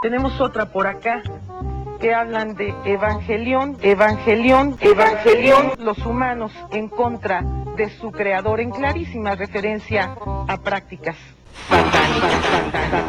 Tenemos otra por acá que hablan de evangelión, evangelión, evangelión, los humanos en contra de su creador en clarísima referencia a prácticas satánicas, satánicas, desde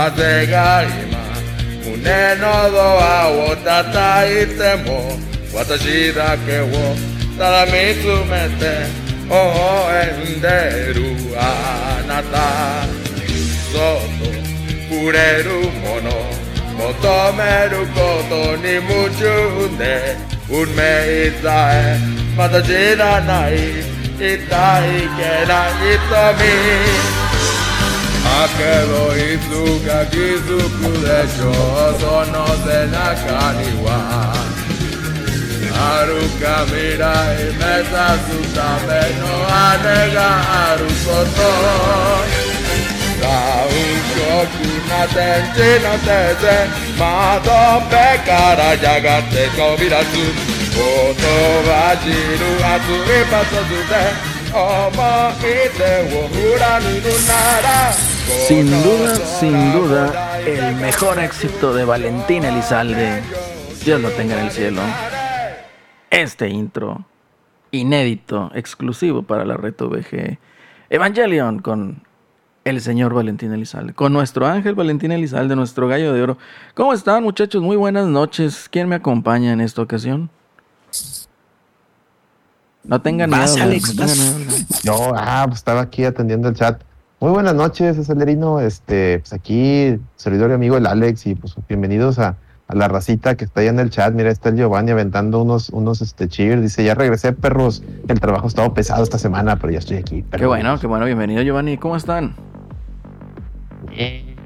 風が今胸のドアを叩いても私だけをただ見つめて微笑んでるあなた。そっと触れるもの求めることに夢中で運命さえまた知らない痛いけない瞳。Akelo izuka gizuku lexo Oso no zena kaniwa. Aruka mira imeza zuta Beno anega arukoto Da unko kuna ten jina teze Mato pekara jagateko biratzu Oto bajiru jiru atzu ipatzo zuten Sin duda, sin duda, el mejor éxito de Valentín Elizalde. Dios lo tenga en el cielo. Este intro, inédito, exclusivo para la Reto VG. Evangelion con el señor Valentín Elizalde, con nuestro ángel Valentín Elizalde, nuestro gallo de oro. ¿Cómo están muchachos? Muy buenas noches. ¿Quién me acompaña en esta ocasión? No tengan Vas, miedo. Alex, no tengan miedo. Ah, pues estaba aquí atendiendo el chat. Muy buenas noches, Acelerino. Este, pues aquí, servidor y amigo el Alex, y pues bienvenidos a, a la racita que está ahí en el chat. Mira, está el Giovanni aventando unos, unos este, cheers. Dice, ya regresé, perros. El trabajo estaba pesado esta semana, pero ya estoy aquí. Qué bueno, qué bueno. Bienvenido Giovanni. ¿Cómo están? Bien,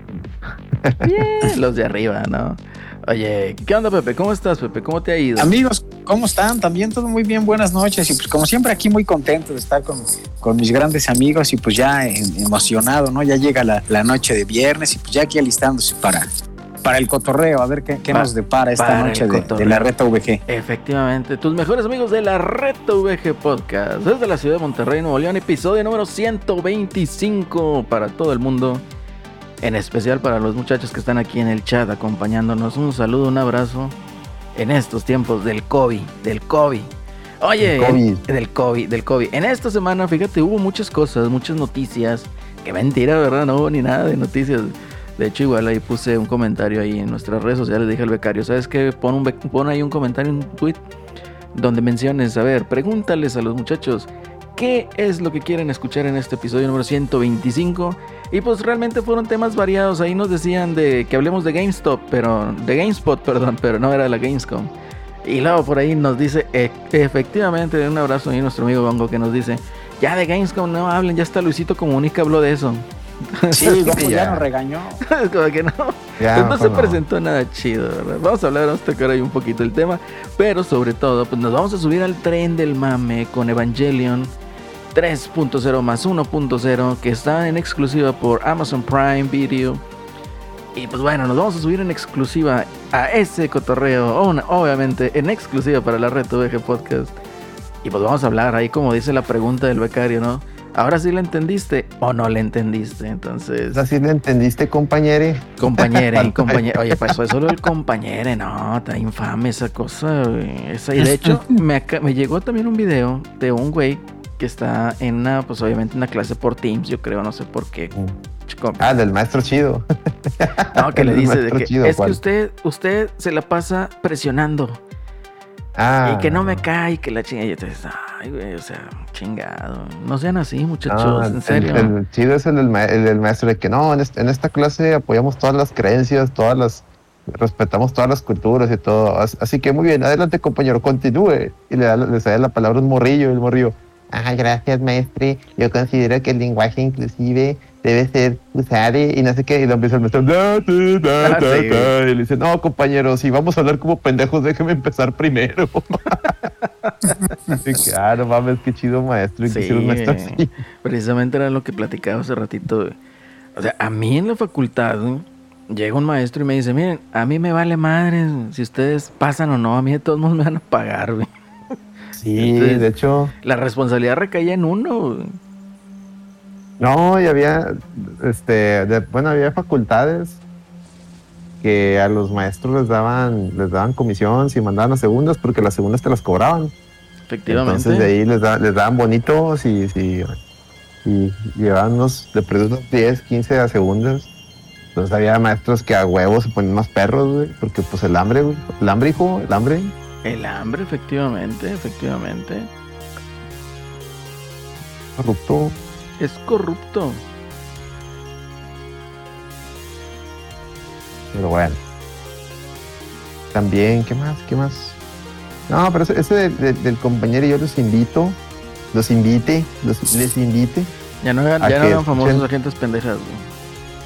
los de arriba, ¿no? Oye, ¿qué onda Pepe? ¿Cómo estás Pepe? ¿Cómo te ha ido? Amigos, ¿cómo están? También todo muy bien, buenas noches. Y pues como siempre aquí muy contento de estar con, con mis grandes amigos y pues ya em- emocionado, ¿no? Ya llega la, la noche de viernes y pues ya aquí alistándose para, para el cotorreo, a ver qué, qué nos depara esta noche de, de la reta VG. Efectivamente, tus mejores amigos de la Reto VG Podcast, desde la ciudad de Monterrey, Nuevo León, episodio número 125 para todo el mundo, en especial para los muchachos que están aquí en el chat acompañándonos. Un saludo, un abrazo en estos tiempos del COVID, del COVID. Oye, Del COVID. del COVID, del COVID. En esta semana, fíjate, hubo muchas cosas, muchas noticias. Qué mentira, ¿verdad? No hubo ni nada de noticias. De hecho, igual ahí puse un comentario ahí en nuestras redes sociales. Dije al becario, ¿sabes qué? Pon, un pon ahí un comentario, un tweet, donde menciones, a ver, pregúntales a los muchachos qué es lo que quieren escuchar en este episodio número 125. Y pues realmente fueron temas variados. Ahí nos decían de que hablemos de GameStop, pero de GameSpot, perdón, pero no era la Gamescom. Y luego por ahí nos dice, e- efectivamente, un abrazo a nuestro amigo Bongo que nos dice, ya de Gamescom no hablen, ya está Luisito Comunica habló de eso. Sí, ya ya. nos regañó. Como que no, Ya, pues no se mejor presentó nada chido, ¿verdad? Vamos a hablar, vamos a tocar ahí un poquito el tema, pero sobre todo, pues nos vamos a subir al tren del mame con Evangelion 3.0 más 1.0 que está en exclusiva por Amazon Prime Video. Y pues bueno, nos vamos a subir en exclusiva a ese cotorreo, obviamente en exclusiva para la Reto VG Podcast. Y pues vamos a hablar ahí como dice la pregunta del becario, ¿no? Ahora sí le entendiste o no le entendiste, entonces... ¿Así le entendiste, compañere? Compañere, compañere. Oye, pues fue solo el compañere, no, está infame esa cosa, güey. Esa, y de hecho, me, me llegó también un video de un güey que está en una, pues obviamente una clase por Teams, yo creo, no sé por qué. Chico, Ah, del maestro chido. no, que le dice de que chido, es que usted, usted se la pasa presionando Ah. y que no me cae que la chinga. Y entonces, ay, güey, o sea, chingado. No sean así, muchachos, en serio. El, chido es el del, ma- el del maestro de que no, en, est- en esta clase apoyamos todas las creencias, todas las, respetamos todas las culturas y todo. As- Así que muy bien, adelante compañero, continúe. Y le da, le da la palabra un morrillo el morrillo, ah, gracias maestre, yo considero que el lenguaje inclusive debe ser usado y no sé qué. Y lo empieza el maestro, "Da, da, da, da, sí, da". y le dice, no compañero, si vamos a hablar como pendejos, déjeme empezar primero. Que, ah, mames, qué chido maestro. Sí, maestro así. Precisamente era lo que platicaba hace ratito. O sea, a mí en la facultad llega un maestro y me dice, miren, a mí me vale madre si ustedes pasan o no, a mí de todos modos me van a pagar, güey. Sí, Entonces- de hecho, La responsabilidad recaía en uno. no, y había, este, de- bueno, había facultades que a los maestros les daban, les daban comisión si mandaban a segundas, porque las segundas te las cobraban. Efectivamente. Entonces de ahí les, da- les daban bonitos y, y, y llevaban unos, de unos 10, 15 a segundas. Entonces había maestros que a huevos se ponían más perros, güey, porque pues el hambre, güey. El hambre, hijo, el hambre. El hambre, efectivamente, efectivamente. Corrupto. Es corrupto. Pero bueno. También, ¿qué más? ¿Qué más? No, pero ese, ese del, compañero yo los invito, los invite, los, les invite Ya no hagan, ¿A ya no hagan famosos agentes pendejas, güey.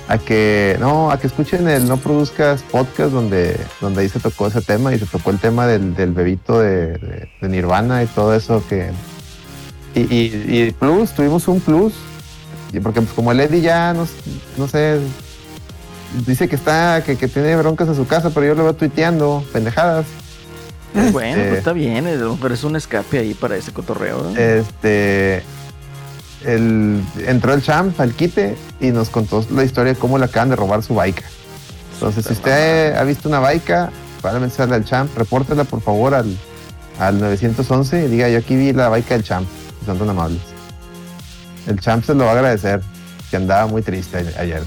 A que, no, a que escuchen el No Produzcas podcast donde, donde ahí se tocó ese tema y se tocó el tema del, del bebito de, de- de Nirvana y todo eso que... Y, y, y plus, tuvimos un plus, y porque pues como el Eddie ya, no, no sé, dice que está, que, que tiene broncas en su casa, pero yo lo veo tuiteando, pendejadas. Bueno, Este- pues está bien, pero es un escape ahí para ese cotorreo. ¿no? Este. El, entró el champ al quite y nos contó la historia de cómo le acaban de robar su baica. Entonces, si usted ha visto una baica, sea la del champ, repórtela por favor al, al 911 y diga: Yo aquí vi la baica del champ. Son tan amables. El champ se lo va a agradecer, que andaba muy triste ayer.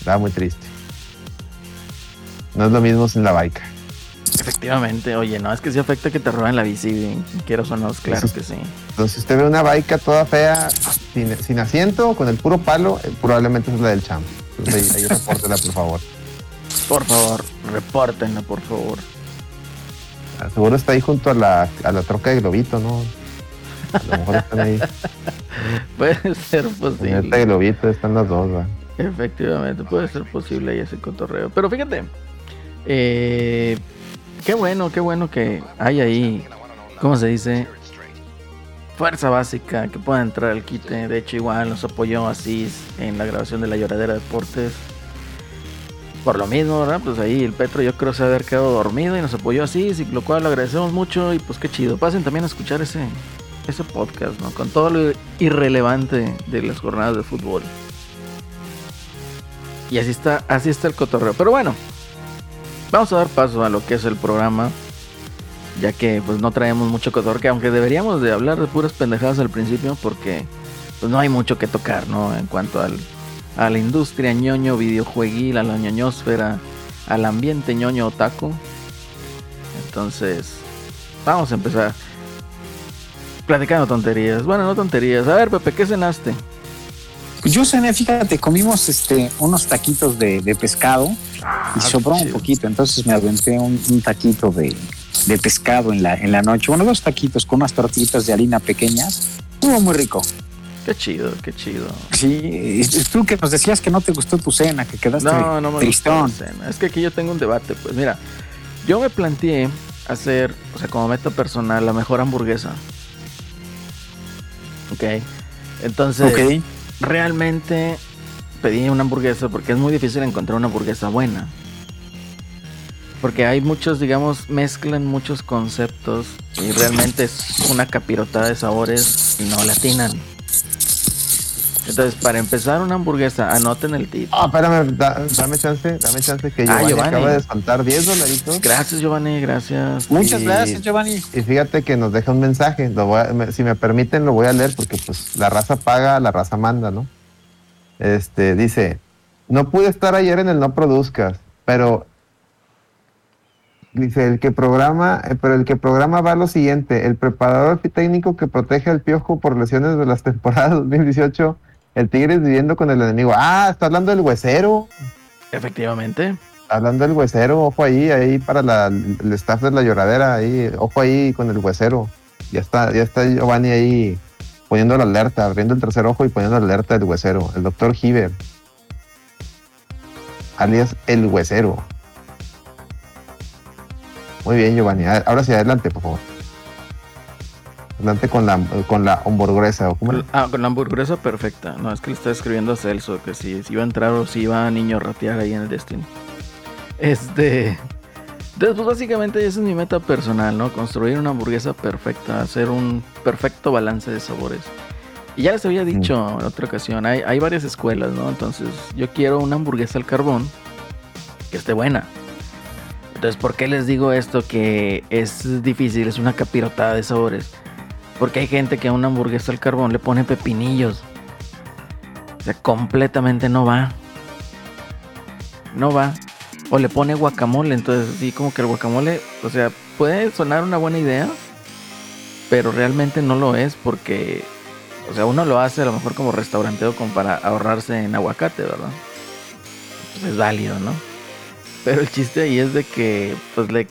Andaba muy triste. No es lo mismo sin la baica. Efectivamente, oye, no, es que sí afecta que te roben la bici, güey. quieras o no, claro que sí. Entonces, si usted ve una baica toda fea, sin, sin asiento, con el puro palo, eh, probablemente es la del champ. Entonces, ahí, ahí repórtela, por favor. Por favor, repórtenla, por favor. Seguro está ahí junto a la, a la troca de Globito, ¿no? A lo mejor están ahí. Puede ser En posible. este Globito están las dos, ¿va? Efectivamente, puede ser posible ahí ese cotorreo. Pero fíjate, eh, qué bueno, qué bueno que hay ahí, ¿cómo se dice? Fuerza básica que pueda entrar al quite. De hecho, igual nos apoyó Asís en la grabación de la lloradera de deportes. Por lo mismo, ¿verdad? Pues ahí el Petro yo creo se haber quedado dormido y nos apoyó Asís, y lo cual lo agradecemos mucho y pues qué chido. Pasen también a escuchar ese, ese podcast, ¿no? Con todo lo irrelevante de las jornadas de fútbol. Y así está, así está el cotorreo. Pero bueno, vamos a dar paso a lo que es el programa. Ya que pues no traemos mucho que aunque deberíamos de hablar de puras pendejadas al principio, porque pues no hay mucho que tocar, ¿no? En cuanto al, a la industria ñoño videojueguil, a la ñoñosfera, al ambiente ñoño otaku. Entonces, vamos a empezar. Platicando tonterías. Bueno, no tonterías. A ver, Pepe, ¿qué cenaste? Pues yo cené, fíjate, comimos este, unos taquitos de, de pescado y sobró un poquito, entonces me aventé un, un taquito de, de pescado en la, en la noche. Bueno, dos taquitos con unas tortillitas de harina pequeñas. Estuvo muy rico. Qué chido, qué chido. Sí, tú que nos decías que no te gustó tu cena, que quedaste No, no me tristón. gustó la cena. Es que aquí yo tengo un debate. Pues mira, yo me planteé hacer, o sea, como meta personal, la mejor hamburguesa. Ok. Entonces, Ok. Realmente pedí una hamburguesa porque es muy difícil encontrar una hamburguesa buena. Porque hay muchos, digamos, mezclan muchos conceptos y realmente es una capirotada de sabores y no latinan. Entonces, para empezar una hamburguesa, anoten el tip. Ah, espérame, da- dame chance, dame chance que Ah, Giovanni, Giovanni. acaba de soltar 10 dolaritos. Gracias, Giovanni, gracias. Muchas Y- gracias, Giovanni. Y fíjate que nos deja un mensaje, lo voy a- me- si me permiten lo voy a leer porque pues la raza paga, la raza manda, ¿no? Este, dice, no pude estar ayer en el No Produzcas, pero dice, el que programa, eh, pero el que programa va a lo siguiente, el preparador técnico que protege al piojo por lesiones de las temporadas 2018, el Tigres viviendo con el enemigo. Ah, está hablando del huesero. Efectivamente. Hablando del huesero, ojo ahí, ahí para la- el staff de la lloradera, ahí, ojo ahí con el huesero. Ya está, ya está Giovanni ahí poniendo la alerta, abriendo el tercer ojo y poniendo la alerta del huesero. El doctor Hiver, alias el huesero. Muy bien, Giovanni. Ahora sí, adelante, por favor. Con la, con la hamburguesa. Ah, con la hamburguesa perfecta. No, es que le está escribiendo a Celso que si, si iba a entrar o si iba a niño ratear ahí en el destino. Este. Entonces, pues básicamente esa es mi meta personal, ¿no? Construir una hamburguesa perfecta, hacer un perfecto balance de sabores. Y ya les había dicho en otra ocasión, hay, hay varias escuelas, ¿no? Entonces, yo quiero una hamburguesa al carbón que esté buena. Entonces, ¿por qué les digo esto? Que es difícil, es una capirotada de sabores. Porque hay gente que a una hamburguesa al carbón le pone pepinillos. O sea, completamente no va. No va. O le pone guacamole. Entonces, sí, como que el guacamole, o sea, puede sonar una buena idea. Pero realmente no lo es porque, o sea, uno lo hace a lo mejor como restauranteo como para ahorrarse en aguacate, ¿verdad? Pues es válido, ¿no? Pero el chiste ahí es de que, pues le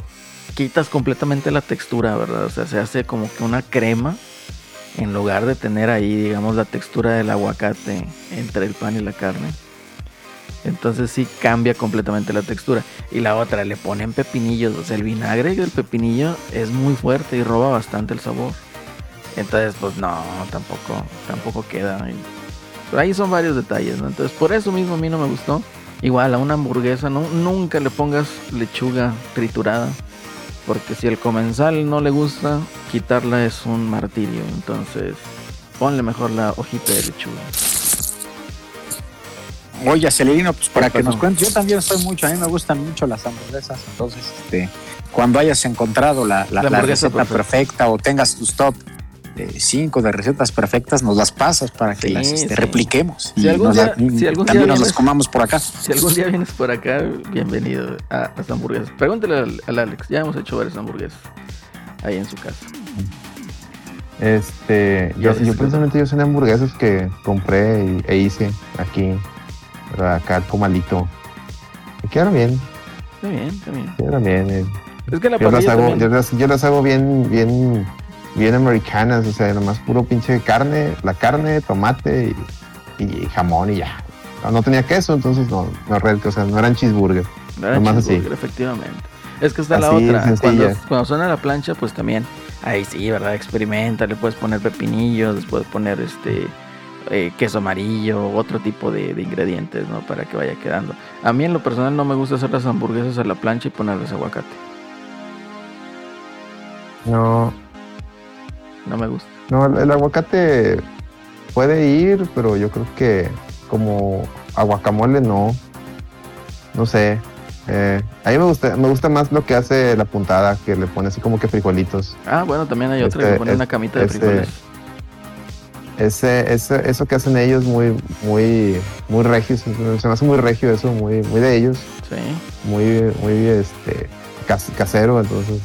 quitas completamente la textura, ¿verdad? O sea, se hace como que una crema en lugar de tener ahí, digamos, la textura del aguacate entre el pan y la carne. Entonces sí cambia completamente la textura. Y la otra, le ponen pepinillos. O sea, el vinagre del pepinillo es muy fuerte y roba bastante el sabor. Entonces, pues no, tampoco, tampoco queda. Pero ahí son varios detalles, ¿no? Entonces, por eso mismo a mí no me gustó. Igual a una hamburguesa, nunca le pongas lechuga triturada. Porque si el comensal no le gusta, quitarla es un martirio. Entonces, ponle mejor la hojita de lechuga. Oye, Celerino, pues para que nos no. cuentes, yo también soy mucho, a mí me gustan mucho las hamburguesas, entonces, este, cuando hayas encontrado la, la- La la hamburguesa receta perfecta. perfecta. o tengas tus top cinco de recetas perfectas, nos las pasas para que Sí, las este, sí. repliquemos Si y algún nos día- la- si algún día también nos vienes- las comamos por acá. Si algún día vienes por acá, bienvenido a las hamburguesas. Pregúntale al, al Alex, ya hemos hecho varias hamburguesas ahí en su casa. Este, yo, yo se precisamente yo hice hamburguesas que compré y- e hice aquí, ¿verdad? acá comalito. Y quedaron bien, Está bien, está bien. quedaron bien. eh. Es que la Yo las hago, yo las, yo las hago bien, bien, bien americanas, o sea, nomás puro pinche carne, la carne, tomate y, y jamón y ya. No, no tenía queso, entonces no, no, o sea, no eran cheeseburger. No era Nomás así. efectivamente. Es que está la Así, otra. Cuando, cuando suena la plancha, pues también. Ahí sí, ¿verdad? Experimenta, le puedes poner pepinillos, les puedes poner este eh, queso amarillo, otro tipo de, de ingredientes, ¿no? Para que vaya quedando. A mí en lo personal no me gusta hacer las hamburguesas a la plancha y ponerles aguacate. No, No me gusta. no, el, el aguacate puede ir, pero yo creo que como aguacamole no. No sé. Eh, a mí me gusta, me gusta más lo que hace la puntada, que le pone así como que frijolitos. Ah, bueno, también hay otra que Este, le pone una camita de este, frijoles. Ese, ese, eso que hacen ellos muy, muy, muy regio, se se me hace muy regio eso, muy, muy de ellos, Sí. muy, muy este cas- casero, entonces.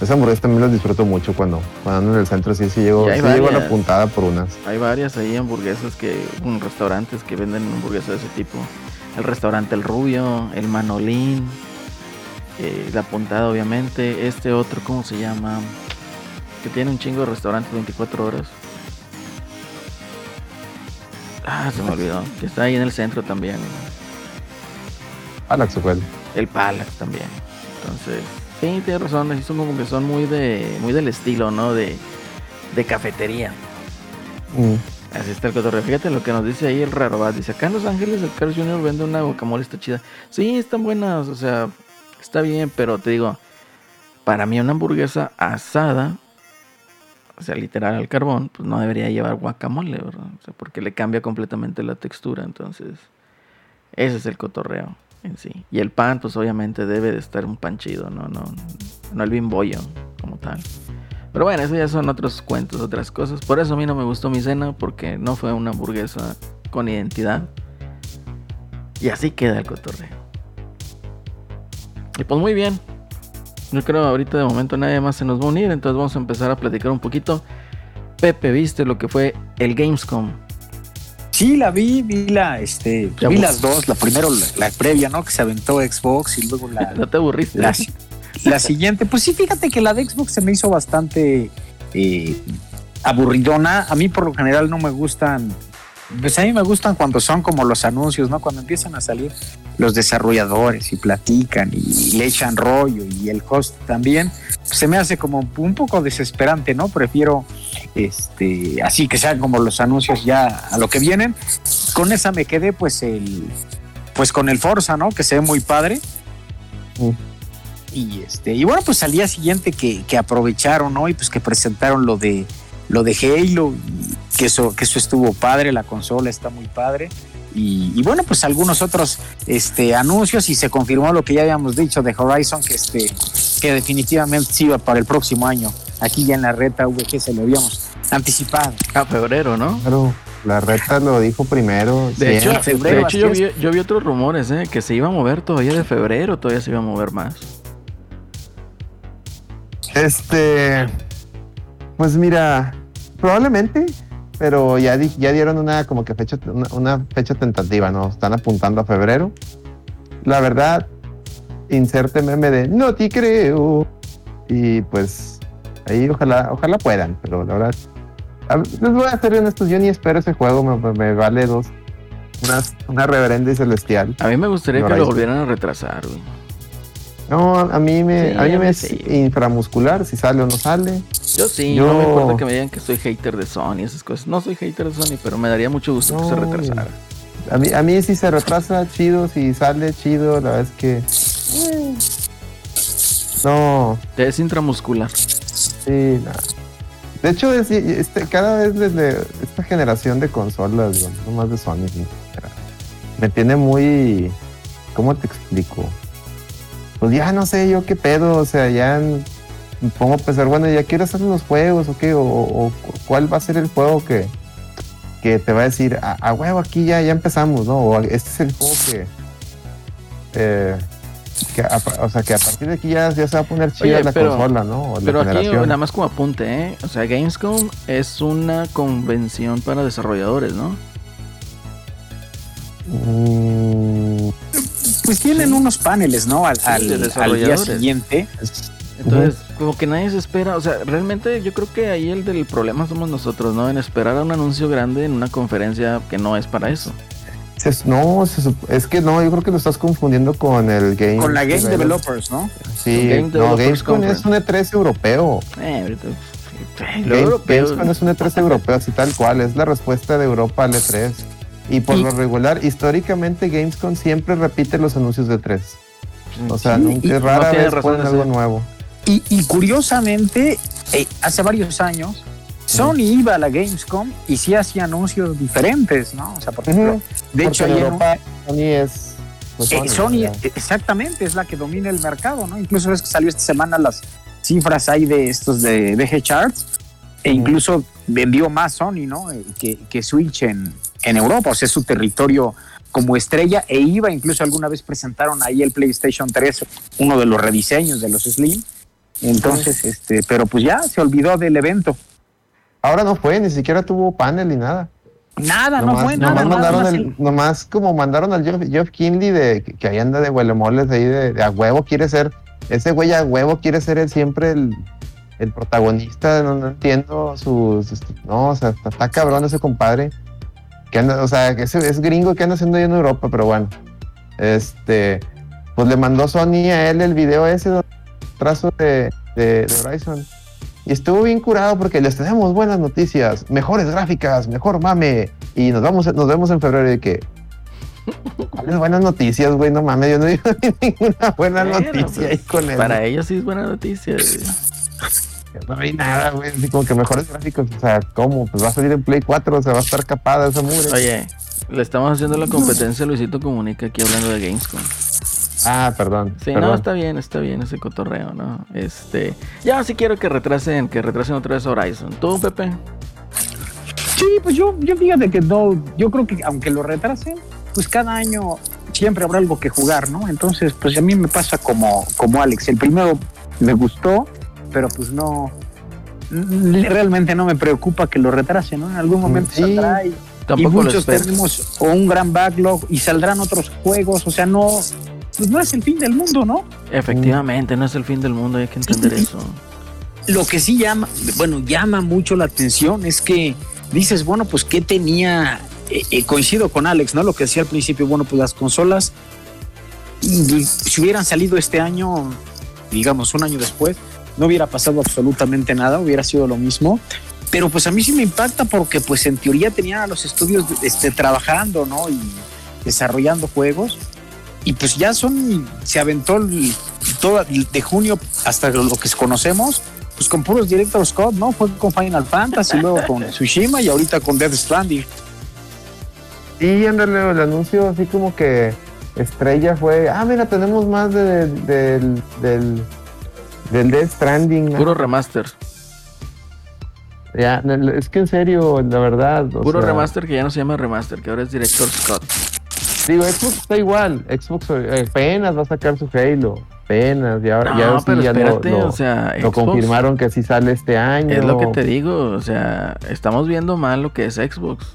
Esa hamburguesa también las disfruto mucho cuando, cuando ando en el centro, sí, sí llego, llego a la puntada por unas. Hay varias ahí hamburguesas que, restaurantes que venden hamburguesas de ese tipo. El restaurante El Rubio, el Manolín, eh, la puntada obviamente. Este otro, ¿cómo se llama? Que tiene un chingo de restaurantes 24 horas. Ah, se me olvidó. Que está ahí en el centro también. A la Xocuel. El Palax también. Entonces, sí, tienes razón. así Son como que son muy de muy del estilo, ¿no? De, de cafetería. Mm. Así está el cotorreo. Fíjate lo que nos dice ahí el Rarobat. Dice, acá en Los Ángeles el Carl Jr. vende una guacamole, está chida. Sí, están buenas, o sea, está bien, pero te digo, para mí una hamburguesa asada, o sea, literal al carbón, pues no debería llevar guacamole, ¿verdad? O sea, porque le cambia completamente la textura, entonces, ese es el cotorreo en sí. Y el pan, pues obviamente debe de estar un pan chido, no, no, no el bimbollo como tal. Pero bueno, eso ya son otros cuentos, otras cosas. Por eso a mí no me gustó mi cena, porque no fue una hamburguesa con identidad. Y así queda el cotorreo. Y pues muy bien. Yo creo ahorita de momento nadie más se nos va a unir, entonces vamos a empezar a platicar un poquito. Pepe, ¿viste lo que fue el Gamescom? Sí, la vi, vi la, este, Ya vi vos. las dos, la primero, la, la previa, ¿no? Que se aventó Xbox y luego la, ¿No te aburriste? La, la siguiente, pues sí, fíjate que la de Xbox se me hizo bastante eh, aburridona. A mí por lo general no me gustan Pues a mí me gustan cuando son como los anuncios, ¿no? Cuando empiezan a salir los desarrolladores y platican y le echan rollo y el host también, pues se me hace como un poco desesperante, ¿no? Prefiero este así que sean como los anuncios ya a lo que vienen. Con esa me quedé pues el pues con el Forza, ¿no? Que se ve muy padre. Y este, y bueno, pues al día siguiente que, que aprovecharon, ¿no? Y pues que presentaron lo de lo de Halo, y que eso, que eso estuvo padre, la consola está muy padre. Y, y bueno, pues algunos otros este, anuncios y se confirmó lo que ya habíamos dicho de Horizon, que, este, que definitivamente sí iba para el próximo año. Aquí ya en la reta VG se lo habíamos anticipado. A febrero, ¿no? Claro, la reta lo dijo primero. De hecho, febrero, de hecho yo, vi, yo vi otros rumores, ¿eh? Que se iba a mover todavía de febrero, todavía se iba a mover más. Este, pues mira, probablemente, pero ya, di- ya dieron una como que fecha, una, una fecha tentativa, ¿no? Están apuntando a febrero. La verdad, inserte meme de no te creo. Y pues ahí ojalá, ojalá puedan, pero la verdad, a- les voy a ser honestos, yo ni espero ese juego, me, vale dos, unas- una reverenda y celestial. A mí me gustaría que lo volvieran a retrasar, güey. No, a mí me, Sí, a mí a mí me es sí. inframuscular si sale o no sale. Yo sí, Yo- no me importa que me digan que soy hater de Sony, esas cosas. No soy hater de Sony, pero me daría mucho gusto que se retrasara. A mí, a mí si se retrasa, chido, si sale, chido, la verdad es que... eh, No, Es intramuscular. sí, no. De hecho, es- este, cada vez desde esta generación de consolas, no más de Sony, me tiene muy... ¿Cómo te explico? Pues ya no sé yo qué pedo, o sea, ya me pongo a pensar, bueno, ya quiero hacer los juegos o qué, o, cuál va a ser el juego que, que te va a decir, a, a huevo, aquí ya, ya empezamos, ¿no? O este es el juego que... eh, que a, o sea, que a partir de aquí ya, ya se va a poner chida Oye, la pero- consola, ¿no? O la Pero aquí nada más como apunte, ¿eh? O sea, Gamescom es una convención para desarrolladores, ¿no? Mm, Pues tienen unos paneles, ¿no? Al, Sí, al- de al día siguiente. Entonces, como que nadie se espera, o sea, realmente yo creo que ahí el del problema somos nosotros, ¿no? En esperar a un anuncio grande en una conferencia que no es para eso. no, es que no, yo creo que lo estás confundiendo con el Game... Con la Game Develop- Developers, ¿no? Sí, Game no, Gamescom es un E3 europeo. Eh, ahorita- Game- Lo europeo- Gamescom es un E3 europeo, así tal cual, es la respuesta de Europa al E3. Y por Y- lo regular, históricamente Gamescom siempre repite los anuncios de E3. O sea, Sí, nunca y- es rara no vez ponen de algo nuevo. Y, y curiosamente, eh, hace varios años, Sony iba a la Gamescom y sí hacía anuncios diferentes, ¿no? O sea, por ejemplo, de Porque hecho, en Sony es... pues, eh, Sony, Sony, exactamente, es la que domina el mercado, ¿no? Incluso es que salió esta semana las cifras ahí de estos de VG Charts, e incluso vendió más Sony, ¿no? Eh, Que, que Switch en, en Europa, o sea, es su territorio como estrella, e iba, incluso alguna vez presentaron ahí el PlayStation 3, uno de los rediseños de los Slim. Entonces, este, pero pues ya se olvidó del evento. Ahora no fue, ni siquiera tuvo panel ni nada. Nada, no nomás, fue nomás nada. nada mandaron el- nomás como mandaron al Jeff, Jeff Kinley de que, ahí anda de huelemoles ahí de, de a huevo quiere ser, ese güey a huevo quiere ser el, siempre el, el protagonista, no, no entiendo sus, este, no, o sea, está, está cabrón ese compadre, que anda, o sea, que ese, es gringo que anda haciendo ahí en Europa, pero bueno, este, pues le mandó Sony a él el video ese, donde- trazo de, de, de Horizon. Y estuvo bien curado porque les tenemos buenas noticias, mejores gráficas, mejor mame. Y nos vamos, nos vemos en febrero y que. ¿Cuáles buenas noticias, güey? No mames, yo no digo ninguna buena Bueno, noticia pues, ahí con él. Para ellos sí es buena noticia. güey. No hay nada, güey. Así como que mejores gráficos. O sea, ¿cómo? Pues va a salir en Play 4, o sea, va a estar capada esa mugre. Oye, le estamos haciendo la competencia a Luisito Comunica aquí hablando de Gamescom. Ah, perdón. Sí, perdón. no, está bien, está bien ese cotorreo, ¿no? Este, ya sí quiero que retrasen, que retrasen otra vez Horizon. ¿Tú, Pepe? Sí, pues yo, yo fíjate que no, yo creo que aunque lo retrasen, pues cada año siempre habrá algo que jugar, ¿no? Entonces, pues a mí me pasa como, como Alex. El primero me gustó, pero pues no, realmente no me preocupa que lo retrasen, ¿no? En algún momento Sí. saldrá y, y Tampoco lo muchos tenemos o un gran backlog y saldrán otros juegos, o sea, no, pues no es el fin del mundo, ¿no? Efectivamente, no es el fin del mundo, hay que entender eso. Lo que sí llama, bueno, llama mucho la atención es que dices, bueno, pues qué tenía eh, eh, coincido con Alex, ¿no? Lo que decía al principio, bueno, pues las consolas, si hubieran salido este año, digamos, un año después, no hubiera pasado absolutamente nada, hubiera sido lo mismo. Pero pues a mí sí me impacta porque pues en teoría tenían a los estudios este, trabajando, ¿no? Y desarrollando juegos. Y pues ya son, se aventó el- todo de junio hasta lo que conocemos, pues con puros Director Scott, ¿no? Fue con Final Fantasy, luego con Tsushima y ahorita con Death Stranding. Y en realidad el anuncio así como que estrella fue, ah, mira, tenemos más de- del, del, del Death Stranding. ¿no? Puro remaster. Ya, es que en serio, la verdad. o Puro sea, remaster que ya no se llama remaster, que ahora es Director Scott. Digo, Xbox está igual. Xbox eh, apenas va a sacar su Halo. Apenas. Y ahora ya, No, sí, pero ya lo- espérate, lo, o sea, lo Xbox confirmaron que sí sale este año. Es lo que te digo, o sea, estamos viendo mal lo que es Xbox.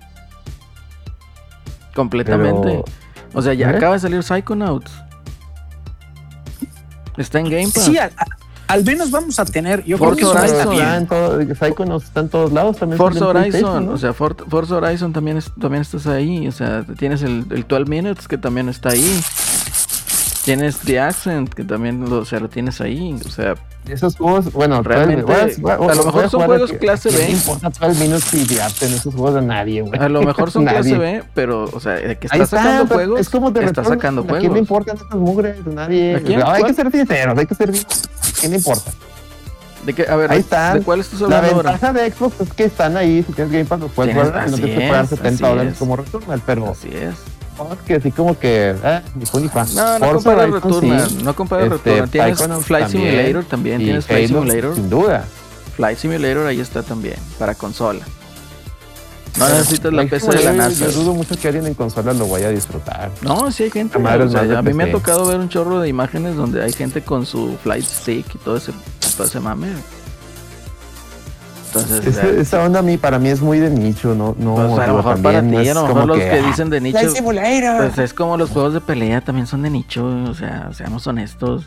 Completamente. Pero- O sea, ya ¿Eh? acaba de salir Psychonauts. Está en Game Pass. Sí, a- a- al menos vamos a tener, yo Forza creo que eso Horizon. está bien. en todo, Psychonauts está en todos lados también. Forza Horizon, o sea, For- Forza Horizon también, es- también estás ahí. O sea, tienes el, el 12 Minutes que también está ahí. Tienes The Accent que también lo, o sea, lo tienes ahí. O sea, Esos juegos, bueno, Realmente, a lo mejor son juegos que- clase B. No importa 12 minutos y en esos juegos a nadie, güey. a lo mejor son clase. B, pero, o sea, de que está sacando juegos, Es como de está sacando ¿A quién le juegos. importan esas mugres? Nadie. ¿A quién? No, hay ¿Cuál? que ser sinceros, hay que ser sinceros. ¿A quién le importa? De que, a ver, Ahí ¿de- están. ¿de cuál estás La hablando ahora? ventaja de Xbox es que están ahí. Si tienes Game Pass, los puedes y no tienes que pagar es, 70 así dólares es. como Returnal. Pero Así es. es que así como que. Eh, ni ni. No, no compares Returnal, sí, no compares este, Returnal. Tienes Flight también, Simulator también, tienes Flight Simulator. Sin duda. Flight Simulator ahí está también, para consola. No necesitas la PC de la NASA. Yo dudo mucho que alguien en consola lo vaya a disfrutar. No, sí hay gente. O sea, a mí me ha tocado ver un chorro de imágenes donde hay gente con su flight stick y todo ese, todo ese mame. Entonces, Esa, eh, esa onda a mí, para mí es muy de nicho, no, no. pues, a lo mejor para ti, a lo como mejor los que ah, dicen de nicho. Pues es como los juegos de pelea también son de nicho, o sea, seamos honestos.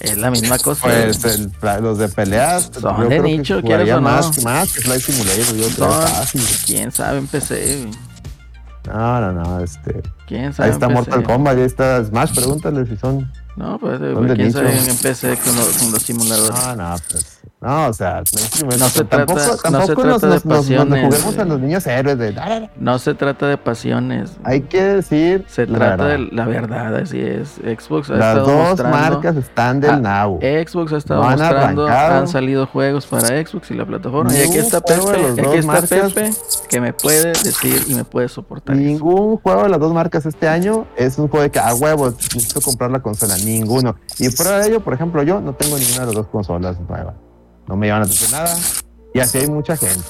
Es la misma cosa. Pues el- los de peleas. Son yo de creo que nicho, jugaría ¿quieres o no? más, más que Flight Simulator, yo creo fácil. ¿Quién sabe en PC? No, no, no, este. ¿Quién sabe Ahí está Mortal? Kombat, ahí está Smash, pregúntale si son. No, pues de quién sabe en PC con los, con los simuladores. No, no, pues. No, o sea. No se tampoco, trata- no tampoco se nos, trata de nos, nos pasiones, juguemos a eh. los niños héroes de. "Ah, No se trata de pasiones. Hay que decir. Se la trata verdad. de la verdad, así es. Xbox ha Las estado dos marcas están del now. Xbox ha estado No han mostrando, arrancado. han salido juegos para Xbox y la plataforma. Y aquí está Pepe, de aquí está. Pepe que me puede decir y me puede soportar. eso. Ningún juego de las dos marcas este año es un juego de que a huevo necesito comprar la consola. Ninguno. Y fuera de ello, por ejemplo, yo no tengo ninguna de las dos consolas nuevas. No me llaman a atención nada. Y así hay mucha gente.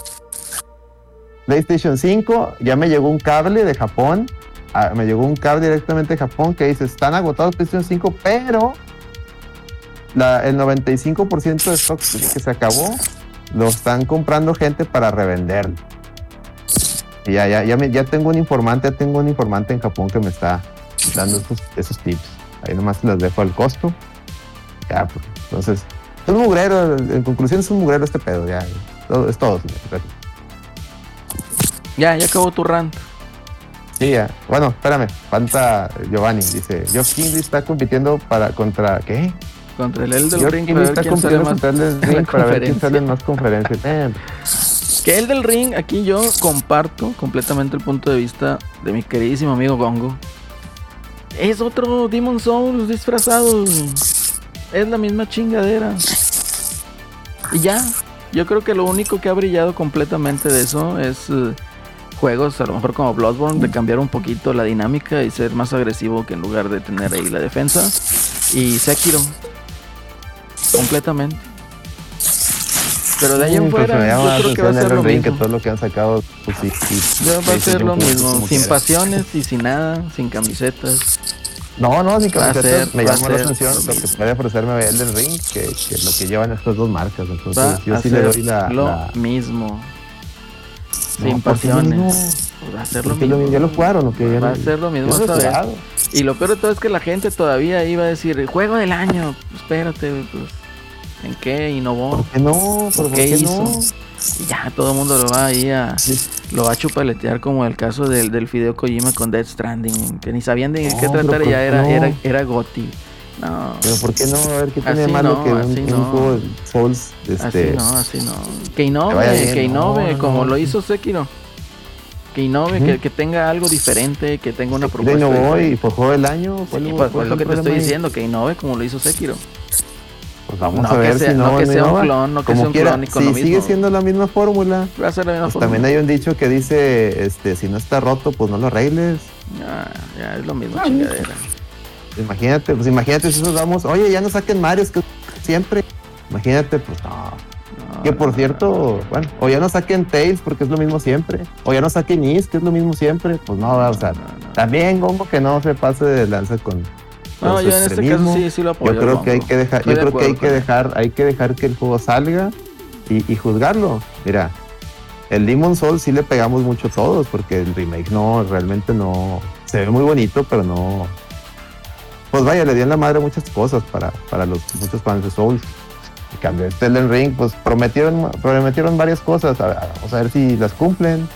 PlayStation 5, ya me llegó un cable de Japón. ah, me llegó un cable directamente de Japón que dice: están agotados PlayStation 5, pero la- el 95% de stock que se acabó lo están comprando gente para revenderlo. Ya, ya, ya, me- ya tengo un informante, ya tengo un informante en Japón que me está dando esos, esos tips. Ahí nomás les dejo el costo. Ya, pues, entonces, es un mugrero, en conclusión es un mugrero este pedo, ya. Todo, es todo. señor. Ya, ya acabó tu rant. Sí, ya. Bueno, espérame, falta Giovanni, dice, Geoff Kingley está compitiendo para, contra, ¿qué? Contra el Elden Geoff Ring Kingley está compitiendo contra Elden en la Ring para ver quién sale en más conferencias. Que el del ring, aquí yo comparto completamente el punto de vista de mi queridísimo amigo Gongo. Es otro Demon Souls disfrazado. Es la misma chingadera. Y ya, yo creo que lo único que ha brillado completamente de eso es eh, juegos, a lo mejor como Bloodborne, de cambiar un poquito la dinámica y ser más agresivo que en lugar de tener ahí la defensa. Y Sekiro. Completamente. Pero de ahí en fuera, yo creo que va a ser lo que mismo. todo lo que han sacado, pues sí, sí. Ya va a ser lo mismo, sin pasiones y sin nada, sin camisetas. No, no, sin camisetas. me llamó la atención lo lo que puede ofrecerme Elden Ring, que, que lo que llevan estas dos marcas. Entonces, Va yo sí le doy la. lo la- mismo. Sin ¿por qué lo pasiones. va a ser lo mismo. ya lo jugaron, ¿o qué? Va a ser lo mismo esta vez. Y lo peor de todo es que la gente todavía iba a decir, juego del año. Espérate, pues. ¿En qué innovó? ¿Por qué no? ¿Por, por ¿Qué qué, hizo? no? Y ya todo el mundo lo va ahí a. Lo va a chupaletear como el caso del, del Fideo Kojima con Death Stranding. Que ni sabían de No, qué tratar y ¿por ya qué era, era, era Gotti. No. Pero ¿por qué no? A ver, ¿qué tiene Así malo no, que un, un no. juego de Souls este, Así no, así no. Que Que innove, bien, que innove, no, no, como lo hizo Sekiro. Que innove, que, que tenga algo diferente, que tenga una propuesta. innovó diferente. y por juego del año? Sí, ¿cuál- pues, es lo que te estoy ahí? diciendo, que innove como lo hizo Sekiro. Pues vamos No a ver sea- si no no, que sea un clon, no que Como sea un quiera, clon y con si lo sigue siendo la misma fórmula, Va a ser la misma pues también hay un dicho que dice, este, si no está roto, pues no lo arregles. Ah, ya es lo mismo, Ah, chingadera. Imagínate, pues imagínate si nos vamos, oye, ya no saquen Mario, que siempre. Imagínate, pues no. No, Que por no, cierto, bueno, o ya no saquen Tails porque es lo mismo siempre. O ya no saquen Is, que es lo mismo siempre. Pues no, o sea, también como que no se pase de lanza con. No, yo en este caso sí, sí lo apoyo. Yo creo que hay que dejar, Estoy yo que hay que dejar, hay que dejar que el juego salga y, y juzgarlo. Mira, el Demon Soul sí le pegamos mucho todos, porque el remake no, realmente no, se ve muy bonito, pero no. Pues vaya, le dio en la madre muchas cosas para, para los muchos fans de Souls. En cambio, este Elden Ring, pues prometieron, prometieron varias cosas, a- a- vamos a ver si las cumplen.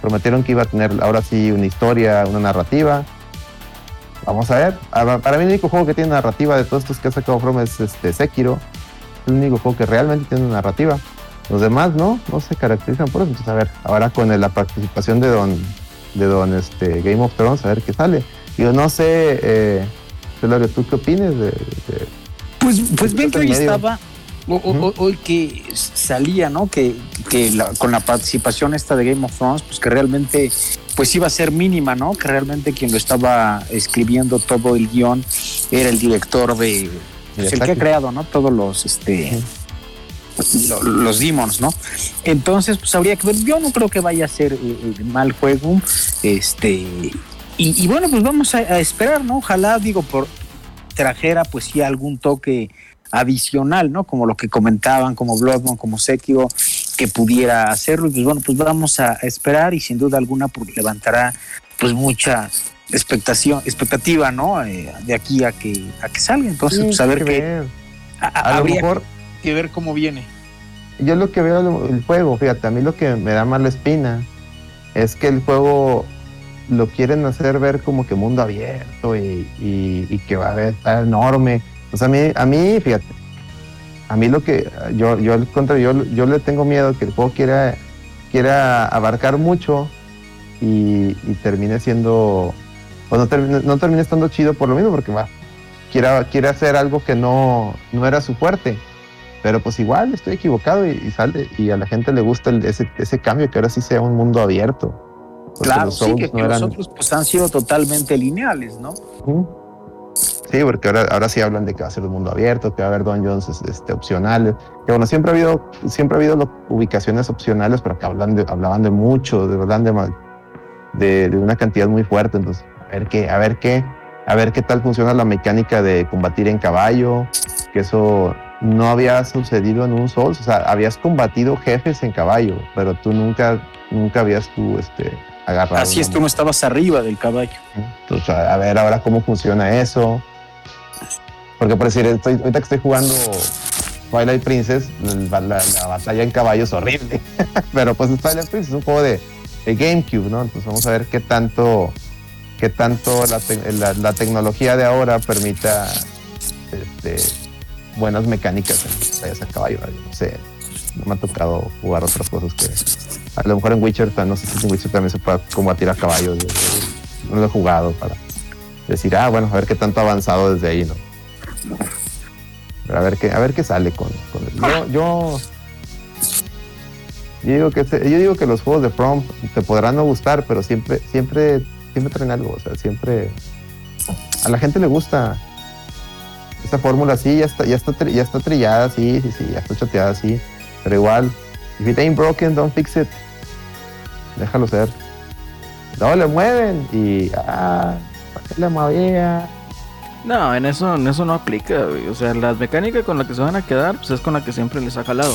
Prometieron que iba a tener ahora sí una historia, una narrativa. Vamos a ver. Para mí el único juego que tiene narrativa de todos estos que ha sacado From es este Sekiro. Es el único juego que realmente tiene una narrativa. Los demás no, no se caracterizan por eso. Entonces, a ver, ahora con la participación de Don, de Don este, Game of Thrones, a ver qué sale. Yo no sé, eh, Celorio, ¿tú qué opinas de, de- Pues, pues ven que hoy estaba, o- hoy que salía, ¿no? Que, que la- con la participación esta de Game of Thrones, pues que realmente pues iba a ser mínima, ¿no? Que realmente quien lo estaba escribiendo todo el guion era el director de, pues, el que ha creado, ¿no? Todos los, este, lo- los demons, ¿no? Entonces, pues habría que ver. Yo no creo que vaya a ser eh, eh, mal juego, este, y, y bueno, pues vamos a, a esperar, ¿no? Ojalá, digo, por trajera, pues sí, algún toque adicional, ¿no? Como lo que comentaban, como Bloodborne, como Sekiro, que pudiera hacerlo. Y pues bueno, pues vamos a esperar y sin duda alguna pues, levantará pues mucha expectación, expectativa, ¿no? Eh, de aquí a que a que salga. Entonces, Sí, pues a ver qué. ver. a- a- lo mejor que ver cómo viene. yo lo que veo el juego, fíjate, a mí lo que me da más la espina es que el juego lo quieren hacer ver como que mundo abierto y, y- y que va a está enorme. O sea, a mí, a mí, fíjate, a mí lo que yo, yo al contrario, yo, yo le tengo miedo que el juego quiera, quiera abarcar mucho y, y termine siendo, o no termine, no termine estando chido por lo mismo, porque va, quiera, quiere hacer algo que no, no era su fuerte. Pero pues igual estoy equivocado y, y sale y a la gente le gusta el- ese, ese cambio que ahora sí sea un mundo abierto. Claro, sí, que, no que los eran- otros pues han sido totalmente lineales, ¿no? Sí, porque ahora, ahora sí hablan de que va a ser un mundo abierto, que va a haber dungeons este, opcionales. Que bueno, siempre ha habido, siempre ha habido lo- ubicaciones opcionales, pero que hablan de, hablaban de mucho, de hablan de, de, de una cantidad muy fuerte. Entonces, a ver qué, a ver qué, a ver qué tal funciona la mecánica de combatir en caballo, que eso no había sucedido en un Souls. O sea, habías combatido jefes en caballo, pero tú nunca, nunca habías tú este, agarrado. Así es, tú no estabas arriba del caballo. entonces, a ver ahora cómo funciona eso. Porque por decir, estoy, ahorita que estoy jugando Twilight Princess, la, la- la batalla en caballo es horrible. Pero pues es Twilight Princess, es un juego de, GameCube, ¿no? Entonces vamos a ver qué tanto, qué tanto la, la- tecnología de ahora permita este, buenas mecánicas en batallas a caballo. ¿no? Sé, no me ha tocado jugar otras cosas que a lo mejor en Witcher, no sé si en Witcher también se puede combatir a caballo. yo- yo No lo he jugado para decir, ah, bueno, a ver qué tanto ha avanzado desde ahí, ¿no? A ver qué, a ver qué sale con, con el- yo, yo, digo que este- yo digo que los juegos de From te podrán no gustar, pero siempre, siempre, siempre traen algo, o sea, siempre a la gente le gusta esta fórmula sí, ya está, ya está, ya está trillada, sí, sí, sí, ya está chateada, sí, pero igual, if it ain't broken, don't fix it. Déjalo ser. No le mueven y ah, ¿para qué le movía? No, en eso, en eso no aplica, güey. O sea, las mecánicas con las que se van a quedar, pues es con la que siempre les ha jalado.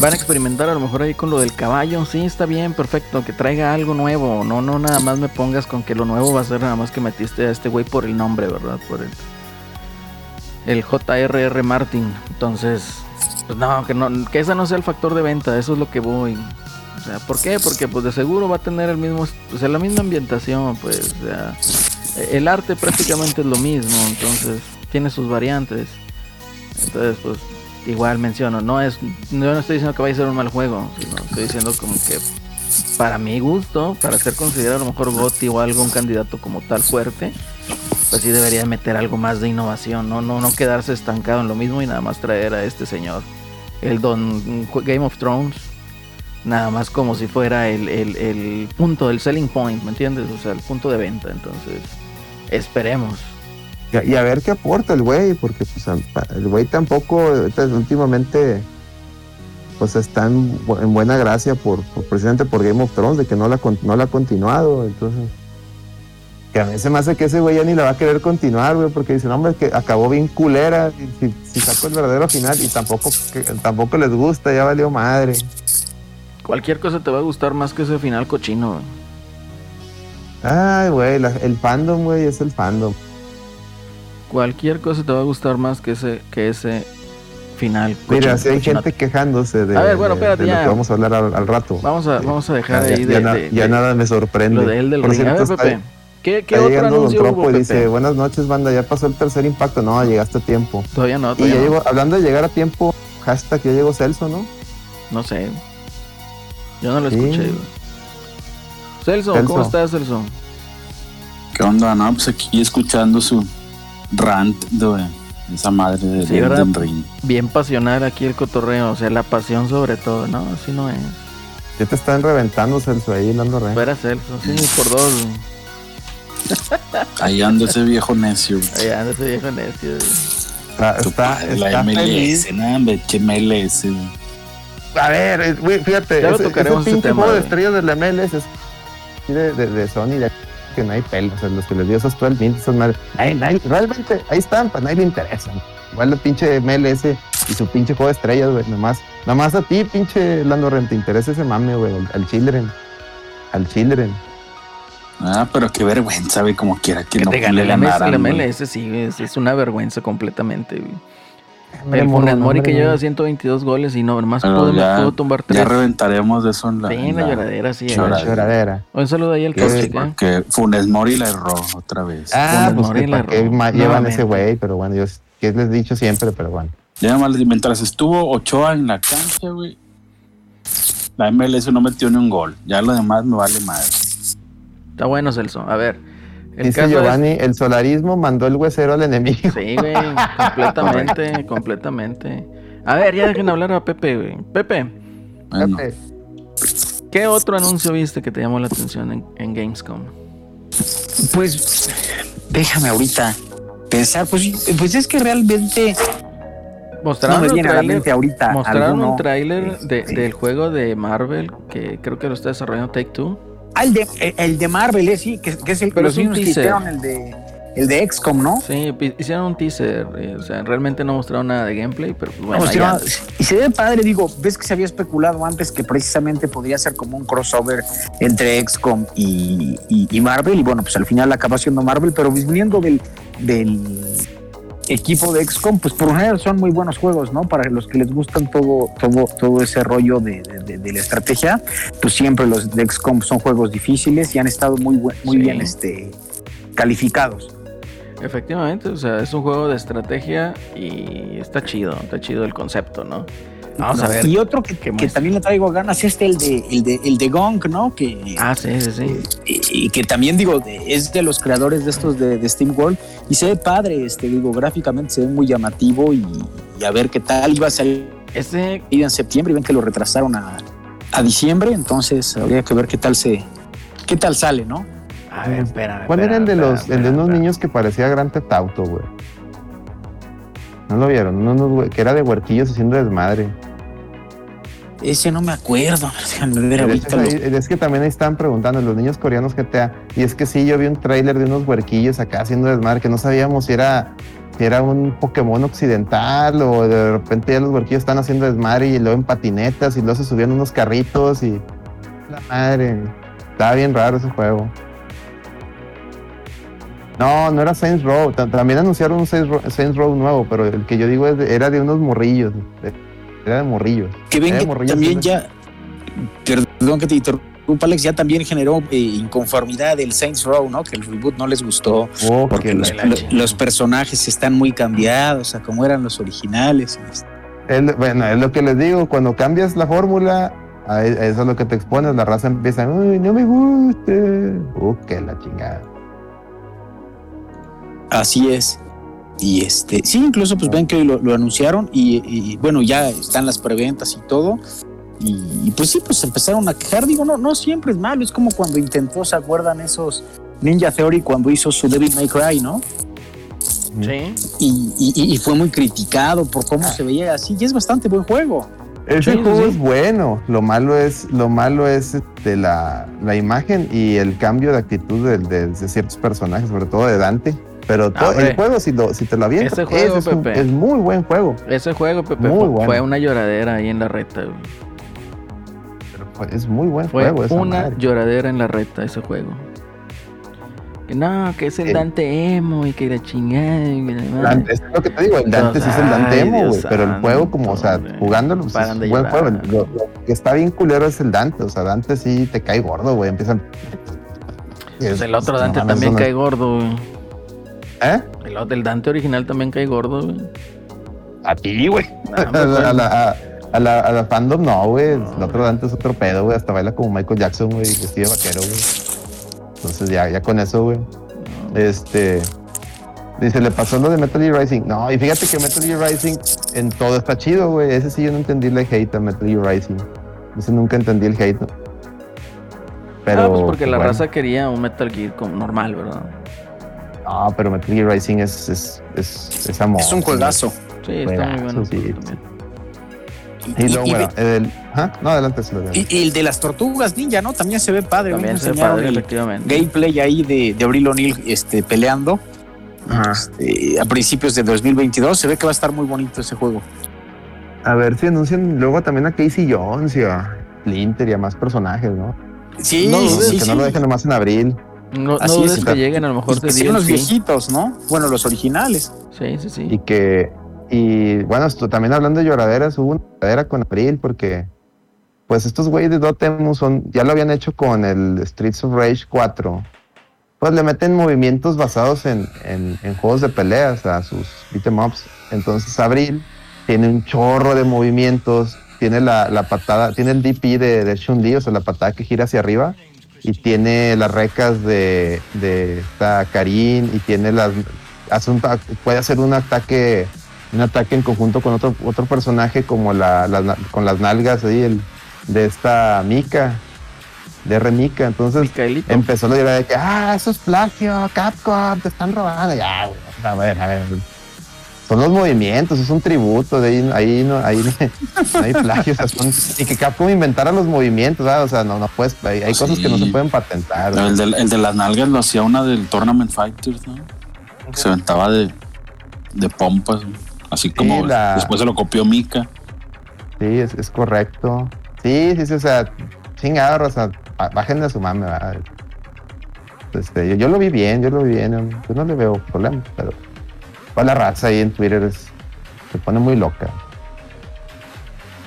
Van a experimentar a lo mejor ahí con lo del caballo. Sí, está bien, perfecto. Que traiga algo nuevo. No, no, nada más me pongas con que lo nuevo va a ser nada más que metiste a este güey por el nombre, ¿verdad? Por el, el J.R.R. Martin. Entonces, Pues no, que no, que ese no sea el factor de venta, eso es lo que voy. O sea, ¿por qué? Porque pues de seguro va a tener el mismo, o sea, la misma ambientación, pues, o sea, el arte prácticamente es lo mismo, entonces tiene sus variantes. Entonces, pues, igual menciono, no es, yo no estoy diciendo que vaya a ser un mal juego, sino estoy diciendo como que para mi gusto, para ser considerado a lo mejor GOTY o algo, un candidato como tal fuerte, pues sí debería meter algo más de innovación, no, no, no quedarse estancado en lo mismo y nada más traer a este señor, el don Game of Thrones, nada más como si fuera el, el, el punto, el selling point, ¿me entiendes? O sea, el punto de venta, entonces esperemos. Y, y a ver qué aporta el güey, porque pues el güey tampoco últimamente pues está en, bu- en buena gracia por, por- precisamente por Game of Thrones, de que no la, con- no la ha continuado, entonces que a mí se me hace que ese güey ya ni la va a querer continuar, güey, porque dice, no, hombre, que acabó bien culera, y si, si sacó el verdadero final y tampoco, que, tampoco les gusta, ya valió madre. Cualquier cosa te va a gustar más que ese final cochino. güey. Ay, güey, el fandom, güey, es el fandom. Cualquier cosa te va a gustar más que ese, que ese final Mira, si hay gente quejándose de, A ver, bueno, de- espérate, de lo ya. que vamos a hablar al, al rato. Vamos a, vamos a dejar Ya- ahí ya de, na- de- ya de- nada me sorprende. lo de él del Por ring. A ver, cierto, Pepe, está- ¿qué, qué está otro llegando Don Trompo hubo, y Pepe? dice, buenas noches, banda, ya pasó el tercer impacto. No, llegaste a tiempo. Todavía no, Y todavía ya no. llegó, hablando de llegar a tiempo, hashtag ya llegó Celso, ¿no? No sé. Yo no lo Sí. escuché. güey. Celso, Celso. ¿cómo estás, Celso? ¿Qué onda? No, pues aquí escuchando su rant de esa madre de Sí, Elden. Ring. Bien pasional aquí el cotorreo, o sea, la pasión sobre todo, ¿no? Así no es. Ya te están reventando Celso ahí, dando re. Fuera Celso, sí, por dos. Ahí anda ese viejo necio. Ahí anda ese viejo necio. güey. Está, está, la está feliz. MLS. A ver, eh, fíjate, Ya lo ese, tocaremos ese pinche tema, juego de estrellas de la MLS es así de, de, de Sony, de que no hay pelos, o sea, los que les dio esos 12 minutes, esas madres. Nadie- nadie- realmente, ahí están, pues nadie le interesa. Igual el pinche MLS y su pinche juego de estrellas, güey, nomás, nomás a ti, pinche Lando Ren, te interesa ese mame, güey, al, al Children, al Children. Ah, pero qué vergüenza, güey, como quiera que, Que no te gane le el MLS, güey. MLS, sí, es, es una vergüenza completamente. güey. El Funes Mori que lleva 122 goles y no, Pero pudo, ya- pudo tumbar Ya tres. reventaremos de eso en la. Sí, en la lloradera, sí. lloradera. eh. Lloradera. Un saludo ahí al que Toxic, ¿eh? porque Funes Mori la erró otra vez. Ah, Funes pues Mori que llevan Nuevamente. ese güey, pero bueno, yo que les he dicho siempre, pero bueno. Ya nada más, mientras estuvo Ochoa en la cancha, güey, la MLS no metió ni un gol. Ya lo demás me vale madre. Está bueno, Celso. A ver. El Dice es- Giovanni, el solarismo mandó el huesero al enemigo. Sí, güey, completamente, completamente. A ver, ya dejen hablar a Pepe, güey. Pepe, Bueno, Fíjate, ¿qué otro anuncio viste que te llamó la atención en, en Gamescom? Pues déjame ahorita pensar, pues, pues es que realmente no Mostraron me un viene a la tráiler, mente ahorita mostraron alguno. un tráiler de- Sí. del juego de Marvel que creo que lo está desarrollando Take Two. Ah, el de, el de Marvel, eh, sí, que, que es el Pero los es mismos que hicieron el de el de XCOM, ¿no? Sí, hicieron un teaser, eh, o sea, realmente no mostraron nada de gameplay, pero pues, bueno, allá- y se ve padre, digo, ves que se había especulado antes que precisamente podría ser como un crossover entre XCOM y, y- y Marvel, y bueno, pues al final acaba siendo Marvel, pero viniendo del, del equipo de XCOM, pues por lo general son muy buenos juegos, ¿no? Para los que les gustan todo, todo, todo ese rollo de, de- la estrategia, pues siempre los de XCOM son juegos difíciles y han estado muy, muy Sí. bien este, calificados. Efectivamente, o sea, es un juego de estrategia y está chido, está chido el concepto, ¿no? Vamos a ver. Y otro que, que también le traigo ganas es este, el de, el de, el de Gong, ¿no? Que, Ah, sí, sí, sí. y, y que también digo es de los creadores de estos de, de Steam World y se ve padre este digo gráficamente se ve muy llamativo y, y a ver qué tal iba a salir Ese, en septiembre y ven que lo retrasaron a, a diciembre entonces habría que ver qué tal se qué tal sale no a ver, espérame. ¿Cuál era el de espérame, los, el de espérame, unos espérame. niños que parecía Gran Theft Auto, güey? ¿No lo vieron? Güey- que era de huerquillos haciendo desmadre. Ese no me acuerdo ver ahorita los- ahí- es que también ahí estaban preguntando los niños coreanos GTA. Y es que sí, yo vi un tráiler de unos huerquillos acá haciendo desmadre que no sabíamos si era, si era un Pokémon occidental o de repente ya los huerquillos están haciendo desmadre y luego en patinetas y luego se subían unos carritos y... La madre. Estaba bien raro ese juego. No, no era Saints Row. Ta- También anunciaron un Saints Row, Saints Row nuevo, pero el que yo digo es de- era de unos morrillos. de- Era de morrillo. Que ven que morrillo, también ya, perdón que te interrumpa Alex, ya también generó eh, inconformidad el Saints Row, ¿no? Que el reboot no les gustó Oh, porque que los, personajes están muy cambiados a como eran los originales. es- bueno, es lo que les digo, cuando cambias la fórmula, e- a eso es lo que te expones, la raza empieza, uy, no me gusta. Uh, que la chingada. Así es. Y este, sí, incluso pues ven que hoy lo, lo anunciaron y, y, bueno, ya están las preventas y todo. Y, y, pues sí, pues empezaron a quejar. Digo, no, no siempre es malo. Es como cuando intentó, ¿se acuerdan esos Ninja Theory cuando hizo su Devil May Cry, ¿no? Sí. Y, y- y fue muy criticado por cómo se veía así. Y es bastante buen juego. Ese sí, juego sí. es bueno, lo malo es, lo malo es este, la, la imagen y el cambio de actitud de, de- de ciertos personajes, sobre todo de Dante. Pero hombre. el juego, si, lo, si te lo avientas, Ese juego, ese es, un- Pepe. es muy buen juego. Ese juego, Pepe, Muy fue, bueno. fue una lloradera ahí en la reta. güey. pero fue- es muy buen Fue juego. esa una madre. lloradera en la reta ese juego. Que no, que es el. Dante emo y que la chingada. y la es lo que te digo, el Dante sí es el Dante Ay, emo, güey. Pero el juego, como, o sea, jugándolo, pues, es buen llorar. juego. Lo, lo que está bien culero es el Dante. O sea, Dante sí te cae gordo, güey. Empiezan. Pues el otro Dante también cae gordo, güey. ¿Eh? El, otro- el Dante original también cae gordo, güey. A ti, güey. A pues, la, a la- a- la- a la fandom no, güey. El otro Dante es otro pedo, güey. Hasta baila como Michael Jackson, güey. Vestido de vaquero, güey. Entonces ya, ya con eso, güey. Este. Dice, le pasó lo de Metal Gear Rising. No, y fíjate que Metal Gear Rising en todo está chido, güey. Ese sí yo no entendí el hate a Metal Gear Rising. Ese nunca entendí el hate. Pero. ah, pues porque la bueno. raza quería un Metal Gear como normal, ¿verdad? No, pero Metal Gear Rising es, es, es, es amor. Es un juegazo. Sí, está muy bueno. Sí. también. Y Y- luego, y bueno, el. No, adelante, se lo digo. Y, y el de las tortugas ninja, ¿no? También se ve padre. También se ve padre, efectivamente. gameplay ahí de, de Abril O'Neill este, peleando. Ajá. Este, a principios de 2022 se ve que va a estar muy bonito ese juego. A ver si anuncian luego también a Casey Jones y a Splinter y a más personajes, ¿no? Sí, No sí, que sí. no lo dejen nomás en abril. No, no Así dudes es. que lleguen a lo mejor que sean los viejitos, ¿no? Bueno, los originales. Sí, sí, sí. Y que, y bueno, esto, también hablando de lloraderas, hubo una lloradera con Abril porque, pues estos güeyes de Dotemu son, ya lo habían hecho con el Streets of Rage 4. Pues le meten movimientos basados en, en, en juegos de peleas a sus beat'em ups. Entonces Abril tiene un chorro de movimientos, tiene la, la patada, tiene el DP de, de Chun-Li, o sea, la patada que gira hacia arriba, y tiene las recas de, de esta Karin, y tiene las, hace un, puede hacer un ataque, un ataque en conjunto con otro, otro personaje como la, con las nalgas ahí, el, de esta Mika, de R. Mika, entonces Micaelito. empezó la idea de que, ah, eso es plagio, Capcom, te están robando. Ya, a ver, a ver. Son los movimientos, es un tributo, de ahí, ahí no, ahí no, hay plagio. o sea, son- y que Capcom inventara los movimientos, ¿verdad? o sea, no, no puedes, hay, hay cosas que no se pueden patentar. El de, el de las nalgas lo hacía una del Tournament Fighters, ¿no? Que se aventaba de, de pompas, así como la- después se lo copió Mika. Sí, es, es correcto. Sí, sí, sí, o sea, chingado, o sea, bájenle a su mame, ¿verdad? Este, yo, yo lo vi bien, yo lo vi bien, yo no le veo problema, pero pues la raza ahí en Twitter es, se pone muy loca.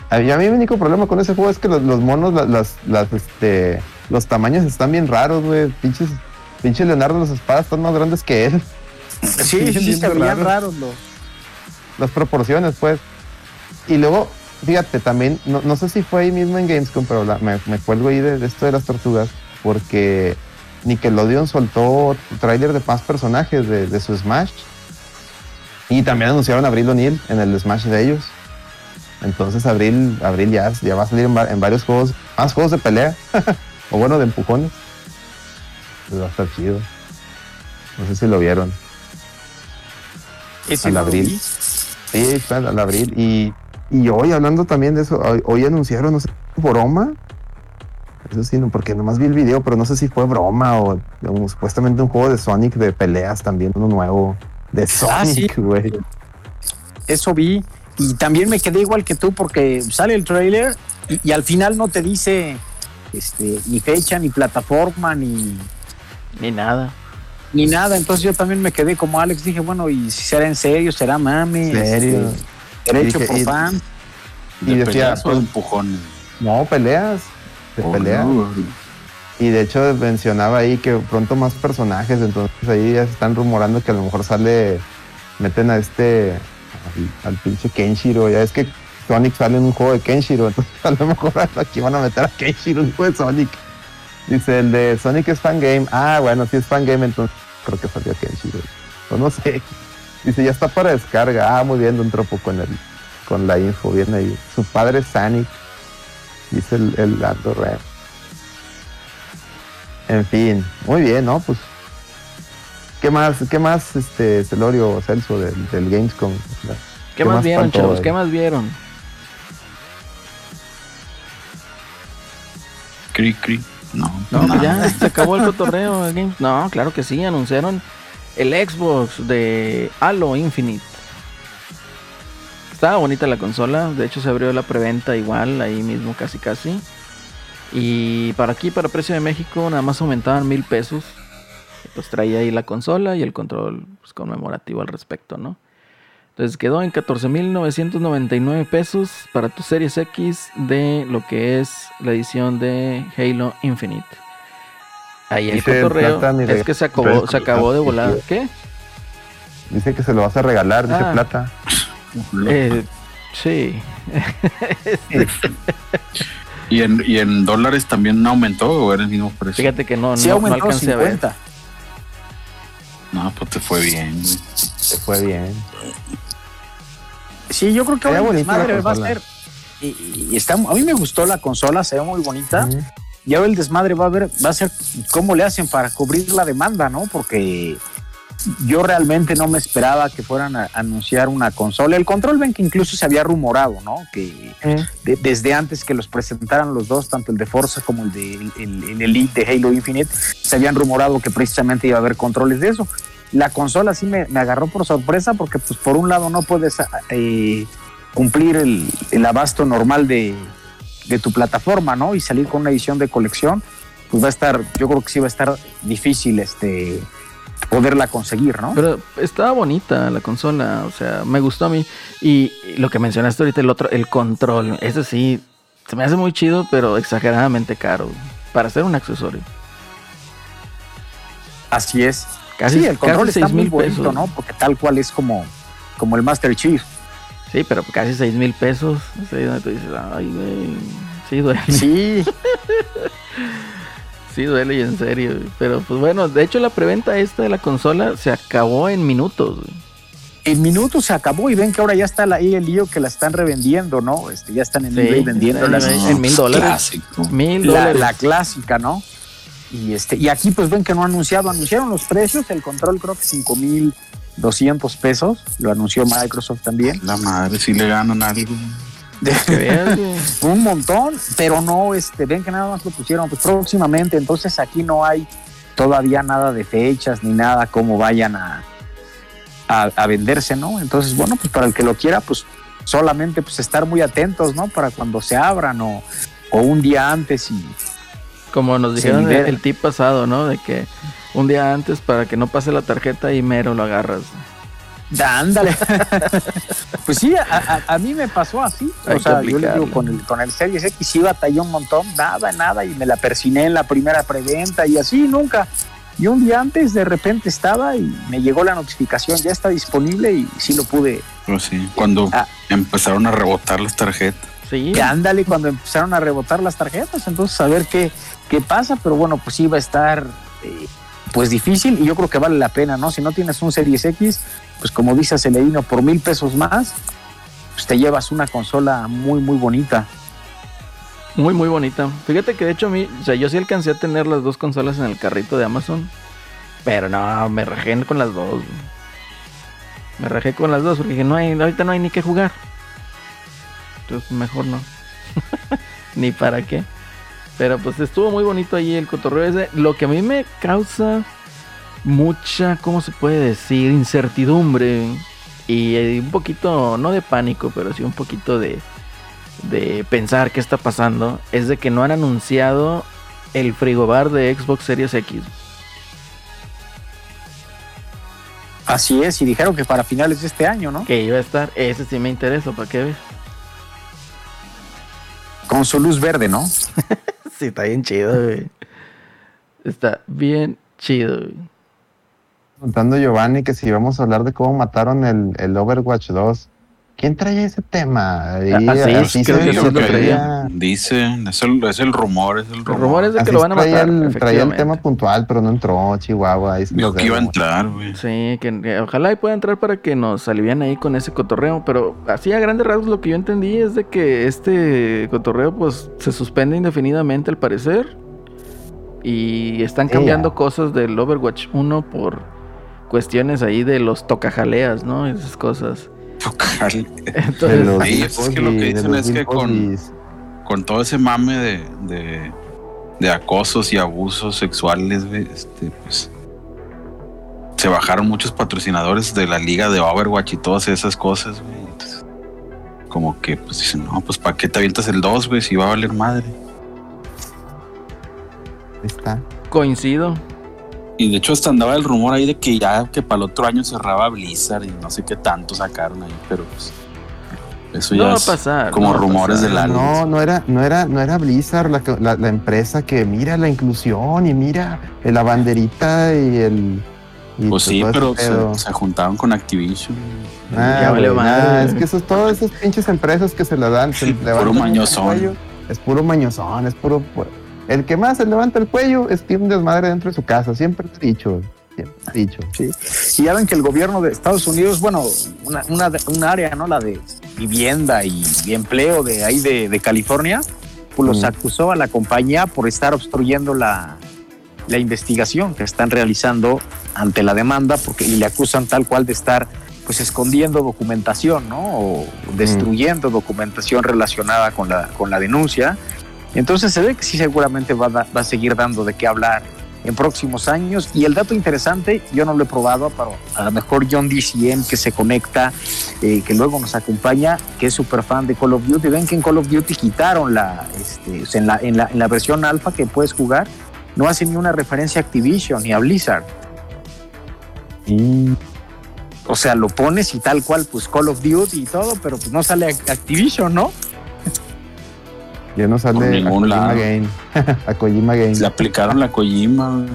A mí, a mí mi único problema con ese juego es que los, los monos, la- las, las, este, los tamaños están bien raros, güey. Pinches, pinche Leonardo, las espadas están más grandes que él. Sí, sí, bien se veían raros. los. las proporciones, pues. Y luego, fíjate, también, no, no sé si fue ahí mismo en Gamescom, pero la- me, me cuelgo ahí de, de esto de las tortugas, porque Nickelodeon soltó tráiler de más personajes de, de su Smash. Y también anunciaron a Abril O'Neill en el Smash de ellos. Entonces Abril, Abril ya, ya va a salir en, va- en varios juegos, más juegos de pelea, o bueno, de empujones. Pues va a estar chido. No sé si lo vieron. Ese Al abril. vi. Sí, está al abril. Y, y hoy, hablando también de eso, hoy, hoy anunciaron, no sé, broma. Eso sí, no, porque nomás vi el video, pero no sé si fue broma o supuestamente un juego de Sonic de peleas también, uno nuevo. De Ah, sí. Sonic, güey. Eso vi. Y también me quedé igual que tú porque sale el trailer y, y al final no te dice este, ni fecha, ni plataforma, ni, Ni nada. ni nada. Entonces yo también me quedé como Alex. Dije, bueno, ¿y si será en serio? ¿Será mame? ¿En serio? Este, ¿Será Y hecho dije, por y- fan? Y ¿De decía, peleas o de pues, empujones? no, peleas. De Oh, peleas. no. Y de hecho mencionaba ahí que pronto más personajes, entonces ahí ya se están rumorando que a lo mejor sale, meten a este, al, al pinche Kenshiro, ya es que Sonic sale en un juego de Kenshiro, entonces a lo mejor aquí van a meter a Kenshiro en un juego de Sonic. Dice, el de Sonic es fangame, ah bueno, si es fangame, entonces creo que salió Kenshiro. O no sé. Dice, ya está para descarga, ah muy bien, Don Tropo con el, con la info, viene ahí. Su padre es Sonic, dice el, el Lando. En fin, muy bien, ¿no? Pues, ¿qué más, qué más, este, Celorio Celso del, del Gamescom? ¿Qué, más vieron, chavos? ¿Qué más vieron? Cri, cri. No, No, nada. ya se acabó el cotorreo. el Games- No, claro que sí, anunciaron el Xbox de Halo Infinite. Estaba bonita la consola, de hecho se abrió la preventa igual, ahí mismo casi casi. Y para aquí, para precio de México, nada más aumentaban mil pesos. Pues traía ahí la consola y el control pues, conmemorativo al respecto, ¿no? Entonces quedó en 14.999 pesos para tu Series X de lo que es la edición de Halo Infinite. Ahí el cotorreo es que se acabó, se acabó de volar. ¿Qué? Dice que se lo vas a regalar, dice Ah. Plata. Eh, sí. ¿Y, en, ¿Y en dólares también aumentó o era el mismo precio? Fíjate que no, Sí no, no aumentó alcancé a ver. 50. No, pues te fue bien. Se fue bien. Sí, yo creo que la desmadre va a ser. Y, y está, a mí me gustó la consola, se ve muy bonita. Ujú. Y ahora el desmadre va a ver, va a ser cómo le hacen para cubrir la demanda, ¿no? Porque yo realmente no me esperaba que fueran a anunciar una consola. El control ven que incluso se había rumorado, ¿no? Que de- desde antes que los presentaran los dos, tanto el de Forza como el de el, el Elite de Halo Infinite, se habían rumorado que precisamente iba a haber controles de eso. La consola sí me, me agarró por sorpresa porque pues por un lado no puedes eh, cumplir el, el abasto normal de, de tu plataforma, ¿no? Y salir con una edición de colección, pues va a estar, yo creo que sí va a estar difícil este poderla conseguir, ¿no? Pero estaba bonita la consola, o sea, me gustó a mí. Y, lo que mencionaste ahorita, el otro, el control, ese sí, se me hace muy chido, pero exageradamente caro para ser un accesorio. Así es. Casi, sí, el control casi está 6 muy mil bonito, pesos. ¿no? Porque tal cual es como, como el Master Chief. Sí, pero casi 6 mil pesos. Donde tú dices, ay, güey. Sí, duele. Sí, Sí, duele y en serio. güey. Pero pues bueno, de hecho la preventa esta de la consola se acabó en minutos. güey. en minutos se acabó y ven que ahora ya está la- ahí el lío que la están revendiendo, ¿no? Este, ya están en Sí, eBay vendiendo está las, en mil dólares. Clásico. Mil la, dólares. la clásica, ¿no? Y este, y aquí pues ven que no ha anunciado, anunciaron los precios, el control creo que 5200 pesos, lo anunció Microsoft también. La madre, si le ganan algo. Güey. un montón, pero no, este, ven que nada más lo pusieron pues próximamente, entonces aquí no hay todavía nada de fechas ni nada cómo vayan a, a, a venderse, ¿no? Entonces, bueno, pues para el que lo quiera, pues solamente pues estar muy atentos, ¿no? Para cuando se abran o, o un día antes y Como nos dijeron el, el tip pasado, ¿no? De que un día antes para que no pase la tarjeta y mero lo agarras. Ándale. pues sí, a, a- a mí me pasó así. Hay o sea, yo le digo con el, con el Series X sí batallé un montón, nada, nada, y me la persiné en la primera preventa y así nunca. Y un día antes de repente estaba y me llegó la notificación, ya está disponible y sí lo pude. Pues sí, cuando Ah. empezaron a rebotar las tarjetas. Sí. Y ándale cuando empezaron a rebotar las tarjetas, entonces a ver qué, qué pasa, pero bueno, pues sí va a estar eh, pues difícil y yo creo que vale la pena, ¿no? Si no tienes un Series X, pues como dice Celerino, por mil pesos más, pues te llevas una consola muy, muy bonita. Muy, muy bonita. Fíjate que de hecho a mí, o sea, yo sí alcancé a tener las dos consolas en el carrito de Amazon. Pero no, me rajé con las dos. Me rajé con las dos porque dije, no hay, ahorita no hay ni que jugar. Entonces mejor no. ni para qué. Pero pues estuvo muy bonito ahí el cotorreo ese. Lo que a mí me causa mucha, ¿cómo se puede decir? Incertidumbre. Y eh, un poquito, no de pánico, pero sí un poquito de, de pensar qué está pasando. Es de que no han anunciado el frigobar de Xbox Series X. Así es, y dijeron que para finales de este año, ¿no? Que iba a estar. Ese sí me interesa, ¿para qué ves? con su luz verde, ¿no? Sí, está bien chido, güey. Está bien chido, güey. Contando Giovanni que si íbamos a hablar de cómo mataron el, el Overwatch 2. ¿Quién traía ese tema? Ahí, Ah, sí, así creo se que ve sí lo que traía. Dice, es el, es el rumor, es el rumor. El rumor es de que así lo van a traía matar. el- traía el tema puntual, pero no entró, Chihuahua. Ahí nos que iba a entrar, güey. Sí, que, que ojalá y pueda entrar para que nos alivian ahí con ese cotorreo. Pero así a grandes rasgos lo que yo entendí es de que este cotorreo pues se suspende indefinidamente al parecer. Y están Sí, cambiando ya. cosas del Overwatch 1 por cuestiones ahí de los tocajaleas, ¿no? Esas cosas. Tocar. De Entonces, los Sí, es que lo que dicen es que con-. Con todo ese mame de, de, de acosos y abusos sexuales, güey, este, pues. Se bajaron muchos patrocinadores de la liga de Overwatch y todas esas cosas, güey. Entonces, como que, pues dicen, no, pues ¿para qué te avientas el 2, güey? Si va a valer madre. Está. coincido. Y de hecho hasta andaba el rumor ahí de que ya que para el otro año cerraba Blizzard y no sé qué tanto sacaron ahí, pero pues eso No ya a es pasar. como no rumores del alma. No, no era, no era, no era Blizzard la, la, la empresa que mira la inclusión y mira la banderita y el. y Pues sí, pero se, se juntaron con Activision. Ah, Ya nah, es que eso, todas esas pinches empresas que se la dan, se Puro levantan el mañozón. Es puro mañozón, es puro. El que más se levanta el cuello es tiene un desmadre dentro de su casa, siempre lo he dicho. Siempre lo he dicho. Y ya ven que el gobierno de Estados Unidos, bueno, una, una, un área, ¿no? La de vivienda y, y empleo de ahí de, de California, pues los Mm. acusó a la compañía por estar obstruyendo la, la investigación que están realizando ante la demanda, porque y le acusan tal cual de estar pues escondiendo documentación, ¿no? O destruyendo documentación relacionada con la, con la denuncia. Entonces se ve que sí seguramente va a, da- va a seguir dando de qué hablar en próximos años. Y el dato interesante, yo no lo he probado, pero a lo mejor John DCM que se conecta, eh, que luego nos acompaña, que es súper fan de Call of Duty. Ven que en Call of Duty quitaron la, este, en, la, en, la, en la versión alfa que puedes jugar, no hace ni una referencia a Activision ni a Blizzard. Y O sea, lo pones y tal cual, pues Call of Duty y todo, pero pues no sale Activision, ¿no? Ya no sale a Kojima lado. Game. a Kojima Game. Le aplicaron la Kojima.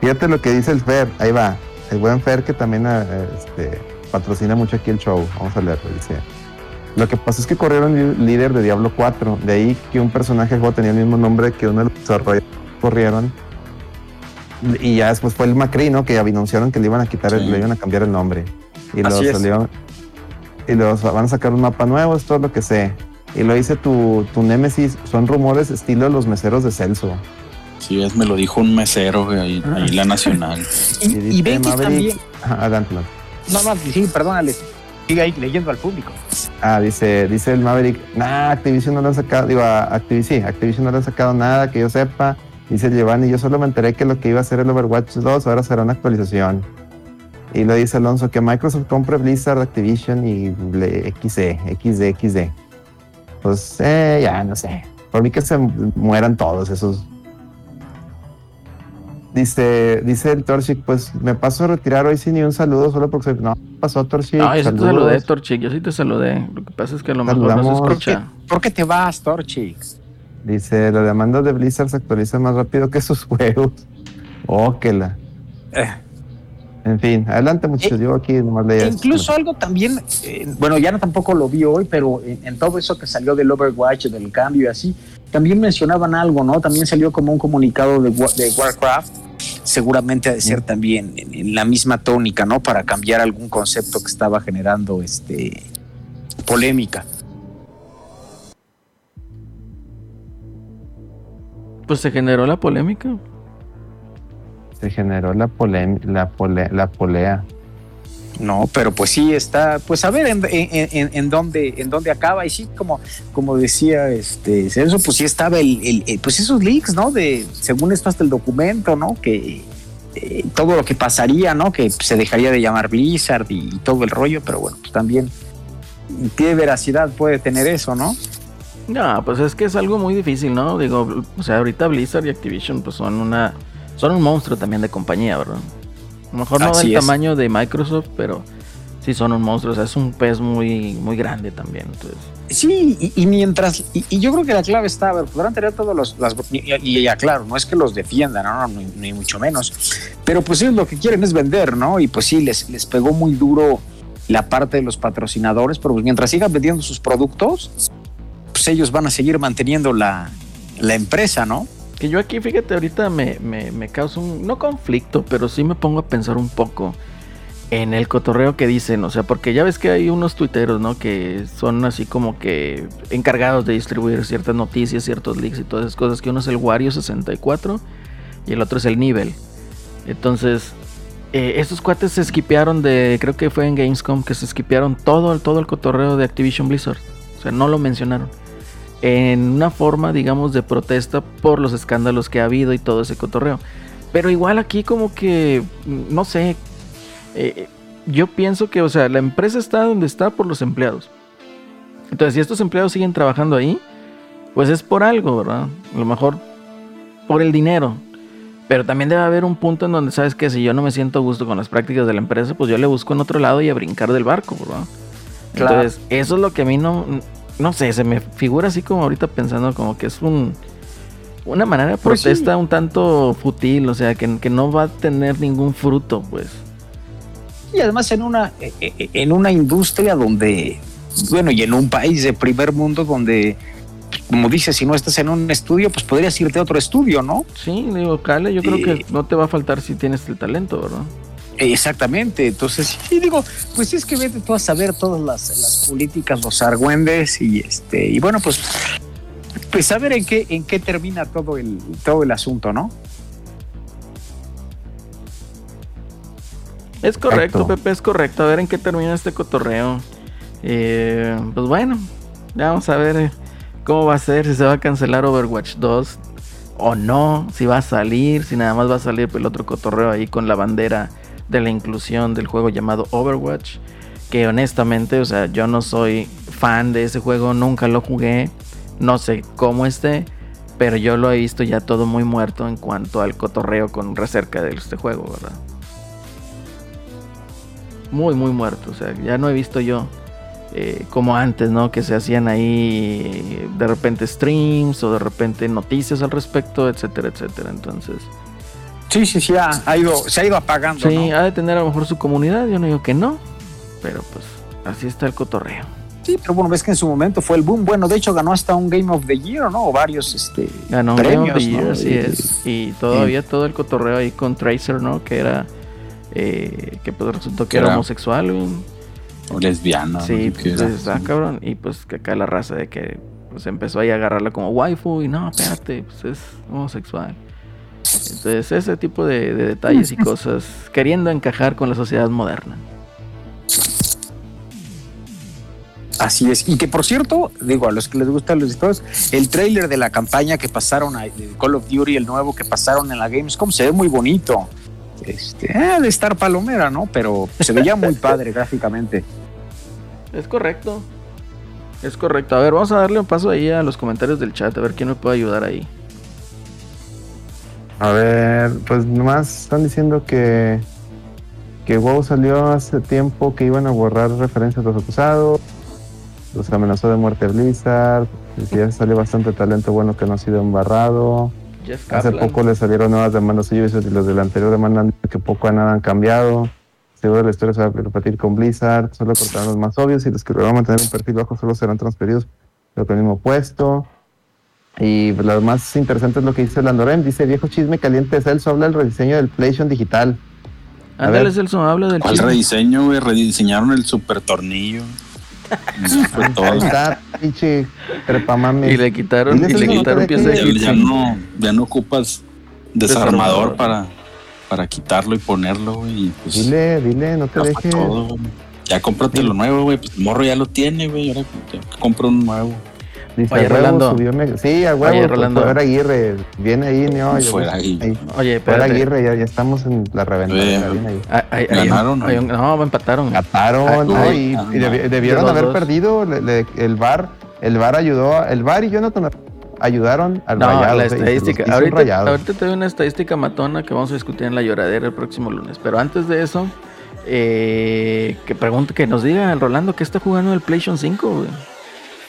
Fíjate lo que dice el Fer, ahí va. El buen Fer que también eh, este, patrocina mucho aquí el show. Vamos a leerlo. Dice: Lo que pasa es que corrieron el líder de Diablo 4. De ahí que un personaje del juego tenía el mismo nombre que uno de los desarrolladores corrieron. Y ya después fue el Macri, ¿no? Que anunciaron que le iban a quitar, el- le iban a cambiar el nombre. Y Así lo es. salió. Y los van a sacar un mapa nuevo, es todo lo que sé. Y lo dice tu, tu Némesis, son rumores estilo de los meseros de Celso. Sí, es, me lo dijo un mesero, ahí, ahí la nacional. Y, Y y ven que también... No, no, sí, perdónale. Sigue ahí leyendo al público. Ah, dice, dice el Maverick, nah, Activision no le han sacado, digo, Activision, sí, Activision no le han sacado nada que yo sepa. Dice el Giovanni, yo solo me enteré que lo que iba a ser el Overwatch 2 ahora será una actualización. Y lo dice Alonso, que Microsoft compre Blizzard, Activision y XD, XD, XD. Pues, eh, ya, no sé. Por mí que se mueran todos esos. Dice, dice el Torchic, pues me paso a retirar hoy sin ni un saludo, solo porque. No, pasó Torchic. No, yo sí te saludé, Torchic. Yo sí te saludé. Lo que pasa es que a lo mejor no se Saludamos. escucha. ¿Por qué te vas, Torchi? Dice, la demanda de Blizzard se actualiza más rápido que sus juegos. Oh, que la. Eh. En fin, adelante muchachos, yo aquí nomás leía esto. incluso algo también, eh, bueno, ya no tampoco lo vi hoy, pero en, en todo eso que salió del Overwatch, del cambio y así, también mencionaban algo, ¿no? También salió como un comunicado de, Wa- de Warcraft, seguramente ha de ser también en, en la misma tónica, ¿no? Para cambiar algún concepto que estaba generando este polémica. Pues se generó la polémica. Se generó la, polem- la, pole- la polea. No, pero pues sí está, pues a ver en, en, en- en dónde, en dónde acaba. Y sí, como, como decía este Celso, pues sí estaba el, el- el- pues esos leaks, ¿no? De, según esto hasta el documento, ¿no? Que eh, todo lo que pasaría, ¿no? Que se dejaría de llamar Blizzard y, y todo el rollo, pero bueno, pues también qué veracidad puede tener eso, ¿no? No, pues es que es algo muy difícil, ¿no? Digo, o sea, ahorita Blizzard y Activision pues son una son un monstruo también de compañía, ¿verdad? A lo mejor no del tamaño de Microsoft, pero sí son un monstruo. O sea, es un pez muy, muy grande también. Entonces. Sí, y, y mientras, y, y yo creo que la clave está, a ver, podrán tener todos los, las, y, y ya claro, no es que los defiendan, no, no, ni, ni mucho menos, pero pues ellos lo que quieren es vender, ¿no? Y pues sí, les, les pegó muy duro la parte de los patrocinadores, pero pues mientras sigan vendiendo sus productos, pues ellos van a seguir manteniendo la, la empresa, ¿no? Que yo aquí, fíjate, ahorita me, me, me causa un, no conflicto, pero sí me pongo a pensar un poco en el cotorreo que dicen, o sea, porque ya ves que hay unos tuiteros, ¿no? Que son así como que encargados de distribuir ciertas noticias, ciertos leaks y todas esas cosas, que uno es el Wario 64 y el otro es el Nivel. Entonces, eh, estos cuates se esquipearon de, creo que fue en Gamescom, que se esquipearon todo, todo el cotorreo de Activision Blizzard. O sea, no lo mencionaron. En una forma, digamos, de protesta por los escándalos que ha habido y todo ese cotorreo. Pero igual aquí como que, no sé, eh, yo pienso que, o sea, la empresa está donde está por los empleados. Entonces, si estos empleados siguen trabajando ahí, pues es por algo, ¿verdad? A lo mejor por el dinero. Pero también debe haber un punto en donde sabes que si yo no me siento a gusto con las prácticas de la empresa, pues yo le busco en otro lado y a brincar del barco, ¿verdad? Claro. Entonces, eso es lo que a mí no, no sé, se me figura así como ahorita pensando como que es un una manera de Pues sí. protesta un tanto futil, o sea, que, que no va a tener ningún fruto, pues. Y además en una, eh, eh, en una industria donde, bueno, y en un país de primer mundo donde, como dices, si no estás en un estudio, pues podrías irte a otro estudio, ¿no? Sí, digo, Cale, yo creo que no te va a faltar si tienes el talento, ¿verdad? Exactamente, entonces, sí, digo, pues es que vete tú a saber todas las, las políticas, los argüendes y este, y bueno, pues, pues saber en qué, en qué termina todo el, todo el asunto, ¿no? Es correcto, Exacto. Pepe, es correcto. A ver en qué termina este cotorreo. Eh, pues bueno, ya vamos a ver eh, cómo va a ser, si se va a cancelar Overwatch 2 o no, si va a salir, si nada más va a salir el otro cotorreo ahí con la bandera de la inclusión del juego llamado Overwatch. Que honestamente, o sea, yo no soy fan de ese juego, nunca lo jugué, no sé cómo esté, pero yo lo he visto ya todo muy muerto en cuanto al cotorreo con recerca de este juego, ¿verdad? muy, muy muerto. O sea, ya no he visto yo eh, como antes, ¿no? Que se hacían ahí de repente streams o de repente noticias al respecto, etcétera, etcétera. Entonces, Sí, sí, sí, ha, ha ido, se ha ido apagando, sí, ¿no? ha de tener a lo mejor su comunidad. Yo no digo que no, pero pues así está el cotorreo. Sí, pero bueno, ves que en su momento fue el boom. Bueno, de hecho ganó hasta un Game of the Year, ¿no? O varios, este, Ganó un Game of premios, the Year, ¿no? así Y- es. Y todavía todo el cotorreo ahí con Tracer, ¿no? Que era. eh, que pues resultó que Que era era- homosexual. O lesbiana. Sí, no sé qué pues, está cabrón. Y pues que acá la raza de que pues empezó ahí a agarrarla como waifu y no, espérate, pues es homosexual. Entonces ese tipo de, de detalles y cosas queriendo encajar con la sociedad moderna. Así es. Y que por cierto, digo, a los que les gustan los disparos, el trailer de la campaña que pasaron a de Call of Duty, el nuevo que pasaron en la Gamescom, se ve muy bonito. Este, eh, de estar palomera, ¿no? Pero se veía muy padre gráficamente. Es correcto. Es correcto. A ver, vamos a darle un paso ahí a los comentarios del chat, a ver quién me puede ayudar ahí. A ver, pues nomás están diciendo que que WoW salió hace tiempo que iban a borrar referencias a los acusados, los amenazó de muerte Blizzard, que ya salió bastante talento bueno que no ha sido embarrado. Jeff Hace poco le salieron nuevas demandas a Ubisoft y los de la anterior demanda han dicho que poco a nada han cambiado. Seguro la historia se va a repetir con Blizzard, solo cortarán los más obvios y los que van a mantener un perfil bajo solo serán transferidos con el mismo puesto. Y lo más interesante es lo que dice Landorem, dice viejo chisme caliente, Celso habla del rediseño del PlayStation digital. Ándale. Celso, habla del ¿Cuál chisme. rediseño, güey? Rediseñaron el super tornillo. Eso fue todo. Ahí está, pinche trepamames. Y le quitaron, y le quitaron piezas de dejes. Ya, no, ya no ocupas desarmador Desarmador. para, para quitarlo y ponerlo, güey. Y pues Dile, dile, no te dejes. todo. Ya cómprate lo nuevo, güey. Pues morro ya lo tiene, güey. Ahora ya compra uno nuevo. Dice, Oye, Rolando. subió me- Sí, a Oye, huevo, por Rolando. fuera Aguirre. Viene ahí, ¿no? Fuera ahí. Oye, Fuera espérate. Aguirre, ya, ya estamos en la ahí. Ay, ay, ¿Ganaron, hay no? un- no, empataron. Gataron, Ay, ¿no? Y, ah, debieron haber dos. perdido. le- le- el VAR, el VAR ayudó, el VAR y Jonathan ayudaron al No, Rayados, la eh, estadística. Ahorita, ahorita te doy una estadística matona que vamos a discutir en la lloradera el próximo lunes. Pero antes de eso, Eh, que pregunte, que nos diga el Rolando que está jugando el PlayStation 5, güey.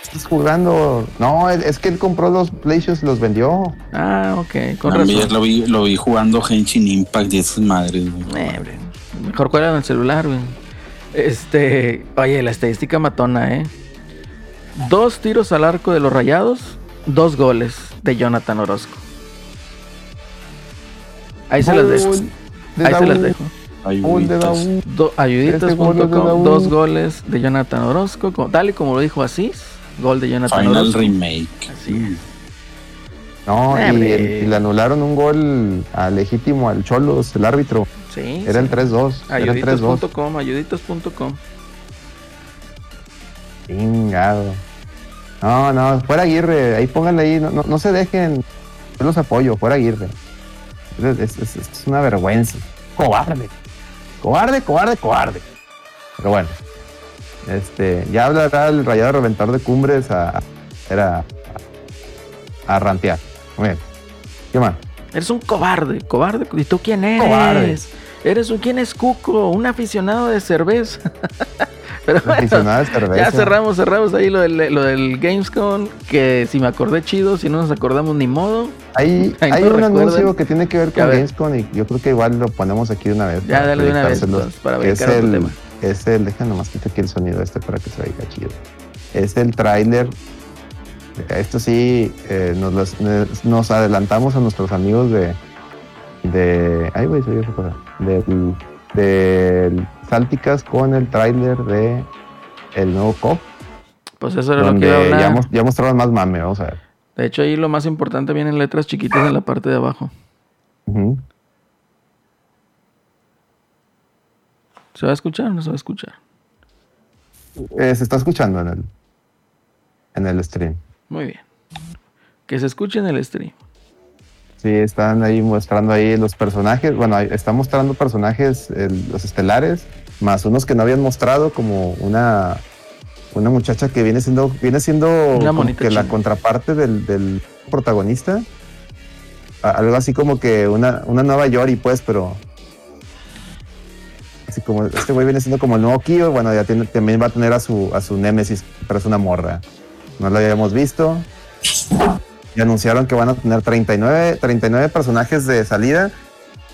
Estás jugando. No, es que él compró los PlayStations y los vendió. Ah, ok, con También razón. lo vi, lo vi jugando Henshin Impact y esas madres, güey. Eh, mejor cuál en el celular, güey. Este, oye, la estadística matona, ¿eh? Dos tiros al arco de los rayados, dos goles de Jonathan Orozco. Ahí se las dejo. Ahí se las dejo. Este ayuditas.com, dos goles de Jonathan Orozco, co- tal y como lo dijo Asís, gol de Jonathan Final Orozco. Remake. Así es. No, y, el- y le anularon un gol a legítimo al Cholos, el árbitro. Sí, Era el sí. 3-2. Era el 3-2. Ayuditas.com, ayuditas.com. Chingado. No, no, fuera Aguirre, ahí pónganle ahí, no, no, no se dejen, yo los apoyo, fuera Aguirre. Es, es- es- es una vergüenza. Cobarde. Cobarde, cobarde, cobarde. Pero bueno, este, ya hablará el rayado reventar de cumbres a, era, a, a rantear. Muy bien. ¿Qué más? Eres un cobarde, cobarde. ¿Y tú quién eres? Cobarde. Eres un quién es Cuco, un aficionado de cerveza. Pero bueno, Aficionado de cerveza. ya cerramos, cerramos ahí lo del, lo del Gamescom, que si me acordé chido, si no nos acordamos ni modo. Hay, Ahí hay un recuerdan. anuncio que tiene que ver con ver. Gamescom y yo creo que igual lo ponemos aquí de una vez. Ya, dale de una vez, para es a otro el, tema. Es el, deja nomás quitar aquí el sonido este para que se oiga chido. Es el tráiler. Esto sí, eh, nos, los- nos adelantamos a nuestros amigos de. de ay, güey, se oye cosa. Del, del Salticas con el tráiler de el nuevo COP, Pues eso era lo que iba a ya, mos- ya mostraron más mame, vamos a ver. De hecho, ahí lo más importante vienen letras chiquitas en la parte de abajo. Ujú. ¿Se va a escuchar o no se va a escuchar? Eh, se está escuchando en el, en el stream. Muy bien. Que se escuche en el stream. Sí, están ahí mostrando ahí los personajes. Bueno, está mostrando personajes, el- los estelares, más unos que no habían mostrado, como una, una muchacha que viene siendo, viene siendo como que la contraparte del, del protagonista. Algo así como que una, una nueva Yori, pues, pero. Como este güey viene siendo como el nuevo Kyo, bueno, ya tiene, también va a tener a su, a su Némesis, pero es una morra. No lo habíamos visto y anunciaron que van a tener 39, 39 personajes de salida.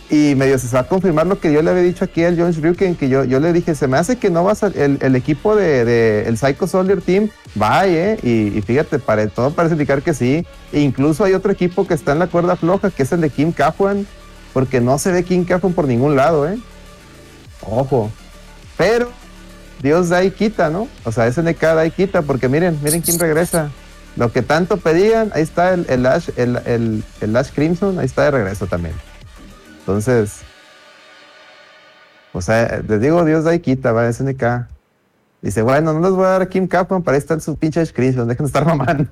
Y medio se va a confirmar lo que yo le había dicho aquí al Jones Ryuken, que yo, yo le dije, se me hace que no va a el, el equipo de, de el Psycho Soldier Team va, ¿eh? Y, y fíjate, para, todo parece indicar que sí. E incluso hay otro equipo que está en la cuerda floja, que es el de Kim Kafuan, porque no se ve Kim Kafuan por ningún lado, ¿eh? Ojo. Pero Dios da y quita, ¿no? O sea, SNK da y quita, porque miren, miren quién regresa. Lo que tanto pedían, ahí está el, Ash, el, el, el Ash Crimson, ahí está de regreso también. Entonces, o sea, les digo, Dios da y quita, va, SNK. Dice, bueno, no les voy a dar a Kim Capcom, para está su pinche Ash Crimson, dejen de estar mamando.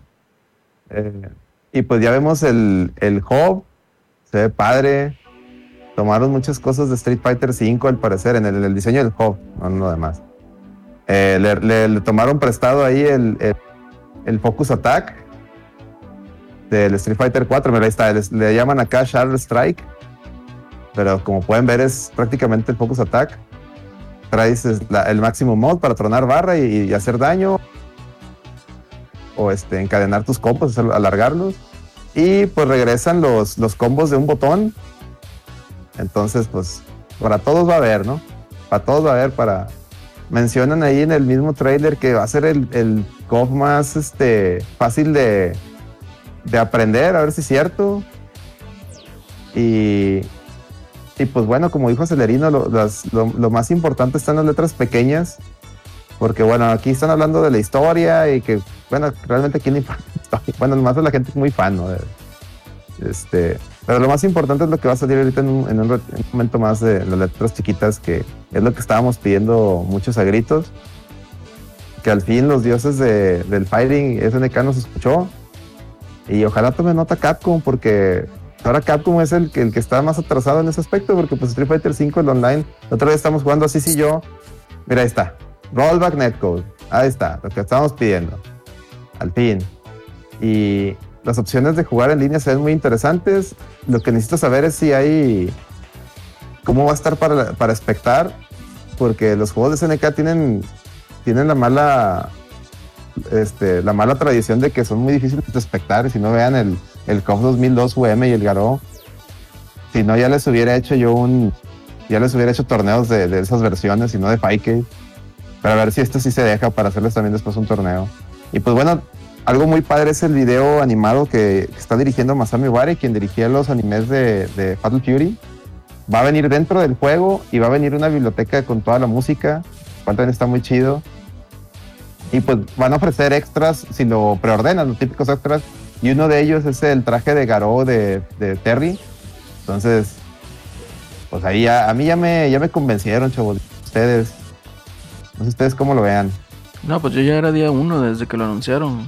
Eh, y pues ya vemos el, el hub, se ve padre. Tomaron muchas cosas de Street Fighter V al parecer, en el, el diseño del hub, no en lo demás. Eh, le, tomaron prestado ahí el, el, Focus Attack del Street Fighter 4. Mira, ahí está, le, llaman acá Sharp Strike. Pero como pueden ver, es prácticamente el Focus Attack. Traes el máximo mod para tronar barra y, y hacer daño. O este, encadenar tus combos, alargarlos. Y pues regresan los, los combos de un botón. Entonces, pues, para todos va a haber, ¿no? Para todos va a haber, para... Mencionan ahí en el mismo trailer que va a ser el, el COF más este, fácil de, de aprender, a ver si es cierto. Y, y pues bueno, como dijo Celerino, lo, más importante están las letras pequeñas. Porque bueno, aquí están hablando de la historia y que, bueno, realmente quién le importa? Bueno, nomás la gente es muy fan, ¿no? Este, pero lo más importante es lo que va a salir ahorita en un, en un momento más de las letras chiquitas, que es lo que estábamos pidiendo muchos a gritos. Que al fin los dioses de- del fighting SNK nos escuchó. Y ojalá tome nota Capcom, porque ahora Capcom es el que, el que está más atrasado en ese aspecto, porque pues Street Fighter 5 el online, otra vez estamos jugando así, sí, yo. Mira, ahí está. Rollback Netcode. Ahí está, lo que estábamos pidiendo. Al fin. Y las opciones de jugar en línea se ven muy interesantes. Lo que necesito saber es si hay. cómo va a estar para, para espectar. porque los juegos de SNK tienen, tienen la mala este, la mala tradición de que son muy difíciles de espectar. Si no vean el, el KOF 2002 UM y el Garou, si no ya les hubiera hecho yo un, ya les hubiera hecho torneos de, de esas versiones y no de Fike. Para ver si esto sí se deja para hacerles también después un torneo. Y pues bueno, algo muy padre es el video animado que, está dirigiendo Masami Wari, quien dirigía los animes de, de Fatal Fury. Va a venir dentro del juego y va a venir una biblioteca con toda la música, cual también está muy chido. Y pues van a ofrecer extras si lo preordenan, los típicos extras. Y uno de ellos es el traje de Garou de, de Terry. Entonces, pues ahí ya, a mí ya me, ya me convencieron, chavos. Ustedes, no sé ustedes cómo lo vean. No, pues yo ya era día uno desde que lo anunciaron.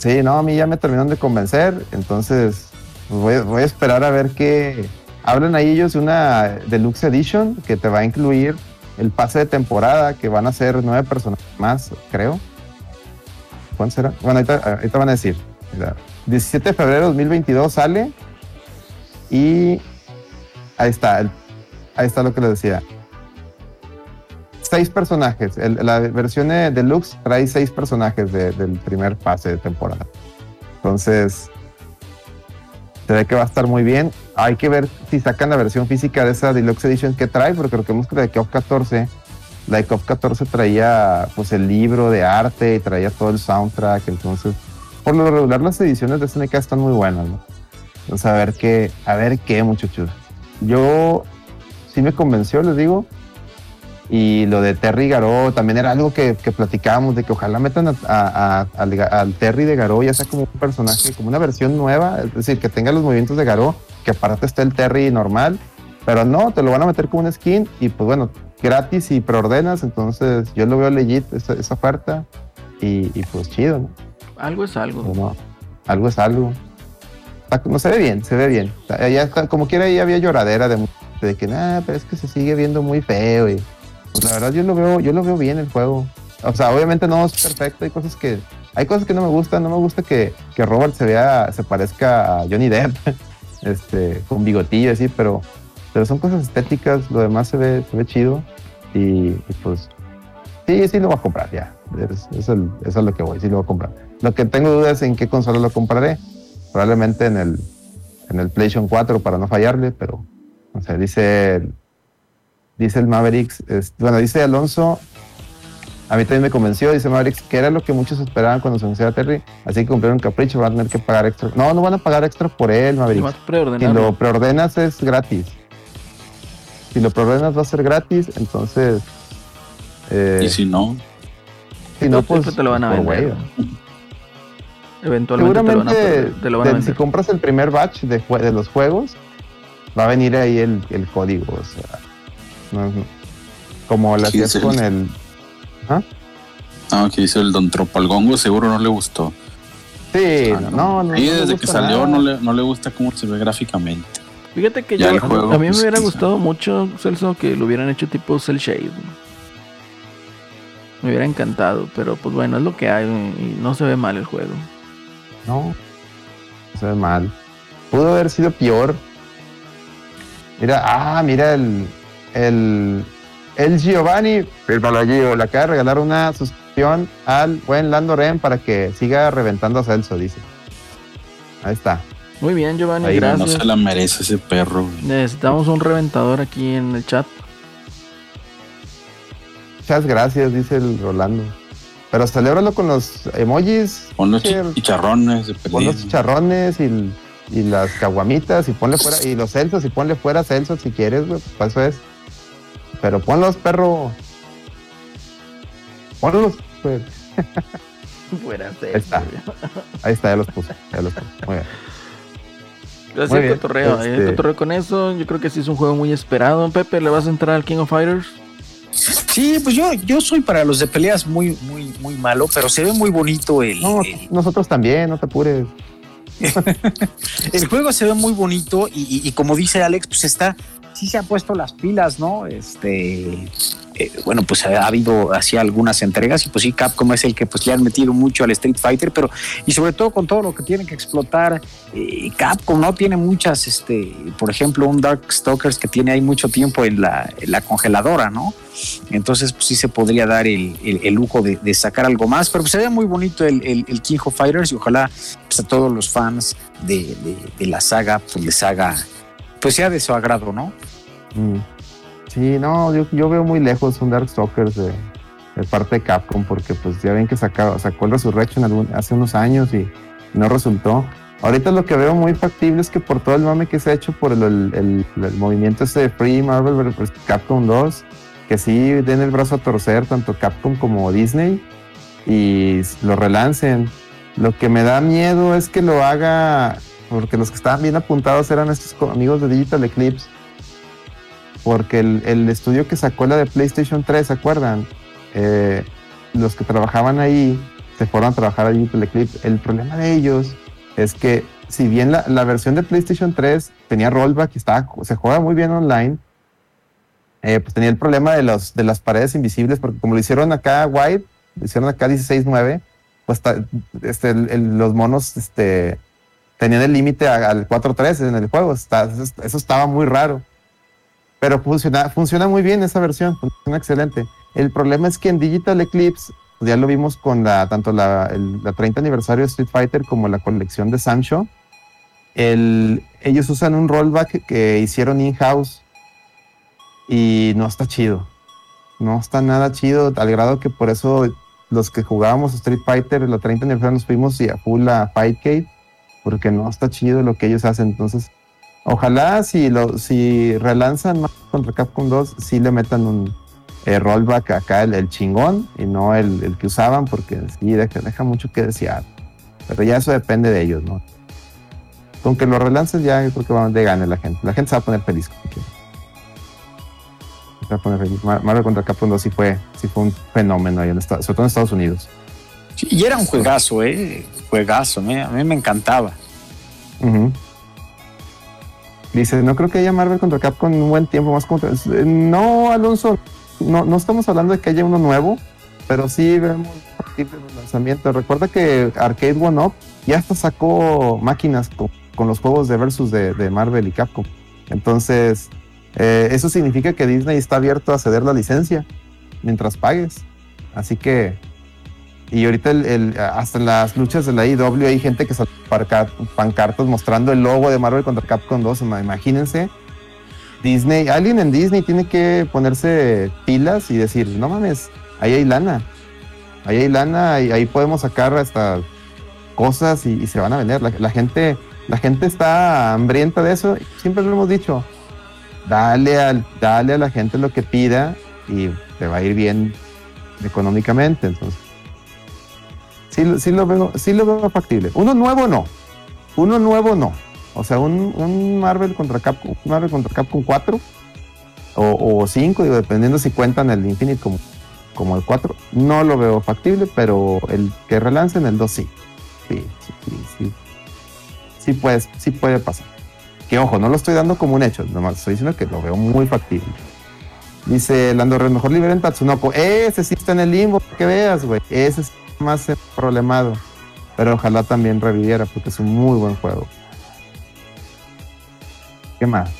Sí, no, a mí ya me terminaron de convencer. Entonces, pues voy, a esperar a ver qué. Hablan ahí ellos de una Deluxe Edition que te va a incluir el pase de temporada, que van a ser nueve personas más, creo. ¿Cuánto será? Bueno, ahorita, ahorita van a decir. Mira, 17 de febrero de 2022 sale. Y ahí está, ahí está lo que les decía. Seis personajes. El- la versión de deluxe trae seis personajes de- del primer pase de temporada. Entonces, se ve que va a estar muy bien. Hay que ver si sacan la versión física de esa Deluxe Edition que trae, porque recordemos que la de KOF 14, la KOF 14 traía pues el libro de arte y traía todo el soundtrack. Entonces, por lo regular, las ediciones de SNK están muy buenas, ¿no? Entonces, a ver qué, a ver qué, muchachos. Yo sí me convenció, les digo. Y lo de Terry Garou también era algo que, que platicábamos de que ojalá metan a- a- a- al, Terry de Garou ya sea como un personaje, como una versión nueva, es decir, que tenga los movimientos de Garou, que aparte esté el Terry normal, pero no, te lo van a meter como un skin y pues bueno, gratis y preordenas, entonces yo lo veo legit esa, esa oferta y, y, pues chido, ¿no? Algo es algo. Pues no, algo es algo. No se ve bien, se ve bien. Ya está- como quiera, ahí había lloradera de, de que, nada, pero es que se sigue viendo muy feo. Y, pues, la verdad, yo lo veo, yo lo veo bien el juego. O sea, obviamente no es perfecto. Hay cosas que, hay cosas que no me gustan. No me gusta que, que Robert se vea, se parezca a Johnny Depp, este, con bigotillo así, pero, pero son cosas estéticas. Lo demás se ve, se ve chido. Y, y, pues, sí, sí lo voy a comprar ya. Es, es el- eso es lo que voy, sí lo voy a comprar. Lo que tengo dudas es en qué consola lo compraré. Probablemente en el, en el PlayStation 4 para no fallarle, pero o sea, dice dice el Mavericks, es- bueno, dice Alonso, a mí también me convenció, dice Mavericks, que era lo que muchos esperaban cuando se anunciara Terry, así que cumplieron un capricho, van a tener que pagar extra. No, no van a pagar extra por él, Mavericks. Si lo preordenas es gratis. Si lo preordenas va a ser gratis, entonces... eh, Y si no, si no, pues te lo van a por vender. Eventualmente te lo van a, te lo van a de- vender. si compras el primer batch de los juegos, va a venir ahí el, el código. O sea, no como lo hacías con el. no, que dice el Don Tropalgongo, seguro no le gustó. Sí, Ah, no, no. Y no me desde que gusta salió nada. no le, no le gusta cómo se ve gráficamente. Fíjate que Ya yo, el juego, a mí me pues, hubiera quizá. gustado mucho, Celso, que lo hubieran hecho tipo Cell Shade. ¿no? Me hubiera encantado, pero pues bueno, es lo que hay y no se ve mal el juego. No, se ve mal. Pudo haber sido peor. Mira, ah, mira el. El. El Giovanni, el Balagio, le acaba de regalar una suscripción al buen Lando Ren para que siga reventando a Celso, dice. Ahí está. Muy bien, Giovanni, Ahí no gracias. se la merece ese perro. Necesitamos un reventador aquí en el chat. Muchas gracias, dice el Rolando. Pero celébralo con los emojis, Pon los chicharrones pon los chicharrones y, y las caguamitas y ponle fuera, y los celsos y ponle fuera celsos si quieres, güey, pues para eso es. Pero ponlos, perro. Ponlos, pues. Ahí está. Ahí está, ya los puse. Ya los puse. Muy bien. Gracias Muy al bien, cotorreo. ahí este- cotorreo con eso. Yo creo que sí es un juego muy esperado. Pepe, ¿le vas a entrar al King of Fighters? Sí, pues yo, yo soy para los de peleas muy, muy, muy malo, pero se ve muy bonito el, No, el, nosotros también, no te apures. el juego se ve muy bonito y, y- y como dice Alex, pues está, sí se ha puesto las pilas, ¿no? Este, eh, bueno, pues ha, habido así algunas entregas y pues sí, Capcom es el que pues le han metido mucho al Street Fighter, pero y sobre todo con todo lo que tiene que explotar, eh, Capcom no tiene muchas, este, por ejemplo, un Dark Stalkers que tiene ahí mucho tiempo en la, congeladora, ¿no? Entonces, pues sí se podría dar el, lujo de, sacar algo más, pero pues, se ve muy bonito el, el, King of Fighters y ojalá pues, a todos los fans de, la saga pues les haga, pues sea de su agrado, ¿no? Mm. Sí, no, yo, veo muy lejos un Darkstalkers de, de parte de Capcom, porque pues ya ven que sacó, sacó el Resurrection hace unos años y no resultó. Ahorita lo que veo muy factible es que por todo el mame que se ha hecho por el, movimiento ese de Free Marvel. Capcom 2, que sí den el brazo a torcer tanto Capcom como Disney y lo relancen. Lo que me da miedo es que lo haga, porque los que estaban bien apuntados eran estos amigos de Digital Eclipse porque el, estudio que sacó la de PlayStation 3, ¿se acuerdan? Eh, los que trabajaban ahí se fueron a trabajar allí en Eclipse. El problema de ellos es que si bien la, versión de PlayStation 3 tenía rollback y estaba, se juega muy bien online, eh, pues tenía el problema de, los, de las paredes invisibles, porque como lo hicieron acá wide, lo hicieron acá 16.9, pues este, los monos este, tenían el límite al 4.3 en el juego. eso estaba muy raro. Pero funciona, funciona muy bien esa versión, funciona excelente. El problema es que en Digital Eclipse, pues ya lo vimos con la, tanto la, 30 aniversario de Street Fighter como la colección de Sancho, el, ellos usan un rollback que hicieron in-house y no está chido. No está nada chido, al grado que por eso los que jugábamos Street Fighter, la 30 aniversario, nos fuimos y a full a Fightcade, porque no está chido lo que ellos hacen. Entonces, Ojalá si lo si relanzan más contra Capcom 2, sí le metan un eh, rollback acá el, chingón y no el, que usaban, porque sí deja, deja, mucho que desear. Pero ya eso depende de ellos, ¿no? Con que lo relances ya creo que van de gane la gente. La gente se va a poner feliz. Se va a poner feliz. Marvel contra Capcom 2 sí fue, sí fue un fenómeno ahí en Estados, sobre todo en Estados Unidos. y era un juegazo, ¿eh? Juegazo, a mí me encantaba. Dice, no creo que haya Marvel contra Capcom un buen tiempo más contra... No, Alonso, no, no estamos hablando de que haya uno nuevo, pero sí vemos a partir de los lanzamientos. Recuerda que Arcade One Up ya hasta sacó máquinas con, los juegos de versus de, Marvel y Capcom. Entonces, eh, eso significa que Disney está abierto a ceder la licencia mientras pagues. Así que y ahorita el, hasta en las luchas de la IW hay gente que sale pancartas mostrando el logo de Marvel contra Capcom 2. Imagínense. Disney, alguien en Disney tiene que ponerse pilas y decir, no mames, ahí hay lana. Ahí hay lana y ahí podemos sacar hasta cosas y, se van a vender. La, gente, la gente está hambrienta de eso. Siempre lo hemos dicho. Dale, al, dale a la gente lo que pida y te va a ir bien económicamente. Entonces, sí, lo veo, sí lo veo factible. Uno nuevo no. Uno nuevo no. O sea, un, Marvel contra Capcom, Marvel contra Capcom 4 o, 5, dependiendo si cuentan el Infinite como, como el 4, no lo veo factible, pero el que relancen el 2 sí. Sí, sí, sí. Sí, puede, sí puede pasar. Que ojo, no lo estoy dando como un hecho, nomás estoy diciendo que lo veo muy factible. Dice Lando Red, mejor liberen Tatsunoko. Ese sí está en el limbo, que veas, güey. Ese sí más problemado. Pero ojalá también reviviera porque es un muy buen juego. ¿Qué más?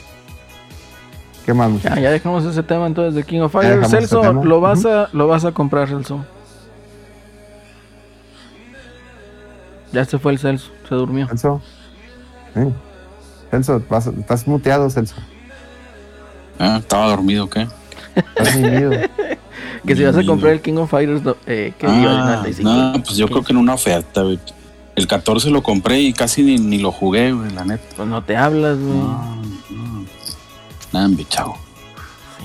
¿Qué más? Ya, ya dejamos ese tema entonces de King of Fighters. Celso, ¿lo vas, a, ¿lo vas a comprar, Celso? Ya se fue el Celso, se durmió. Celso. Celso, estás muteado, Celso. Ah, estaba dormido, ¿qué? Estás dormido. Que si vas a comprar el King of Fighters, eh, que ah, No, pues yo creo que en una oferta, El 14 lo compré y casi ni, lo jugué, güey, la neta. Pues no te hablas, güey. No, no. Nada, chavo.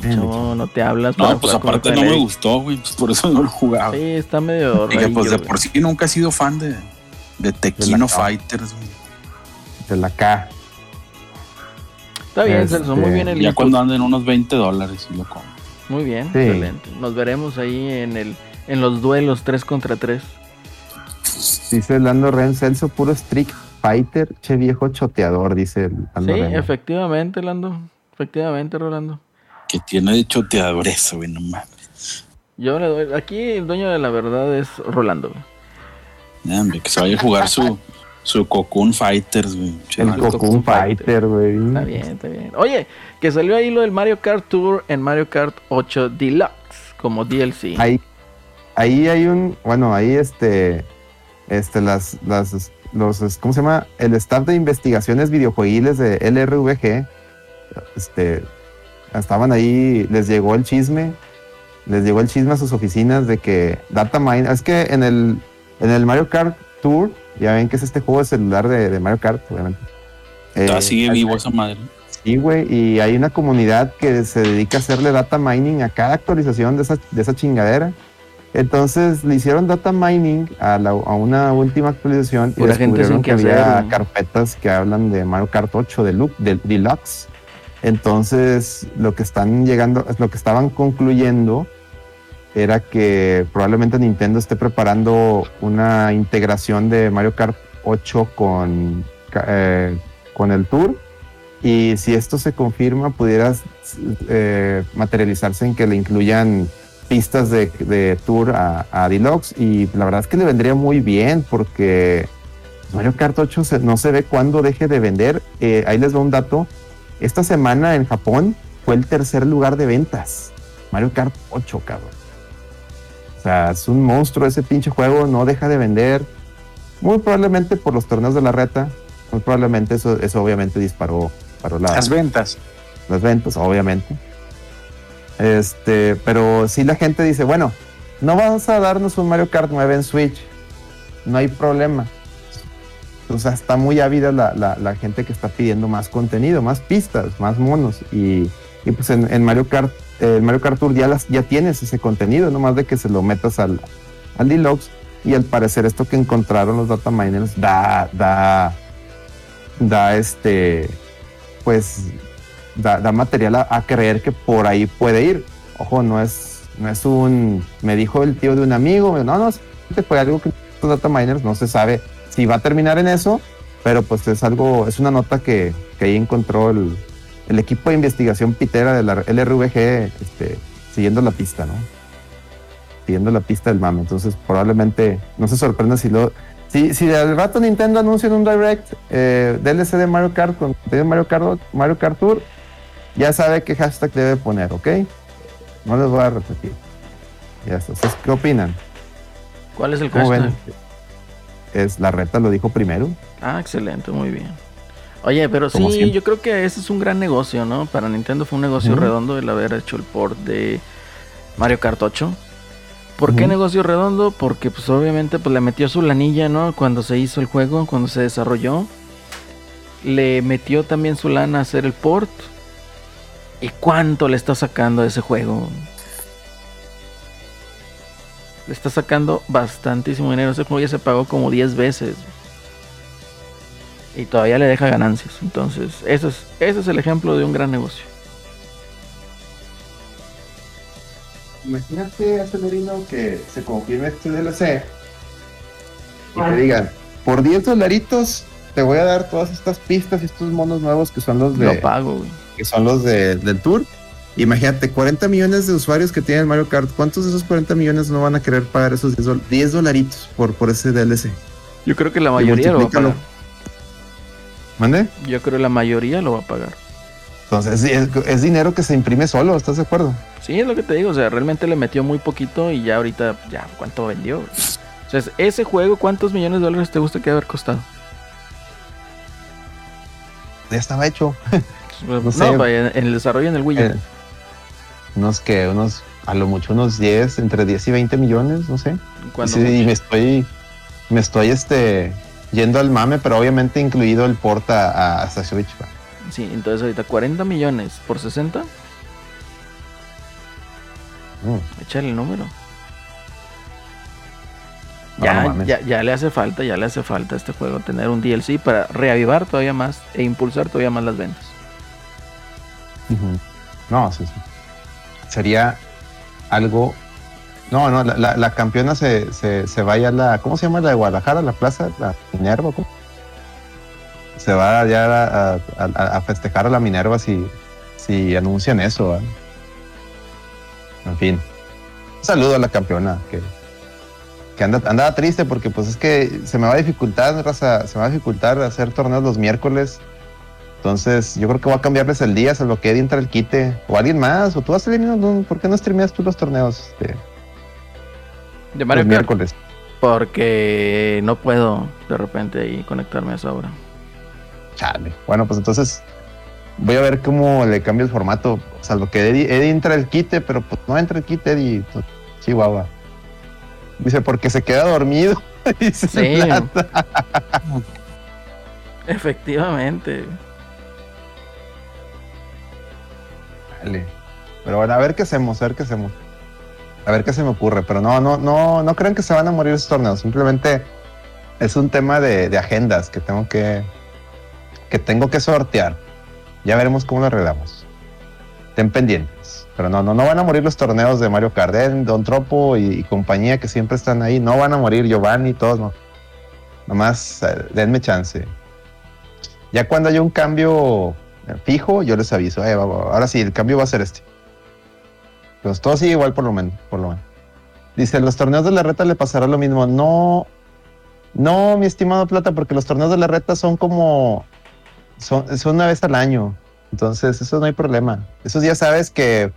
Chavo, no te hablas. No, pues aparte no me gustó, güey, pues por eso no lo jugaba. Sí, está medio Y que pues de por sí nunca he sido fan de, de Tequino Fighters, güey. De la K. Está bien, Celso, muy bien el Ya cuando anden unos 20 dólares y lo compro. Muy bien, excelente. Nos veremos ahí en el en los duelos 3 contra 3. Dice Lando Ren, Celso, puro Street Fighter, che viejo choteador, dice Lando Sí, efectivamente, Lando. Efectivamente, Rolando. Que tiene de choteador eso, güey, no mames. Yo le doy. Aquí el dueño de la verdad es Rolando. Hombre, que se vaya a jugar su, su Cocoon Fighters, güey. El. Cocoon Cocoon Fighter. Güey. Está bien, está bien. Oye, que salió ahí lo del Mario Kart Tour en Mario Kart 8 Deluxe como DLC. Ahí, ahí hay un, bueno, ahí este, este, las, las, los, ¿cómo se llama? El staff de investigaciones videojuegiles de LRVG, este, estaban ahí, les llegó el chisme, les llegó el chisme a sus oficinas de que Datamine, es que en el, en el Mario Kart Tour, ya ven que es este juego de celular de, de Mario Kart, obviamente. Todavía Eh, sigue vivo esa madre. Sí, güey, y hay una comunidad que se dedica a hacerle data mining a cada actualización de esa, de esa chingadera. Entonces le hicieron data mining a, la- a una última actualización y Pura gente descubrieron sin que qué había hacer. carpetas que hablan de Mario Kart 8 de Lu- del Deluxe. Entonces lo que están llegando, lo que estaban concluyendo era que probablemente Nintendo esté preparando una integración de Mario Kart 8 con, eh, con el Tour. Y si esto se confirma, pudiera eh, materializarse en que le incluyan pistas de, de Tour a, a Deluxe. Y la verdad es que le vendría muy bien porque Mario Kart 8 se- no se ve cuándo deje de vender. Eh, ahí les va un dato. Esta semana en Japón fue el tercer lugar de ventas. Mario Kart 8, cabrón. O sea, es un monstruo ese pinche juego, no deja de vender. Muy probablemente por los torneos de la reta. Muy probablemente eso, eso obviamente disparó, disparó la- Las ventas. las ventas, obviamente. Este, pero si la gente dice, bueno, no vamos a darnos un Mario Kart 9 en Switch. No hay problema. O sea, está muy ávida la, la- la gente que está pidiendo más contenido, más pistas, más monos. Y, y pues en, en Mario Kart, eh, Mario Kart Tour ya, las, ya tienes ese contenido, nomás de que se lo metas al, al Deluxe. Y al parecer esto que encontraron los data miners da, da, da este, pues da, material a, creer que por ahí puede ir. Ojo, no es, no es un, me dijo el tío de un amigo, no, no, fue algo que los data miners no se sabe si va a terminar en eso, pero pues es algo, es una nota que, que ahí encontró el, el equipo de investigación pitera de la LRVG, este, siguiendo la pista, ¿no? Siguiendo la pista del mame. Entonces, probablemente no se sorprenda si lo, si, si al rato Nintendo anuncia en un direct eh, DLC de Mario Kart con Mario Kart, Mario Kart Tour, ya sabe qué hashtag debe poner, ¿ok? No les voy a repetir. Ya está. ¿Ustedes qué opinan? ¿Cuál es el ¿Cómo hashtag? ven? Es la reta lo dijo primero. Ah, excelente, muy bien. Oye, pero sí, siempre. yo creo que ese es un gran negocio, ¿no? Para Nintendo fue un negocio redondo el haber hecho el port de Mario Kart 8. ¿Por qué negocio redondo? Porque pues obviamente pues le metió su lanilla, ¿no? Cuando se hizo el juego, cuando se desarrolló. Le metió también su lana a hacer el port. ¿Y cuánto le está sacando a ese juego? Le está sacando bastantísimo dinero. Ese juego ya se pagó como 10 veces. Y todavía le deja ganancias. Entonces, eso es, ese es el ejemplo de un gran negocio. Imagínate, Acelerino, que se confirme este DLC y te digan, por 10 dolaritos te voy a dar todas estas pistas y estos monos nuevos que son los de, Lo pago, güey. que son los de- del tour. Imagínate, 40 millones de usuarios que tienen Mario Kart. ¿Cuántos de esos 40 millones no van a querer pagar esos 10, dol- 10 dolaritos por, por ese DLC? Yo creo que la mayoría lo va a pagar. ¿Mande? Yo creo que la mayoría lo va a pagar. Entonces, es, es dinero que se imprime solo, ¿estás de acuerdo? Sí, es lo que te digo. O sea, realmente le metió muy poquito y ya ahorita, ya, ¿cuánto vendió? O sea, ese juego, ¿cuántos millones de dólares te gusta que haber costado? Ya estaba hecho. No, sé. vaya, en el desarrollo en el Wii. Eh, unos que, unos, a lo mucho unos 10, entre 10 y 20 millones, no sé. Sí, y me estoy, me estoy este, yendo al mame, pero obviamente incluido el porta a, hasta Switch. Sí, entonces ahorita 40 millones por 60, Mm, échale el número. no, Ya, no ya, ya le hace falta, ya le hace falta a este juego tener un DLC para reavivar todavía más e impulsar todavía más las ventas. No, sí, sí. Sería algo. No, no, la, la- campeona se, se, se vaya a la. ¿Cómo se llama la de Guadalajara? La plaza, la Minerva. ¿cómo? Se va allá a, a- a- a festejar a la Minerva si, si anuncian eso. En fin. saludo a la campeona que, que anda, andaba triste porque pues es que se me va a dificultar, raza, se me va a dificultar hacer torneos los miércoles. Entonces, yo creo que voy a cambiarles el día, se lo que entra el quite. O alguien más, o tú vas a salir, ¿por qué no streameas tú los torneos? Este, De Mario los Kart. miércoles. Porque no puedo de repente ahí conectarme a esa hora. Chale. Bueno, pues entonces voy a ver cómo le cambio el formato. O sea, lo que Eddie, Eddie entra el quite, pero pues no entra el quite, Eddie. Pues, Chihuahua. Dice, porque se queda dormido. Dice Sí. Plata. Efectivamente. Dale. Pero bueno, a ver qué hacemos, a ver qué hacemos. A ver qué se me ocurre. Pero no, no, no, no crean que se van a morir esos torneos. Simplemente es un tema de, agendas que tengo que, que tengo que sortear. Ya veremos cómo lo arreglamos. Estén pendientes. Pero no, no, no van a morir los torneos de Mario Kart. Eh, Don Tropo y, compañía que siempre están ahí. No van a morir Giovanni y todos, no. Nomás eh, denme chance. Ya cuando haya un cambio eh, fijo, yo les aviso. Eh, ahora sí, el cambio va a ser este. Pues todo sigue igual por lo menos, por lo menos. Dice, los torneos de la reta le pasará lo mismo. No, no, mi estimado Plata, porque los torneos de la reta son como, son, una vez al año. Entonces, eso no hay problema. Esos ya sabes que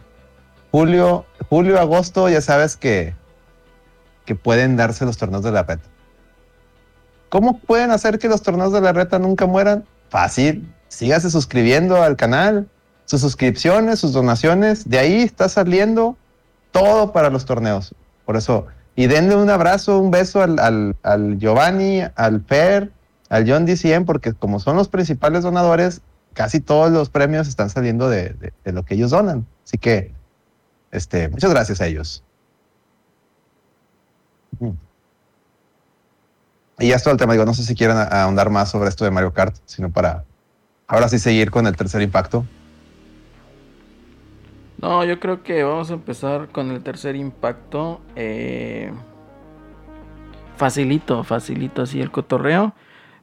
julio, julio, agosto, ya sabes que, que pueden darse los torneos de la reta. ¿Cómo pueden hacer que los torneos de la reta nunca mueran? Fácil. Sígase suscribiendo al canal, sus suscripciones, sus donaciones. De ahí está saliendo todo para los torneos. Por eso, y denle un abrazo, un beso al, al, al Giovanni, al Per, al John DCM, porque como son los principales donadores, casi todos los premios están saliendo de, de- lo que ellos donan. Así que, este, muchas gracias a ellos. Mm. Y ya es todo el tema. Digo, no sé si quieren ahondar más sobre esto de Mario Kart, sino para ahora sí seguir con el tercer impacto. No, yo creo que vamos a empezar con el tercer impacto. eh, facilito, facilito así el cotorreo.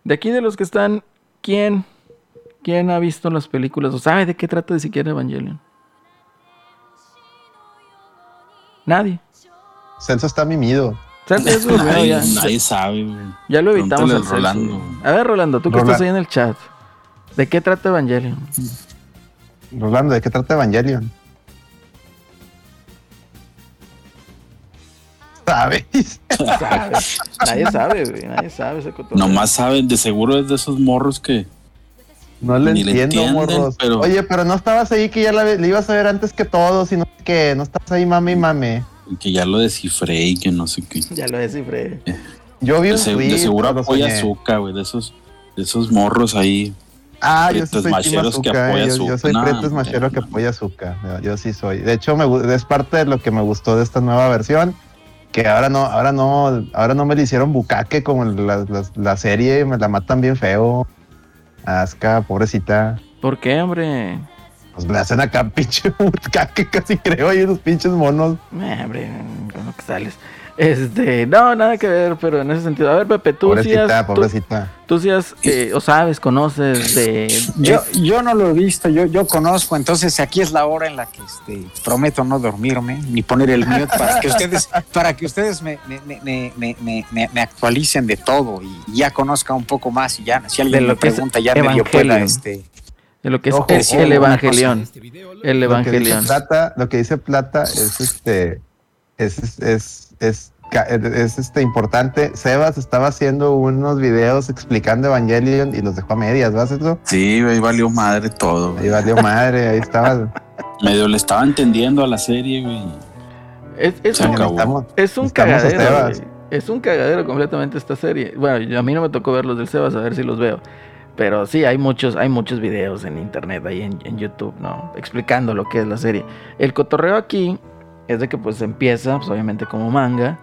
De aquí de los que están, ¿quién? ¿Quién ha visto las películas o sabe de qué trata de siquiera Evangelion? Nadie. Celso está mimido. Durmió, Nadie, ya, nadie sabe, güey. ya lo evitamos. Al Rolando. A ver, Rolando, tú que Rola- estás ahí en el chat. ¿De qué trata Evangelion? Rolando, ¿de qué trata Evangelion? ¿Sabes? Sabe. nadie sabe, güey. Nadie sabe ese cotorreo. Nomás saben, de seguro es de esos morros que. No le Ni le entiendo, entienden, morros. pero- Oye, pero no estabas ahí que ya la, le ibas a ver antes que todos, sino que no estás ahí mame y mame. que ya lo descifré y que no sé qué. Ya lo descifré. Yo vi De, un de tweet, seguro lo apoya. Azúcar, güey. De esos, de esos morros ahí. Ah, yo soy macheros que Azúcar, apoya yo, yo Azúcar. soy No, Prietos hombre, Machero que no. apoya Azúcar. Yo, yo sí soy. De hecho, me, es parte de lo que me gustó de esta nueva versión. Que ahora no, ahora no, ahora no me le hicieron bucaque como la, la- la serie, me la matan bien feo. Asca, pobrecita. ¿Por qué, hombre? Pues me hacen acá pinche bucaque, casi creo, ahí unos pinches monos. Eh, hombre, con lo que sales. Este, no, nada que ver, pero en ese sentido. A ver, Pepe, tú sí Pobrecita, has, tú, pobrecita. tú sí has, eh, o sabes, conoces de... Yo, yo no lo he visto, yo, yo conozco, entonces aquí es la hora en la que este, prometo no dormirme ni poner el mute para que ustedes, para que ustedes me, me, me, me, me- me- me- me actualicen de todo y ya conozca un poco más y ya, si alguien me pregunta ya medio pueda Evangelion. este. de lo que es Ojo, el, ojo, el una Evangelion. El Lo que dice. Plata, lo que dice Plata es este, es, es, es, es, es, este importante. Sebas estaba haciendo unos videos explicando Evangelion y los dejó a medias, ¿vas eso? Sí, güey, valió madre todo. güey. Ahí valió madre, ahí estaba. Medio le estaba entendiendo a la serie, güey. Es, es Se un. Necesitamos- es un cagadero. Es un cagadero completamente esta serie. Bueno, yo- a mí no me tocó ver los del Sebas, a ver si los veo. Pero sí, hay muchos, hay muchos videos en internet, ahí en, en YouTube, ¿no? Explicando lo que es la serie. El cotorreo aquí es de que pues empieza, pues obviamente como manga,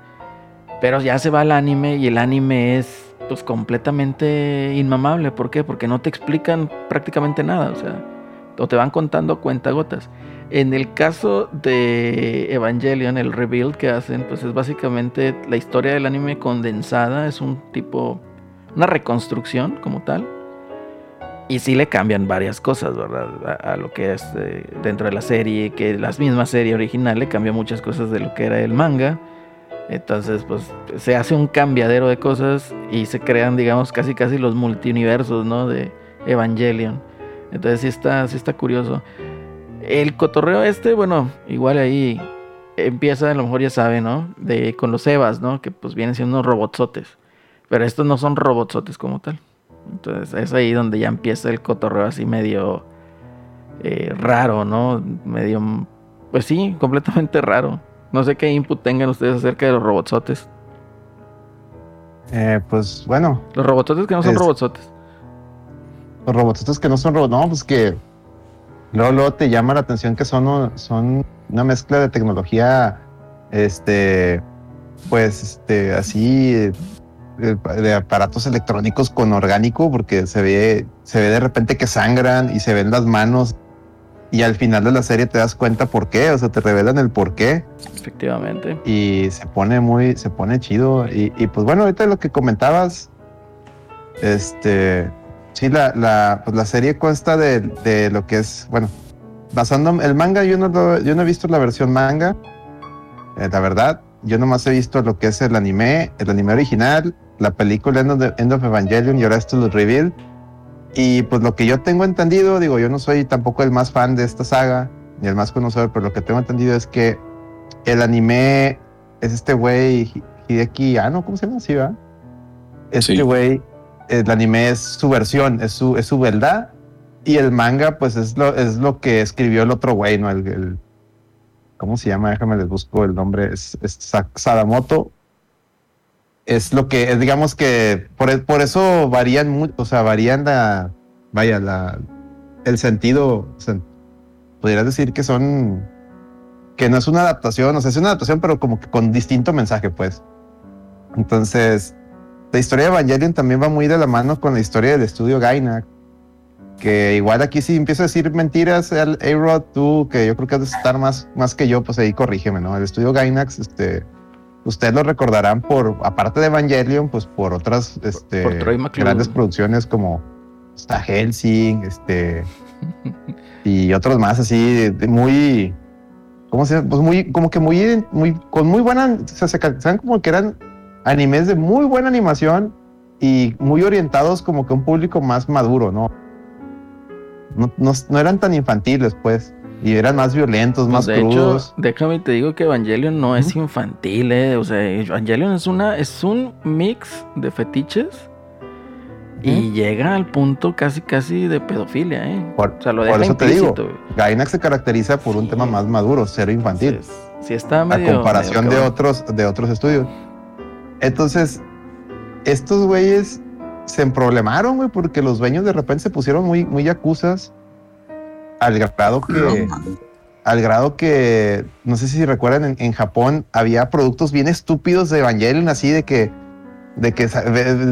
pero ya se va al anime y el anime es pues completamente inmamable. ¿Por qué? Porque no te explican prácticamente nada, o sea, o te van contando cuentagotas. En el caso de Evangelion, el rebuild que hacen, pues es básicamente la historia del anime condensada, es un tipo, una reconstrucción como tal. Y sí le cambian varias cosas, ¿verdad? A, lo que es eh, dentro de la serie, que la misma serie original le cambia muchas cosas de lo que era el manga. Entonces, pues se hace un cambiadero de cosas y se crean, digamos, casi casi los multiuniversos, ¿no? De Evangelion. Entonces sí está, está curioso. El cotorreo este, bueno, igual ahí empieza, a lo mejor ya sabe, ¿no? De, con los Evas, ¿no? Que pues vienen siendo unos robotsotes. Pero estos no son robotsotes como tal. Entonces es ahí donde ya empieza el cotorreo así medio eh, raro, ¿no? Medio, pues sí, completamente raro. No sé qué input tengan ustedes acerca de los robotsotes. Eh, pues bueno, Los robotsotes que no son Es- robotsotes. los robotitos que no son robots, no, pues que luego, luego te llama la atención que son, son una mezcla de tecnología, este, pues, este, así, de aparatos electrónicos con orgánico, porque se ve, se ve de repente que sangran y se ven las manos y al final de la serie te das cuenta por qué, o sea, te revelan el por qué Efectivamente. y se pone muy, se pone chido. Y, y, pues bueno, ahorita lo que comentabas, este, sí, la, la, pues la serie consta de, de lo que es, bueno, basando el manga, yo no, lo- yo no he visto la versión manga, eh, la verdad, yo nomás he visto lo que es el anime, el anime original, la película End of, the- End of Evangelion y ahora esto lo reveal. Y pues lo que yo tengo entendido, digo, yo no soy tampoco el más fan de esta saga, ni el más conocedor, pero lo que tengo entendido es que el anime es este güey Hi- Hideki Anno, ¿cómo se llama? Sí, ¿verdad? Este Sí. güey, el anime es su versión, es su, es su verdad. Y el manga, pues es lo, es lo que escribió el otro güey, ¿no? El, el- ¿Cómo se llama? Déjame les busco el nombre. Es, es Sa- Sadamoto. Es lo que, es, digamos que por, e- por eso varían mucho, o sea, varían la, vaya, la, el sentido, o podrías decir que son que no es una adaptación, o sea, es una adaptación, pero como que con distinto mensaje, pues. Entonces, la historia de Evangelion también va muy de la mano con la historia del estudio Gainax. Que igual aquí sí empiezo a decir mentiras, A-Rod, tú, que yo creo que has de estar más, más que yo, pues ahí corrígeme, ¿no? El estudio Gainax, este, ustedes lo recordarán por, aparte de Evangelion, pues por otras, este, por Troy McClure. grandes producciones como está Helsing, este, y otros más así, de- de muy, ¿cómo se llama? Pues muy, como que muy, muy, con muy buena, o sea, se caracterizan como que eran animes de muy buena animación y muy orientados como que a un público más maduro, ¿no? No, no, no eran tan infantiles, pues, y eran más violentos, más Pues, de crudos. hecho, déjame te digo que Evangelion no es infantil, eh. O sea, Evangelion es una, es un mix de fetiches y llega al punto casi casi de pedofilia, eh. Por, O sea, lo por deja eso te digo. Gainax se caracteriza por un tema más maduro, cero infantil. Sí está a medio. comparación medio de otros, de otros estudios. Entonces, estos güeyes se emproblemaron, güey, porque los dueños de repente se pusieron muy, muy yacuzas al grado que, No, al grado que, no sé si recuerdan, en, en Japón había productos bien estúpidos de Evangelion, así de que, de que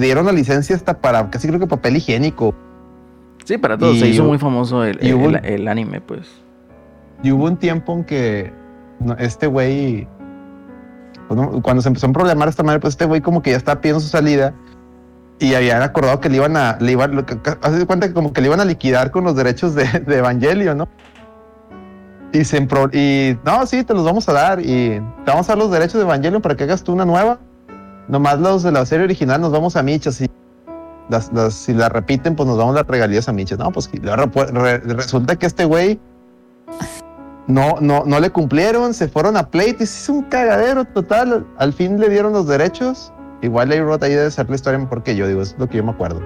dieron la licencia hasta para, casi creo que papel higiénico. Sí, para todos. y se hizo hubo- muy famoso el, el- hubo un- el- el anime, pues. Y hubo un tiempo en que este güey, pues, cuando se empezó a problemar esta madre, pues este güey como que ya estaba pidiendo su salida y habían acordado que le iban a, le iban, de cuenta que como que le iban a liquidar con los derechos de, de Evangelio, ¿no? Y se y no, sí, te los vamos a dar y te vamos a dar los derechos de Evangelio para que hagas tú una nueva. Nomás los de la serie original nos vamos a michas y las, las- si la repiten, pues nos damos las regalías a michas. No, pues re- re- resulta que este güey no, no, no le cumplieron, se fueron a pleito y se hizo un cagadero total. Al fin le dieron los derechos. Igual A-Rod ahí debe ser la historia mejor que yo, digo, es lo que yo me acuerdo.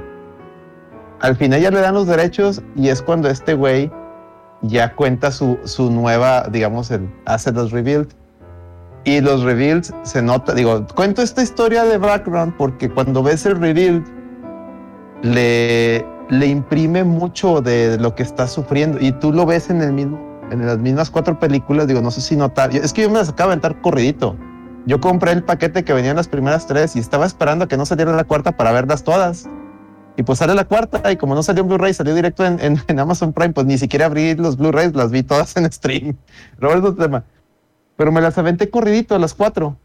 Al final ya le dan los derechos y es cuando este güey ya cuenta su, su nueva, digamos, el, hace los rebuild. Y los rebuilds se nota, digo, cuento esta historia de background porque cuando ves el rebuild le, le imprime mucho de lo que está sufriendo y tú lo ves en el mismo en las mismas cuatro películas, digo, no sé si notar, es que yo me las acabo de aventar corridito. Yo compré el paquete que venían las primeras tres y estaba esperando a que no saliera la cuarta para verlas todas. Y pues sale la cuarta y como no salió en Blu-ray, salió directo en, en- Amazon Prime, pues ni siquiera abrí los Blu-rays, las vi todas en stream. Otro tema. Pero me las aventé corridito a las cuatro.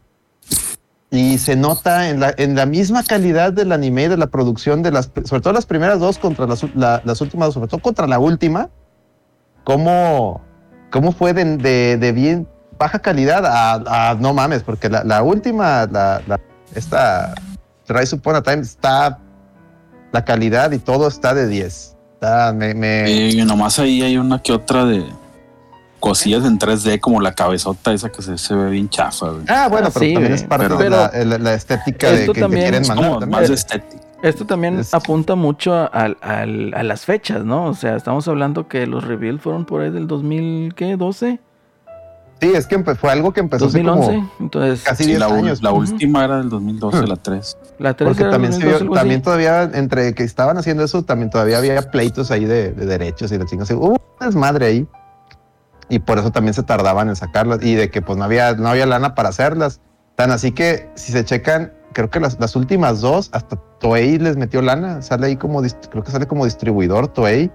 y se nota en la, en la misma calidad del anime, de la producción, de las, sobre todo las primeras dos contra las, la- las últimas, sobre todo contra la última, cómo, cómo fue de- de bien baja calidad a, a no mames, porque la, la última, la, la- esta Rise Upon a Time está, la calidad y todo está de 10. Está, me, me- Y nomás ahí hay una que otra de cosillas en 3D, como la cabezota esa que se, se ve bien chafa. güey. Ah, bueno, Ah, pero sí, también güey. es parte Pero- de la, la- la estética de que, que también quieren mandar como también. más de estética. Esto también Es- apunta mucho al- al- a las fechas, ¿no? O sea, estamos hablando que los reveals fueron por ahí del 2000, ¿qué? ¿12? Sí, es que fue algo que empezó así 2011. como Entonces, casi Sí, 10 la, ul- años. la última era del 2012, la 3. la 3 Porque era también, se 2012, vio- algo así. también todavía, entre que estaban haciendo eso, también todavía había pleitos ahí de, de derechos y la chingada. Hubo un desmadre ahí. Y por eso también se tardaban en sacarlas. Y de que pues no había, no había lana para hacerlas. Tan así que si se checan, creo que las, las últimas dos, hasta Toei les metió lana. Sale ahí como, creo que sale como distribuidor Toei.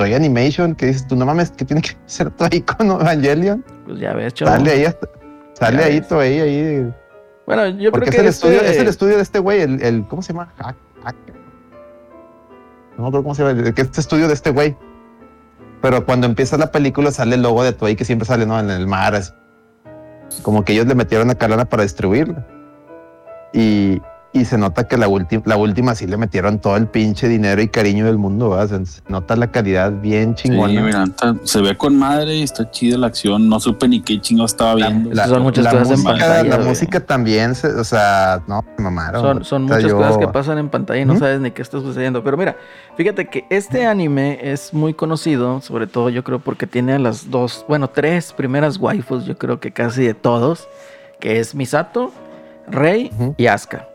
Toei Animation, que dices tú, no mames, que tiene que ser Toei con Evangelion. Pues ya ves, chavo. Sale ahí hasta- Sale Ya ahí. Toei ahí. Bueno, yo Porque creo es que el, este- estudio, es el estudio de este güey, el, el- ¿cómo se llama? Hack- Hacker. No me acuerdo cómo se llama, el, que este estudio de este güey. Pero cuando empieza la película sale el logo de Toei que siempre sale ¿no? en el mar. así. Como que ellos le metieron a lana para distribuirla. Y, y se nota que la, última la última sí le metieron todo el pinche dinero y cariño del mundo. ¿verdad? Se nota la calidad bien Sí, chingona. mira, está- se ve con madre y está chida la acción. No supe ni qué chingo estaba viendo. La, Son muchas la cosas en pantalla, la güey. música también, se- o sea, no, me mamaron. Son, muchas yo- cosas que pasan en pantalla y no sabes ni qué está sucediendo. Pero mira, fíjate que este anime es muy conocido, sobre todo yo creo porque tiene a las dos, bueno, tres primeras waifus, yo creo que casi de todos, que es Misato, Rei Ujú. y Asuka.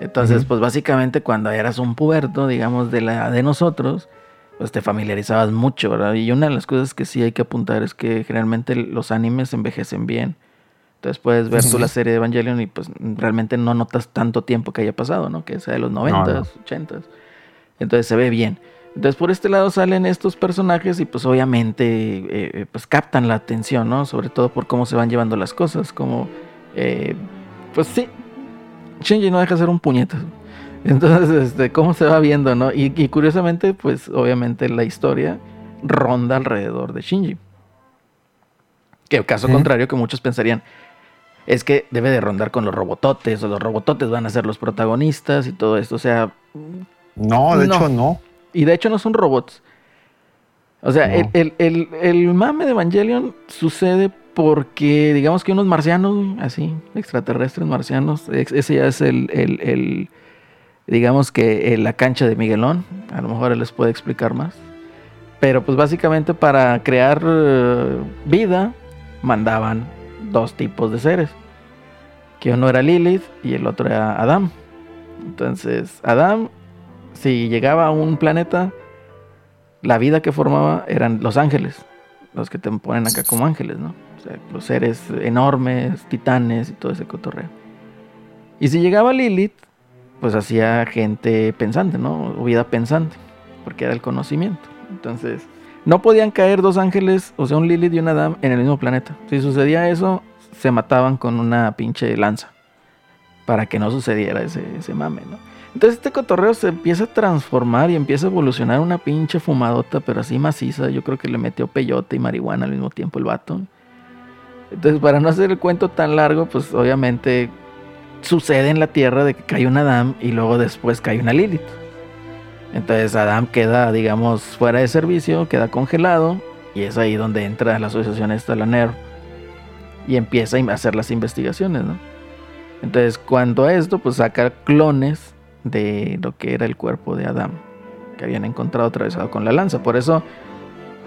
Entonces, pues básicamente cuando eras un puberto, digamos, de la de nosotros, pues te familiarizabas mucho, ¿verdad? Y una de las cosas que sí hay que apuntar es que generalmente los animes envejecen bien. Entonces puedes ver tú Ujú. la serie de Evangelion y pues realmente no notas tanto tiempo que haya pasado, ¿no? Que sea de los 90s, no. 80s. Entonces se ve bien. Entonces por este lado salen estos personajes y pues obviamente eh, eh, pues captan la atención, ¿no? Sobre todo por cómo se van llevando las cosas, como eh, pues sí, Shinji no deja de ser un puñetazo. Entonces, este, cómo se va viendo, ¿no? Y, y curiosamente, pues obviamente la historia ronda alrededor de Shinji. Que caso contrario, que muchos pensarían, es que debe de rondar con los robototes, o los robototes van a ser los protagonistas y todo esto. O sea, No, de No. hecho no. y de hecho no son robots. O sea, No. el, el- el- el mame de Evangelion sucede porque, digamos que unos marcianos, así, extraterrestres marcianos, ese ya es el, el- digamos que la cancha de Miguelón. A lo mejor él les puede explicar más. Pero pues básicamente para crear eh, vida mandaban dos tipos de seres. Que uno era Lilith y el otro era Adam. Entonces, Adam si llegaba a un planeta, la vida que formaba eran los ángeles, los que te ponen acá como ángeles, ¿no? Los seres enormes, titanes y todo ese cotorreo. Y si llegaba Lilith, pues hacía gente pensante, ¿no? O vida pensante, porque era el conocimiento. Entonces, no podían caer dos ángeles, o sea, un Lilith y un Adam en el mismo planeta. Si sucedía eso, se mataban con una pinche lanza, para que no sucediera ese, ese mame, ¿no? Entonces este cotorreo se empieza a transformar y empieza a evolucionar una pinche fumadota, pero así maciza. Yo creo que le metió peyote y marihuana al mismo tiempo el vato. Entonces, para no hacer el cuento tan largo, pues obviamente sucede en la Tierra de que cae un Adam y luego después cae una Lilith. Entonces Adam queda, digamos, fuera de servicio, queda congelado y es ahí donde entra la asociación esta, la NERV, y empieza a hacer las investigaciones, ¿no? Entonces, cuando a esto, pues saca clones de lo que era el cuerpo de Adán, que habían encontrado atravesado con la lanza. Por eso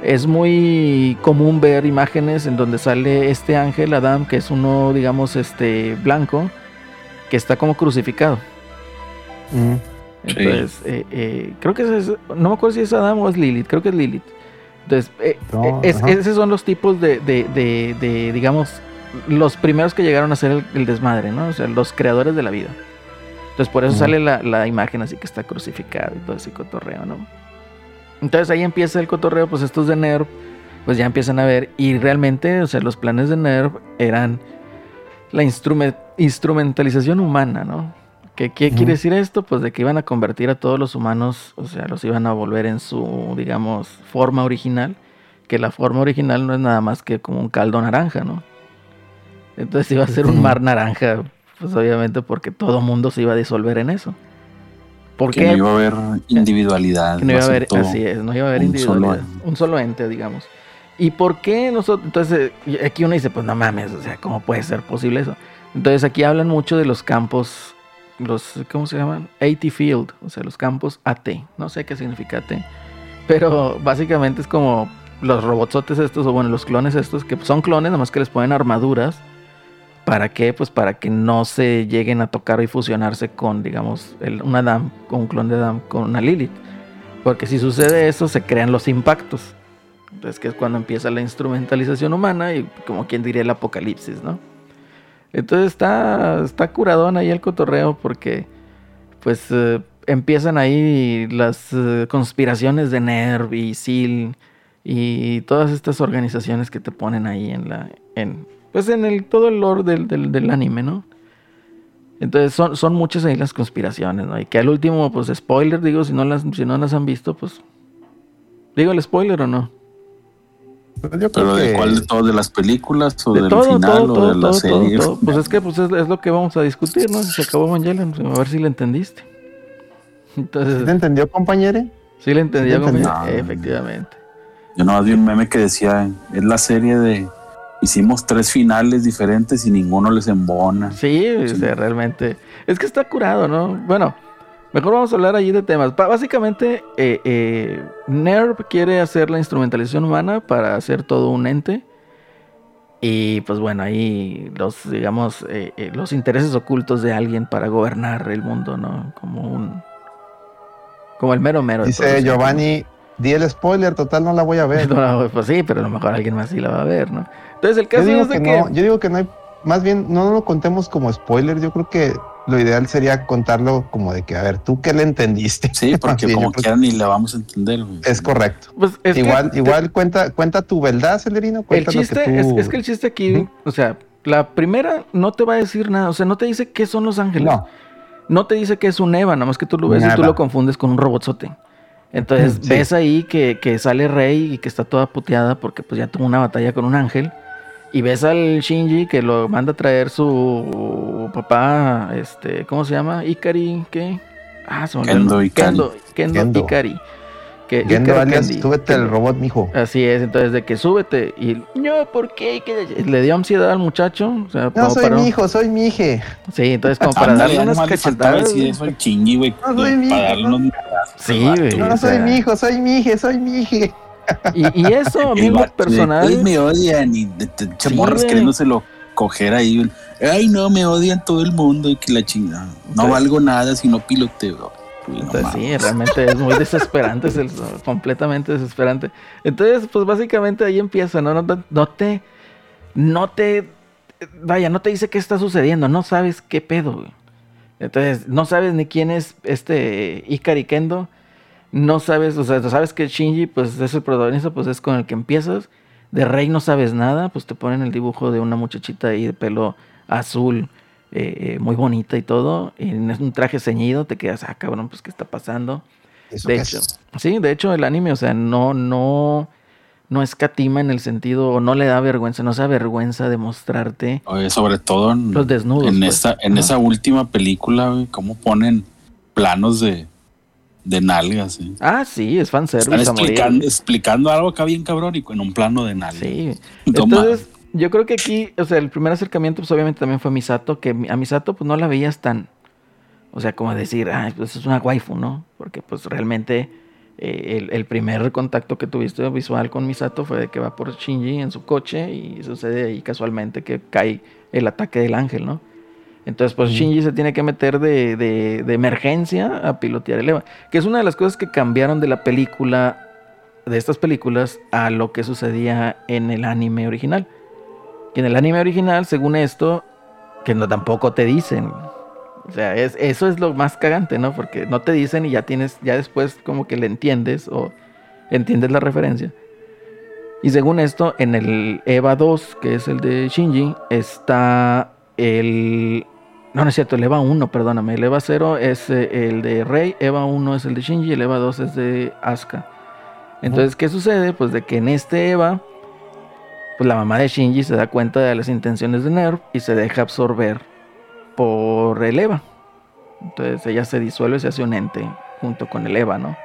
es muy común ver imágenes en donde sale este ángel, Adán, que es uno, digamos, este blanco, que está como crucificado. Mm. Entonces, eh, eh, creo que es, no me acuerdo si es Adam o es Lilith, creo que es Lilith. Entonces, eh, No, eh, es- esos son los tipos de, de- de- de, digamos, los primeros que llegaron a ser el, el desmadre, ¿no? O sea, los creadores de la vida. Entonces, por eso sale la, la imagen así que está crucificado y todo ese cotorreo, ¿no? Entonces ahí empieza el cotorreo, pues estos de NERV, pues ya empiezan a ver, y realmente, o sea, los planes de NERV eran la instrume- instrumentalización humana, ¿no? ¿Qué, qué quiere decir esto? Pues de que iban a convertir a todos los humanos, o sea, los iban a volver en su, digamos, forma original, que la forma original no es nada más que como un caldo naranja, ¿no? Entonces iba a ser un mar naranja, pues obviamente porque todo mundo se iba a disolver en eso. ¿Por Que qué? no iba a haber individualidad. Que no iba a haber, así es, no iba a haber un individualidad. solo un solo ente, digamos. ¿Y por qué nosotros? Entonces, aquí uno dice, pues no mames, o sea, ¿cómo puede ser posible eso? Entonces, aquí hablan mucho de los campos, los, ¿cómo se llaman? AT Field, o sea, los campos AT. No sé qué significa AT. Pero básicamente es como los robotsotes estos, o bueno, los clones estos, que son clones, nada más que les ponen armaduras. ¿Para qué? Pues para que no se lleguen a tocar y fusionarse con, digamos, el, un Adam, con un clon de Adam, con una Lilith. Porque si sucede eso, se crean los impactos. Entonces, que es cuando empieza la instrumentalización humana y como quien diría el apocalipsis, ¿no? Entonces está, está curadón ahí el cotorreo porque pues eh, empiezan ahí las eh, conspiraciones de NERV y SEAL y todas estas organizaciones que te ponen ahí en la... En, pues en el todo el lore del, del, del anime, ¿no? Entonces son, son muchas ahí las conspiraciones, ¿no? Y que al último, pues spoiler, digo, si no las, si no las han visto, pues... Digo el spoiler o no. Pues yo Pero de cuál de todas, de las películas o De del todo, final todo, o todo, de la todo, todo, serie. todo. Pues es que pues es, es lo que vamos a discutir, ¿no? Se acabó Evangelion, a ver si le entendiste. ¿Sí Entonces, te entendió, compañero? sí le entendí, ¿Sí entendí? efectivamente. Yo nomás vi un meme que decía, es la serie de hicimos tres finales diferentes y ninguno les embona. Sí, o sea, realmente. Es que está curado, ¿no? Bueno, mejor vamos a hablar allí de temas. Básicamente, eh, eh, NERV quiere hacer la instrumentalización humana para hacer todo un ente. Y pues bueno, ahí los, digamos, eh, eh, los intereses ocultos de alguien para gobernar el mundo, ¿no? Como un. Como el mero mero. Dice. Giovanni, di el spoiler, total no la voy a ver. No, pues sí, pero a lo mejor alguien más sí la va a ver, ¿no? Entonces el Yo caso digo es de que que. no, yo digo que no hay, más bien no lo contemos como spoiler, yo creo que lo ideal sería contarlo como de que, a ver, ¿tú qué le entendiste? Sí, porque Sí, como quieran ni la vamos a entender. güey. Es correcto. Pues es que- igual, igual cuenta, cuenta tu verdad, Celerino. El Cuenta chiste que tú- es, es que el chiste aquí, o sea, la primera no te va a decir nada, o sea, no te dice qué son los ángeles. No, No te dice que es un Eva, nada más que tú lo ves y tú lo confundes con un robotzote. Entonces Sí. ves ahí que, que sale Rey y que está toda puteada porque pues ya tuvo una batalla con un ángel. Y ves al Shinji que lo manda a traer su papá, este, ¿cómo se llama? Ikari, ¿qué? Ah, el Kendo. Kendo, Kendo Kendo. Ikari. Que, Yendo alias, Kendi. súbete el Kendo. robot, mijo. Así es, entonces de que súbete y no, ¿por qué? Que Le dio ansiedad al muchacho, o sea, No como soy para- mi hijo, soy mi hije. Sí, entonces como para darle unas cachetadas. al chingui, güey. No soy mi hijo, no. unos Sí, güey. No o soy sea, mi hijo, soy mi hije, soy mi hije. Y, y eso de, personal. "Ay, me odian y Sí, chamorras queriéndoselo coger ahí. Ay, no, me odian todo el mundo y que la chingada. No Sí. valgo nada si no piloteo. No Entonces, sí, realmente es muy desesperante, es el- completamente desesperante. Entonces, pues básicamente ahí empieza, ¿no? No, te- no te, no te, vaya, no te dice qué está sucediendo, no sabes qué pedo, güey. Entonces, no sabes ni quién es este Ikari Kendo, no sabes, o sea, sabes que Shinji, pues es el protagonista, pues es con el que empiezas. De Rey no sabes nada, pues te ponen el dibujo de una muchachita ahí de pelo azul, eh, muy bonita y todo, y en un traje ceñido, te quedas, ah, cabrón, pues qué está pasando. ¿Eso De hecho, es? sí, de hecho el anime, o sea, no, no, no escatima en el sentido, o no le da vergüenza, no se avergüenza de mostrarte Oye, sobre todo en, los desnudos. en, pues. esa, en esa última película, güey, cómo ponen planos de, de nalgas. eh. Ah, sí, es fanservice Están explicando, explicando algo acá bien cabrón y en un plano de nalgas. Sí. Entonces, yo creo que aquí, o sea, el primer acercamiento, pues obviamente también fue Misato, que a Misato, pues no la veías tan, o sea, como decir, ay, pues es una waifu, ¿no? Porque, pues realmente, eh, el, el primer contacto que tuviste visual con Misato fue de que va por Shinji en su coche y sucede ahí casualmente que cae el ataque del ángel, ¿no? Entonces, pues Shinji se tiene que meter de, de- de emergencia a pilotear el EVA. Que es una de las cosas que cambiaron de la película, de estas películas, a lo que sucedía en el anime original. En el anime original, según esto, que no tampoco te dicen. O sea, es, eso es lo más cagante, ¿no? Porque no te dicen y ya tienes, ya después como que le entiendes o entiendes la referencia. Y según esto, en el EVA 2, que es el de Shinji, está el... No, no es cierto, el EVA 1, perdóname. El EVA 0 es eh, el de Rey, EVA 1 es el de Shinji, el EVA 2 es de Asuka. Entonces, ¿qué sucede? Pues de que en este EVA, pues la mamá de Shinji se da cuenta de las intenciones de Nerf y se deja absorber por el EVA. Entonces ella se disuelve, se hace un ente junto con el EVA, ¿no?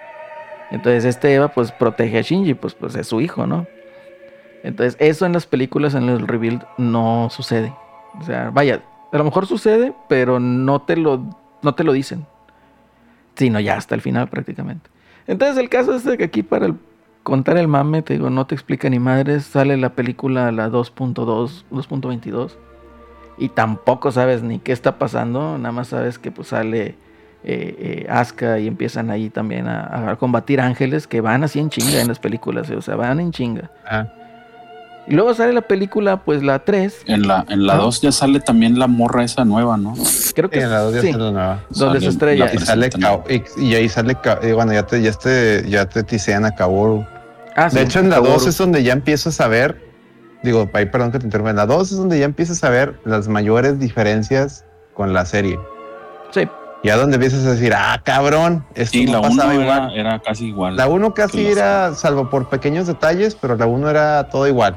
Entonces este Eva pues protege a Shinji, pues, pues es su hijo, ¿no? Entonces eso en las películas, en el rebuild, no sucede. O sea, vaya, a lo mejor sucede, pero no te lo, no te lo dicen. Sino ya hasta el final prácticamente. Entonces el caso es de que aquí para contar el mame, te digo, no te explica ni madres, sale la película la 2.2, 2.22 y tampoco sabes ni qué está pasando, nada más sabes que pues sale eh, eh y empiezan ahí también a, combatir ángeles que van así en chinga en las películas, o sea, van en chinga. Ah. Y luego sale la película, pues la 3. En la en la 2 ya sale también la morra esa nueva, ¿no? Creo que en la 2 ya sí, sale la nueva. Donde se estrella. Y, sale y, ahí sale, y bueno, ya te, ya te, ya te tisean a Kaworu. Ah, de hecho, en la 2 es donde ya empiezas a ver, digo, ahí perdón que te interrumpa, en la 2 es donde ya empiezas a ver las mayores diferencias con la serie. Sí. Ya donde empiezas a decir, ah, cabrón, esto no la pasaba igual. Era, casi igual. La 1 casi era, salvo por pequeños detalles, pero la 1 era todo igual.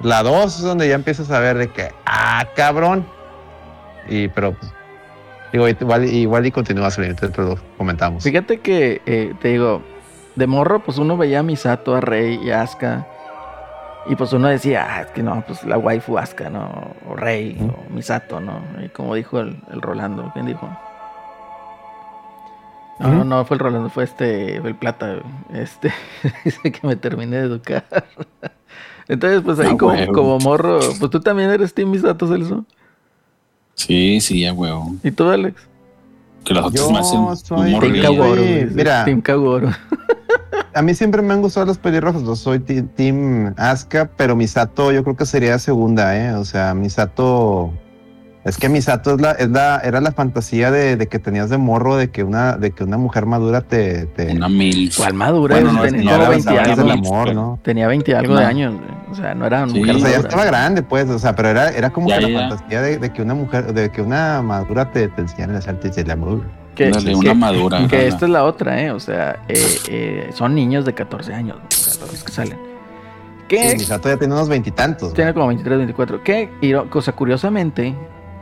La 2 es donde ya empiezas a ver de que, ah, cabrón. Y, pero, pues, digo, igual, igual y continúa saliendo, te lo comentamos. Fíjate que, eh, te digo, de morro, pues uno veía a Misato, a Rey y a Asuka. Y pues uno decía, ah, es que no, pues la waifu Asuka, ¿no? O Rey, o Misato, ¿no? Y como dijo el, el Rolando, ¿quién dijo? No, no, no, fue el Rolando, fue este, el Plata, este, dice que me terminé de educar. Entonces, pues ahí ah, como, morro, pues tú también eres Team Misato, Celso. Sí, sí, ya huevo. ¿Y tú, Alex? Que los otros más soy Team Kaworu. Mira, Team Kaworu. a mí siempre me han gustado los pelirrojos, yo soy Team Asuka, pero Misato yo creo que sería segunda, ¿eh? O sea, Misato es que Misato es la, es la, era la fantasía de, de, que tenías de morro de que una, de que una mujer madura te, te... una mil. ¿Cuál madura? Bueno, no, tenía, no 20 algo, amor, ¿no? tenía 20 algo de años, o sea, no era una mujer. O sea, ya estaba grande, pues, o sea, pero era, era como que la fantasía de, de, que una mujer, de que una madura te, te enseñara las artes del amor. Que, Dale, una madura. Que esta es la otra, ¿eh? O sea, eh, eh, son niños de 14 años, o sea, los que salen. ¿Qué? Sí, Misato ya tiene unos veintitantos. Tiene como 23, 24. ¿Qué? Y, cosa curiosamente,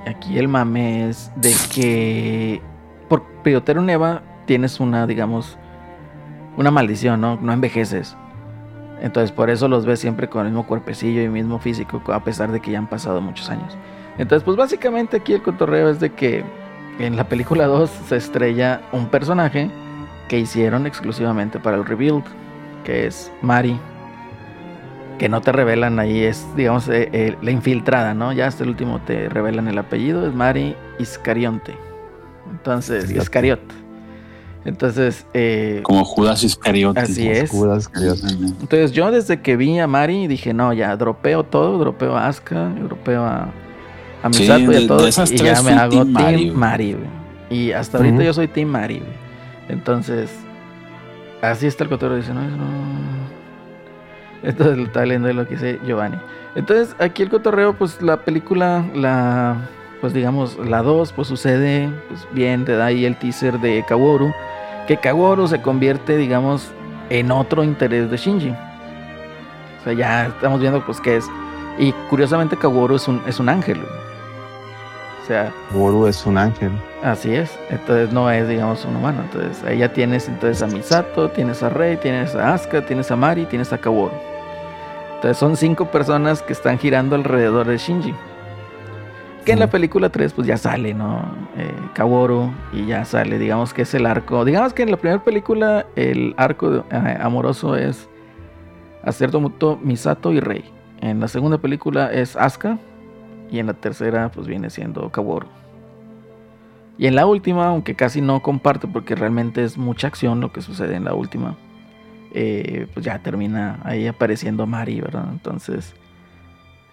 Aquí el mame es de que por Priotero Neva tienes una, digamos, una maldición, ¿no? No envejeces. Entonces por eso los ves siempre con el mismo cuerpecillo y mismo físico, a pesar de que ya han pasado muchos años. Entonces, pues básicamente aquí el cotorreo es de que en la película 2 se estrella un personaje que hicieron exclusivamente para el rebuild, que es Mari, que no te revelan ahí es, digamos, eh, eh, la infiltrada, ¿no? Ya hasta el último te revelan el apellido, es Mari Iscarionte. Entonces, Iscariot. Entonces, eh, como Judas Iscariote. Así es. Entonces, yo desde que vi a Mari dije, no, ya dropeo todo, dropeo a Asuka, dropeo a, a Misato y a todos, y ya me hago Team Mari, Y hasta ahorita yo soy Team Mari, Entonces, así está el cotero, dice, no, no entonces lo está leyendo lo que dice Giovanni. Entonces, aquí el cotorreo, pues la película, la, pues digamos, la 2, pues sucede, pues bien, te da ahí el teaser de Kaworu, que Kaworu se convierte, digamos, en otro interés de Shinji. O sea, ya estamos viendo, pues, qué es. Y curiosamente, Kaworu es un, es un ángel. Sea. Es un ángel. Así es. Entonces no es, digamos, un humano. Entonces ahí ya tienes entonces a Misato, tienes a Rei, tienes a Asuka, tienes a Mari, tienes a Kaworu. Entonces son cinco personas que están girando alrededor de Shinji. Que en la película 3 pues ya sale, ¿no? Eh, Kaworu y ya sale, digamos que es el arco. Digamos que en la primera película el arco eh, amoroso es a cierto punto Misato y Rei. En la segunda película es Asuka y en la tercera pues viene siendo Kaworu. Y en la última, aunque casi no comparte porque realmente es mucha acción lo que sucede en la última eh, pues ya termina ahí apareciendo Mari, ¿verdad? Entonces,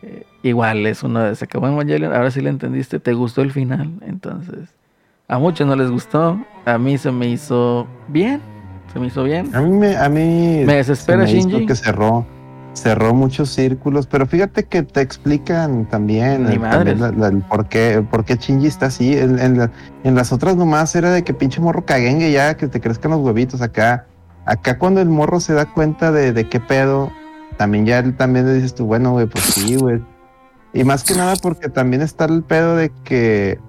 eh, igual es uno de... Se acabó Evangelion, ahora sí le entendiste, te gustó el final, entonces... A muchos no les gustó, a mí se me hizo bien, se me hizo bien. A mí me, a mí me desespera Shinji. que cerró, cerró muchos círculos, pero fíjate que te explican también, Ni el, también la- la- el por qué, el por qué Shinji está así. En, en la- en las otras nomás era de que pinche morro caguengue ya, que te crezcan los huevitos acá. Acá cuando el morro se da cuenta de, de qué pedo, también ya él también le dices tú, bueno, güey, pues sí, güey. Y más que nada porque también está el pedo de que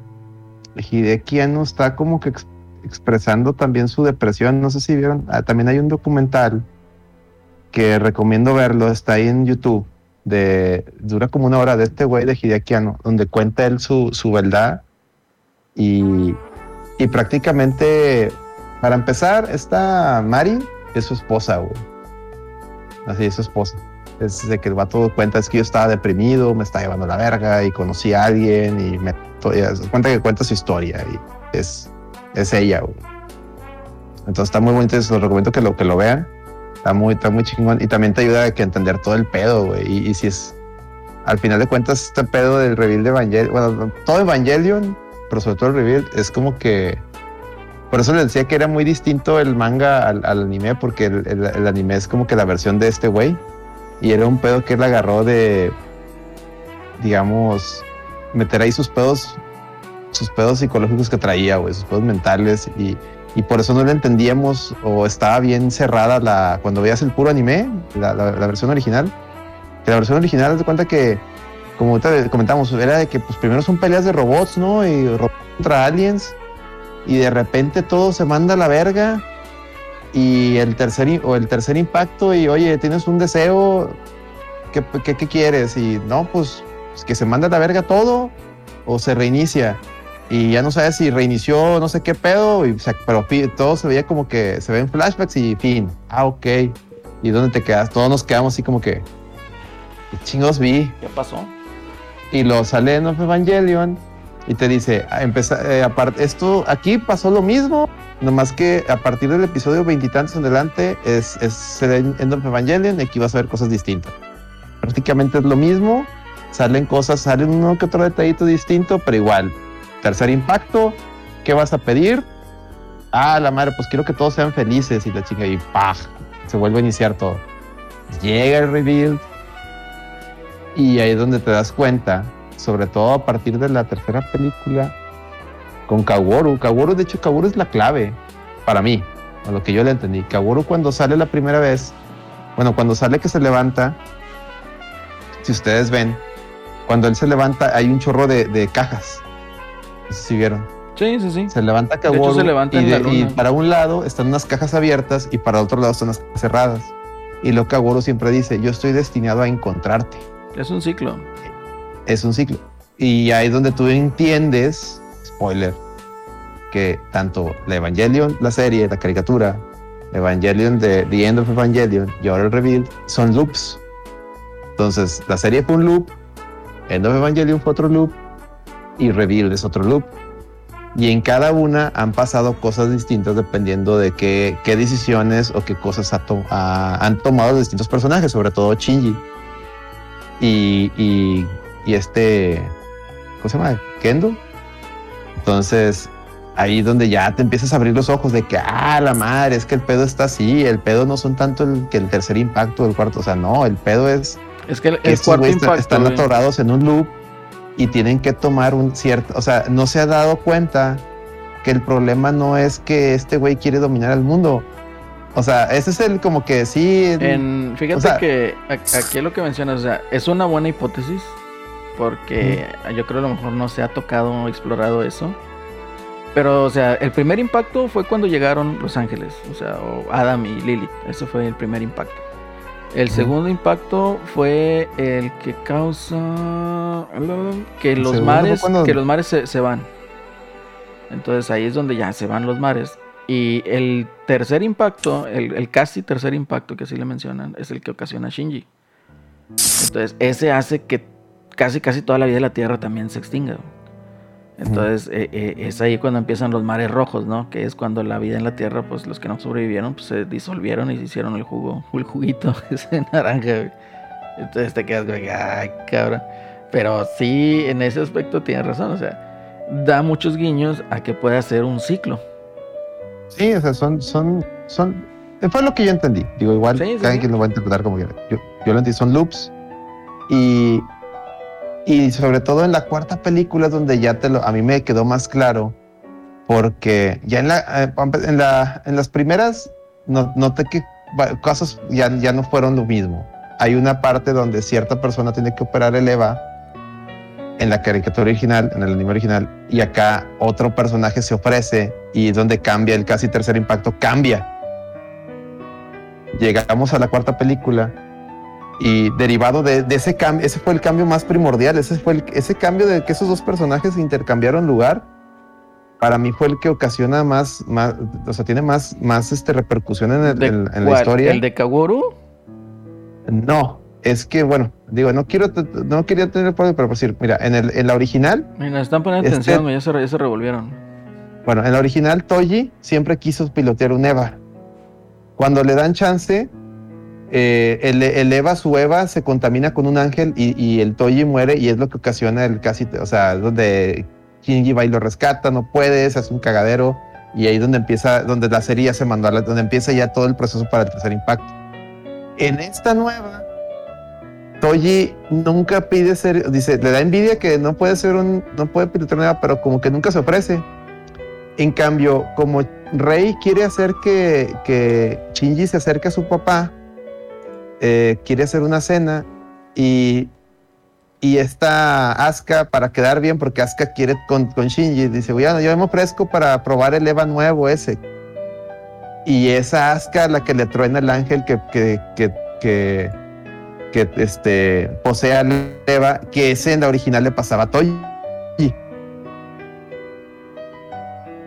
Hideki Anno está como que ex- expresando también su depresión. No sé si vieron, ah, también hay un documental que recomiendo verlo, está ahí en YouTube, de, dura como una hora de este güey de Hideaki Anno, donde cuenta él su, su verdad y, y prácticamente, para empezar, esta Mari es su esposa, güey. Así es su esposa. Es de que el vato cuenta, es que yo estaba deprimido, me estaba llevando la verga y conocí a alguien y me cuenta que cuenta su historia y es, es ella, güey. Entonces está muy bonito, les recomiendo que lo, que lo vean. Está muy, está muy chingón. Y también te ayuda a que entender todo el pedo, güey. Y, y si es. Al final de cuentas, este pedo del reveal de Evangelion. Bueno, todo Evangelion, pero sobre todo el reveal, es como que. Por eso le decía que era muy distinto el manga al, al anime, porque el, el- el anime es como que la versión de este güey. Y era un pedo que él agarró de. Digamos. Meter ahí sus pedos. Sus pedos psicológicos que traía, güey. Sus pedos mentales. Y, y por eso no le entendíamos o estaba bien cerrada la cuando veías el puro anime, la, la- la versión original. Que la versión original, de cuenta que, como ahorita comentamos, era de que pues primero son peleas de robots, ¿no? Y robots contra aliens. Y de repente todo se manda a la verga. Y el tercer, o el tercer impacto, y oye, tienes un deseo, ¿qué, qué, qué quieres? Y no, pues, pues, que se manda a la verga todo o se reinicia y ya no sabes si reinició no sé qué pedo, y, pero todo se veía como que se ven flashbacks y fin. Ah, ok. ¿Y dónde te quedas? Todos nos quedamos así como que, ¿qué chingos vi? ¿Qué pasó? Y lo sale en Of Evangelion y te dice, ah, empeza- eh, esto aquí pasó lo mismo, nomás que a partir del episodio veintitantos en adelante es, es End of Evangelion y aquí vas a ver cosas distintas. Prácticamente es lo mismo, salen cosas, salen uno que otro detallito distinto, pero igual. Tercer impacto, ¿qué vas a pedir? Ah, la madre, pues quiero que todos sean felices y la chinga y ¡pah! Se vuelve a iniciar todo. Llega el reveal y ahí es donde te das cuenta, sobre todo a partir de la tercera película, con Kaworu. Kaworu, de hecho, Kaworu es la clave para mí, a lo que yo le entendí. Kaworu cuando sale la primera vez, bueno, cuando sale que se levanta, si ustedes ven, cuando él se levanta hay un chorro de, de cajas. Si vieron. Sí, sí, sí. Se levanta hecho, Kaworu se levanta y, de- y para un lado están unas cajas abiertas y para otro lado están las cerradas. Y lo Kaworu siempre dice, yo estoy destinado a encontrarte Es un ciclo. es un ciclo. Y ahí es donde tú entiendes, spoiler, que tanto la Evangelion, la serie, la caricatura, Evangelion de The End of Evangelion y ahora el Reveal son loops. Entonces, la serie fue un loop, End of Evangelion fue otro loop y Reveal es otro loop. Y en cada una han pasado cosas distintas dependiendo de qué, qué decisiones o qué cosas ha to- ha- han tomado los distintos personajes, sobre todo Shinji. Y, y, y este, ¿cómo se llama? Kendo. Entonces, ahí donde ya te empiezas a abrir los ojos de que, ah, la madre, es que el pedo está así, el pedo no son tanto el, que el tercer impacto del cuarto, o sea, no, el pedo es Es que el, el cuarto impacto. están güey, atorados en un loop y tienen que tomar un cierto, o sea, no se ha dado cuenta que el problema no es que este güey quiere dominar el mundo. O sea, ese es el como que sí. En, fíjate O sea- que aquí lo que mencionas, o sea, es una buena hipótesis porque yo creo a lo mejor no se ha tocado o explorado eso. Pero, o sea, el primer impacto fue cuando llegaron Los Ángeles, o sea, o Adam y Lilith. Eso fue el primer impacto. El segundo impacto fue el que causa que los mares, cuando- que los mares se, se van. Entonces ahí es donde ya se van los mares. Y el tercer impacto, el, el casi tercer impacto que así le mencionan, es el que ocasiona Shinji. Entonces ese hace que casi casi toda la vida de la Tierra también se extinga. Entonces eh, eh, es ahí cuando empiezan los mares rojos, ¿no? Que es cuando la vida en la Tierra, pues los que no sobrevivieron, pues se disolvieron y se hicieron el jugo, el juguito ese naranja. güey. Entonces te quedas como, que, ay, cabrón. Pero sí, en ese aspecto tienes razón, o sea, da muchos guiños a que pueda ser un ciclo. Sí, o sea, son, son, son, fue lo que yo entendí. Digo, igual sí, cada sí. quien lo va a interpretar como quiera. Yo, yo lo entendí, son loops. Y, y sobre todo en la cuarta película donde ya te lo, a mí me quedó más claro. Porque ya en, la, eh, en, la, en las primeras no- noté que cosas ya, ya no fueron lo mismo. Hay una parte donde cierta persona tiene que operar el EVA en la caricatura original, en el anime original, y acá otro personaje se ofrece y donde cambia el casi tercer impacto, cambia. Llegamos a la cuarta película y derivado de, de ese cambio, ese fue el cambio más primordial, ese fue el, ese cambio de que esos dos personajes intercambiaron lugar, para mí fue el que ocasiona más, más o sea, tiene más, más este, repercusión en, el- ¿De en- en la historia. ¿El de Kaworu? No, es que bueno, digo, no quiero, no quería tener problema, pero por decir, mira, en, el, en la original Mira, están poniendo Este- atención, ya se, ya se revolvieron. Bueno, en la original Toji siempre quiso pilotear un Eva. Cuando le dan chance, eh, el, el Eva, su Eva, se contamina con un ángel y, y el Toji muere y es lo que ocasiona el casi, o sea, es donde Shinji va y lo rescata, no puede, se hace un cagadero y ahí donde empieza, donde la serie ya se mandó, donde empieza ya todo el proceso para el tercer impacto. En esta nueva, Toji nunca pide ser, dice, le da envidia que no puede ser un, no puede pilotear un Eva, pero como que nunca se ofrece. En cambio, como Rey quiere hacer que, que Shinji se acerque a su papá, eh, quiere hacer una cena y, y esta Asuka, para quedar bien, porque Asuka quiere con, con Shinji, dice, bueno, yo me ofrezco para probar el Eva nuevo ese. Y esa Asuka la que le truena el ángel que, que, que, que, que, este, posee al Eva, que ese en la original le pasaba a Toji.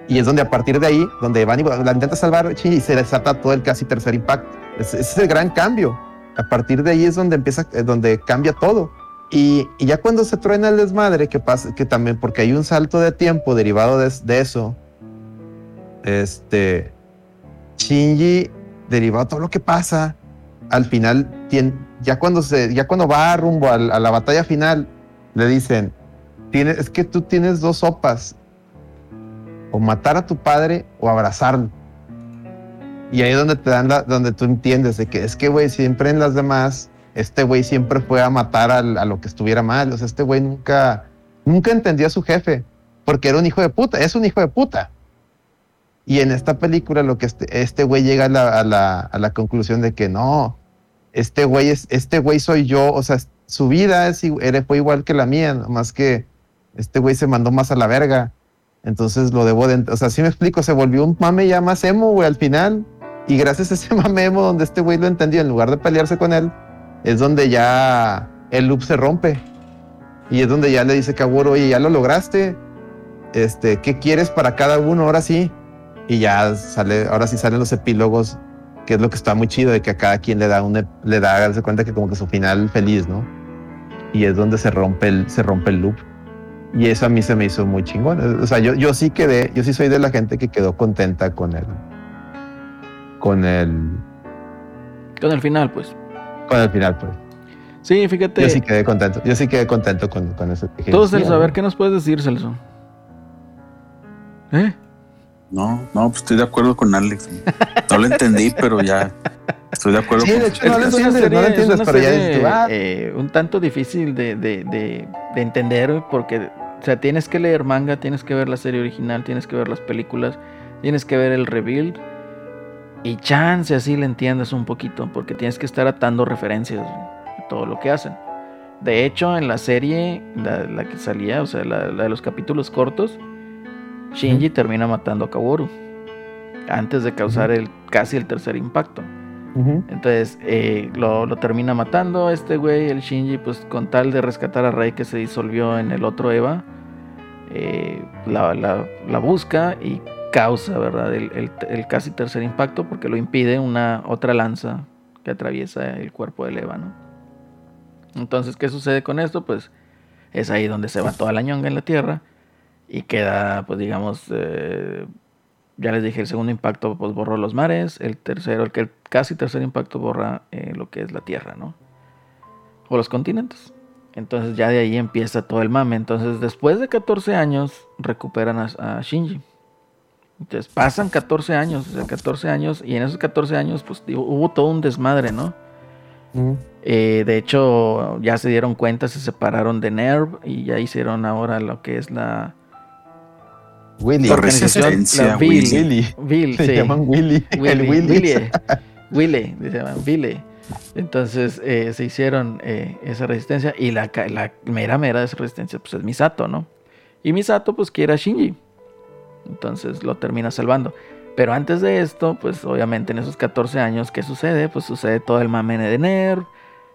Y es donde a partir de ahí, donde van y la intenta salvar Shinji y se desata todo el casi tercer impacto. Ese es el gran cambio. A partir de ahí es donde empieza, eh, donde cambia todo. Y, ya cuando se truena el desmadre, que pasa, que también, porque hay un salto de tiempo derivado de, de eso, este, Shinji, derivado de todo lo que pasa, al final, ya cuando se, ya cuando va rumbo a, la batalla final, le dicen, "Tiene- es que tú tienes dos sopas, o matar a tu padre o abrazarlo. Y ahí es donde te dan la, donde tú entiendes de que es que, güey, siempre en las demás, este güey siempre fue a matar a lo que estuviera mal. O sea, este güey nunca, nunca entendió a su jefe, porque era un hijo de puta, es un hijo de puta. Y en esta película lo que este, este güey llega a la, a, la, conclusión de que no, este güey es, este güey soy yo, o sea, su vida es, fue igual que la mía, más que este güey se mandó más a la verga. Entonces lo debo de, o sea, sí me explico, se volvió un mame ya más emo, güey, al final. Y gracias a ese mame emo donde este güey lo entendió, en lugar de pelearse con él, es donde ya el loop se rompe. Y es donde ya le dice Kaworu, oye, ya lo lograste. Este, ¿qué quieres para cada uno? Ahora sí. Y ya sale, ahora sí salen los epílogos, que es lo que está muy chido, de que a cada quien le da un, le da, darse cuenta que como que su final feliz, ¿no? Y es donde se rompe el, se rompe el loop. Y eso a mí se me hizo muy chingón. O sea, yo, yo sí quedé, yo sí soy de la gente que quedó contenta con el, con el, Con el final, pues. con el final, pues. Sí, fíjate. Yo sí quedé contento, yo sí quedé contento con, con eso. Sí, Celso, a ver. ¿qué nos puedes decir, Celso? ¿Eh? No, no, pues estoy de acuerdo con Alex. No lo entendí, pero ya estoy de acuerdo Sí, con de hecho, Es no es una entiendes, serie- no lo es entiendes, una pero ya serie, dices tú, ah, eh, un tanto difícil de, de- de- de entender, porque, o sea, tienes que leer manga, tienes que ver la serie original, tienes que ver las películas, tienes que ver el rebuild, y chance así le entiendes un poquito, porque tienes que estar atando referencias de todo lo que hacen. De hecho, en la serie, la, la que salía, o sea, la, la de los capítulos cortos, Shinji termina matando a Kaworu antes de causar el casi el tercer impacto. Entonces eh, lo, lo termina matando este güey, el Shinji, pues con tal de rescatar a Rey que se disolvió en el otro Eva, eh, la, la- la busca y causa, ¿verdad? El, el- casi tercer impacto porque lo impide una otra lanza que atraviesa el cuerpo del Eva, ¿no? Entonces, ¿qué sucede con esto? Pues es ahí donde se va toda la ñonga en la Tierra y queda, pues digamos, eh, ya les dije, el segundo impacto pues borró los mares, el tercero, el que casi tercer impacto borra eh, lo que es la Tierra, ¿no? O los continentes. Entonces ya de ahí empieza todo el mame. Entonces después de 14 años recuperan a Shinji. Entonces pasan 14 años, o sea, 14 años, y en esos 14 años, pues digo, hubo todo un desmadre, ¿no? Mm. Eh, de hecho, ya se dieron cuenta, se separaron de NERV y ya hicieron ahora lo que es la, Willy. la La resistencia, la Bill, Willy. Bill, Se sí. llaman Willy. Willy, el Willy. Willy, Willy, se llaman Willy. Entonces eh, se hicieron eh, esa resistencia y la, ca- la mera mera de esa resistencia pues es Misato, ¿no? Y Misato pues quiere a Shinji. Entonces lo termina salvando. Pero antes de esto, pues obviamente en esos 14 años, ¿qué sucede? Pues sucede todo el mamene de NERV.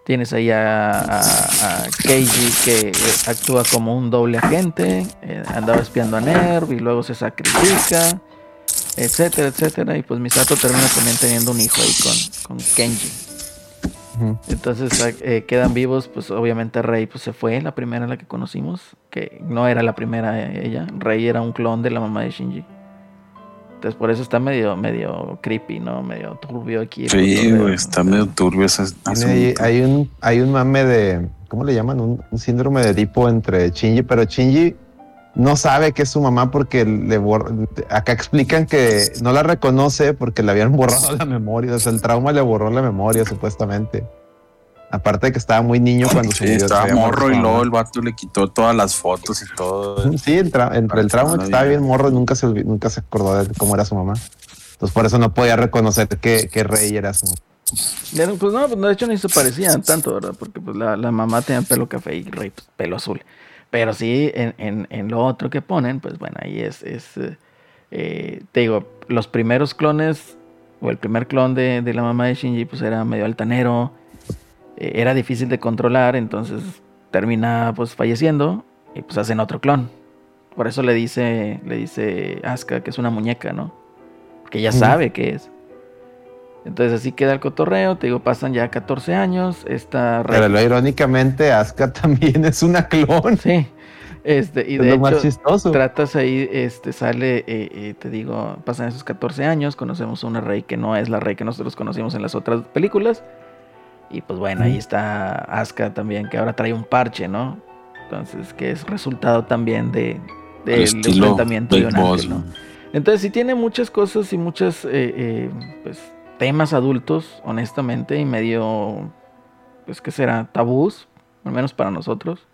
Tienes ahí a, a- a Keiji que actúa como un doble agente. eh, andaba espiando a NERV y luego se sacrifica etcétera, etcétera. Y pues Misato termina también teniendo un hijo ahí con, con Kenji. Entonces eh, quedan vivos, pues obviamente Rey pues, se fue, la primera la que conocimos, que no era la primera eh, ella. Rey era un clon de la mamá de Shinji. Entonces por eso está medio, medio creepy, ¿no? Medio turbio aquí. Sí, güey, está ¿no? medio turbio ese hay, un, hay un mame de, ¿cómo le llaman? Un, un síndrome de Edipo entre Shinji, pero Shinji no sabe que es su mamá porque le bor- acá explican que no la reconoce porque le habían borrado la memoria, o sea, el trauma le borró la memoria supuestamente. Aparte de que estaba muy niño cuando se murió, estaba morro y luego el vato le quitó todas las fotos y todo. Sí, el tra- entre el trauma que estaba bien morro, nunca se, nunca se acordó de cómo era su mamá. Entonces por eso no podía reconocer que, que Rey era su pues no, pues, de hecho ni se parecían tanto, ¿verdad? Porque pues la, la mamá tenía pelo café y Rey pues, pelo azul. Pero sí, en, en, en lo otro que ponen, pues bueno, ahí es, es eh, eh, te digo, los primeros clones, o el primer clon de, de la mamá de Shinji, pues era medio altanero, eh, era difícil de controlar, entonces termina pues falleciendo y pues hacen otro clon. Por eso le dice, le dice Asuka que es una muñeca, ¿no? Que ya sabe que es. Entonces así queda el cotorreo, te digo, pasan ya 14 años, esta Rey- Pero lo irónicamente, Asuka también es una clon. Sí. Este, y es de lo más hecho, chistoso. tratas ahí, este, sale, eh, eh, te digo, pasan esos 14 años, conocemos una Rey que no es la Rey que nosotros conocimos en las otras películas. Y pues bueno, ahí está Asuka también, que ahora trae un parche, ¿no? Entonces, que es resultado también de, El del estilo enfrentamiento de un ángel, ¿no? Entonces sí tiene muchas cosas y muchas eh, eh, pues, temas adultos, honestamente, y medio, pues, ¿qué será? Tabús, al menos para nosotros.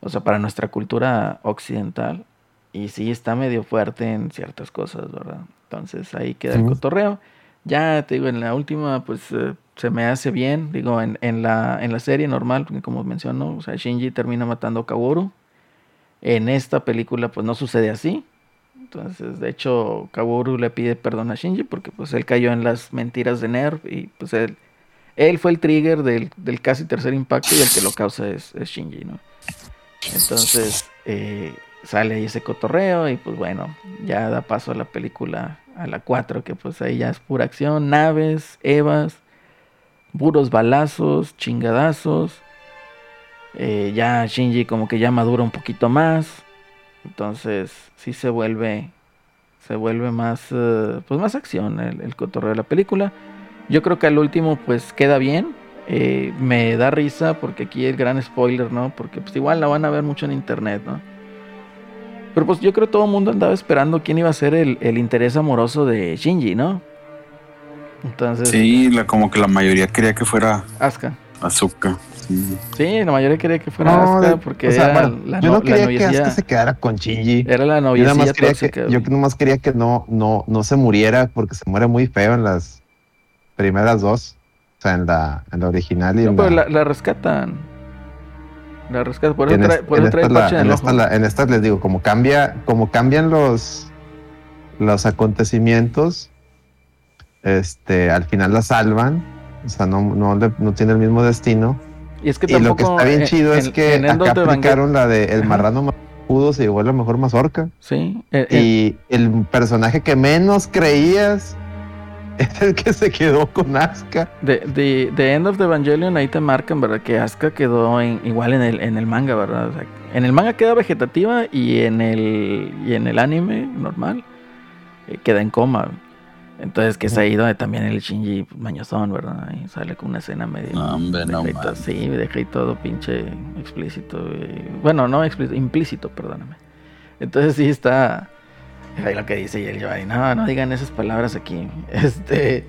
O sea, para nuestra cultura occidental. Y sí está medio fuerte en ciertas cosas, ¿verdad? Entonces ahí queda el cotorreo. Ya te digo, en la última, pues eh, se me hace bien. Digo, en, en la, en la serie normal, porque como menciono, o sea, Shinji termina matando a Kaworu. En esta película, pues no sucede así. Entonces, de hecho, Kaworu le pide perdón a Shinji porque pues él cayó en las mentiras de Nerv y pues él, él fue el trigger del, del casi tercer impacto y el que lo causa es, es Shinji, ¿no? Entonces, eh, sale ahí ese cotorreo y pues bueno, ya da paso a la película, a la 4, que pues ahí ya es pura acción, naves, evas, puros balazos, chingadazos. Eh, ya Shinji como que ya madura un poquito más. Entonces sí se vuelve. Se vuelve más. eh, pues más acción el, cotorreo de la película. Yo creo que al último pues queda bien. Eh, me da risa porque aquí el gran spoiler, ¿no? Porque pues igual la van a ver mucho en internet, ¿no? Pero pues yo creo que todo el mundo andaba esperando quién iba a ser el, el interés amoroso de Shinji, ¿no? Entonces, Sí, la, como que la mayoría quería que fuera Asuka. Azúcar. Sí. Sí, la mayoría quería que fuera No, porque o sea, era bueno, la, yo no, quería que Asuka se quedara con Shinji. Era la que, tóxica, yo nomás quería que no, no, no se muriera porque se muere muy feo en las primeras dos. O sea, en la, en la original y No, en pero la, la, la rescatan. La rescatan. Por eso en, trae, por en eso trae la- en la- en estas les digo, como cambia, como cambian los, los acontecimientos, este, al final la salvan. O sea, no, no, le- no tiene el mismo destino. Y es que Y lo que está bien en- chido es que acá the aplicaron la de el Ajá. marrano más pudo se llevó la mejor mazorca. Sí. eh, eh, Y el personaje que menos creías es el que se quedó con Asuka. de, de, de End of the Evangelion ahí te marcan, ¿verdad? Que Asuka quedó en- igual en el, en el manga, ¿verdad? O sea, en el manga queda vegetativa y en el, y en el anime normal eh, queda en coma. Entonces, que es ahí donde también el Shinji mañozón, ¿verdad? Ahí sale con una escena medio. No, hombre, no deja todo-. Sí, deja ahí todo pinche explícito. eh, Bueno, no explícito, implícito, perdóname. Entonces sí está. Ahí lo que dice y el Giovanni, no, no digan esas palabras aquí. Este.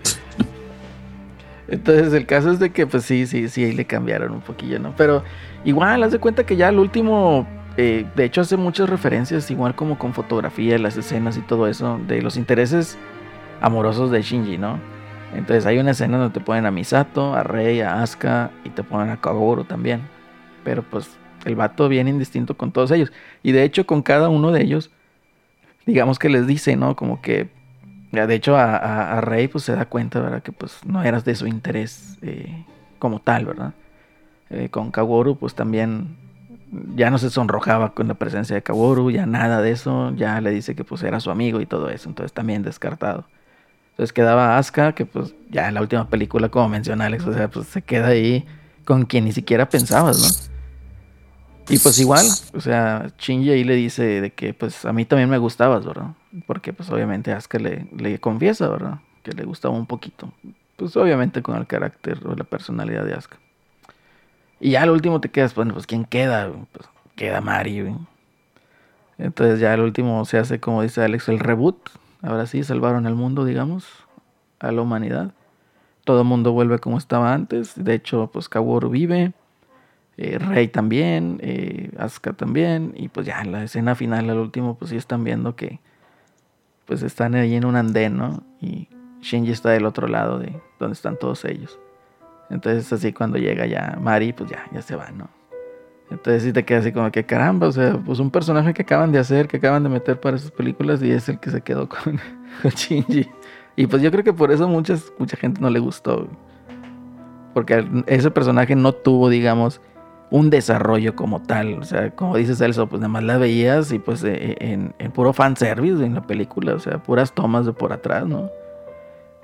Entonces el caso es de que pues sí, sí, sí, ahí le cambiaron un poquillo, ¿no? Pero igual, haz de cuenta que ya el último, eh, de hecho hace muchas referencias, igual como con fotografía, las escenas y todo eso, de los intereses amorosos de Shinji, ¿no? Entonces hay una escena donde te ponen a Misato, a Rei, a Asuka y te ponen a Kagoro también. Pero pues el vato viene indistinto con todos ellos. Y de hecho con cada uno de ellos, digamos que les dice, ¿no? Como que, de hecho a, Rey pues se da cuenta, ¿verdad? Que pues no eras de su interés eh, como tal, ¿verdad? Eh, con Kaworu pues también ya no se sonrojaba con la presencia de Kaworu, ya nada de eso, ya le dice que pues era su amigo y todo eso, entonces también descartado. Entonces quedaba Asuka, que pues ya en la última película, como menciona Alex, o sea, pues se queda ahí con quien ni siquiera pensabas, ¿no? Y pues igual, o sea, Shinji ahí le dice de que pues a mí también me gustabas, ¿verdad? Porque pues obviamente Asuka le, le confiesa, ¿verdad? Que le gustaba un poquito. Pues obviamente con el carácter o la personalidad de Asuka. Y ya al último te quedas, bueno, pues ¿quién queda? Pues queda Mari, güey. Entonces ya al último se hace, como dice Alex, el reboot Ahora sí, salvaron el mundo, digamos, a la humanidad. Todo el mundo vuelve como estaba antes. De hecho, pues Kaworu vive. Eh, Rey también. Eh, Asuka también. Y pues ya en la escena final, al último, pues sí están viendo que pues están ahí en un andén, ¿no? Y Shinji está del otro lado de donde están todos ellos. Entonces así cuando llega ya Mari, pues ya, ya se va, ¿no? Entonces sí te queda así como que caramba, o sea, pues un personaje que acaban de hacer, que acaban de meter para esas películas y es el que se quedó con, Shinji. Y pues yo creo que por eso muchas, mucha gente no le gustó. Porque ese personaje no tuvo, digamos, un desarrollo como tal. O sea, como dice Celso, pues nada más la veías y pues eh, en, en puro fanservice en la película. O sea, puras tomas de por atrás, ¿no?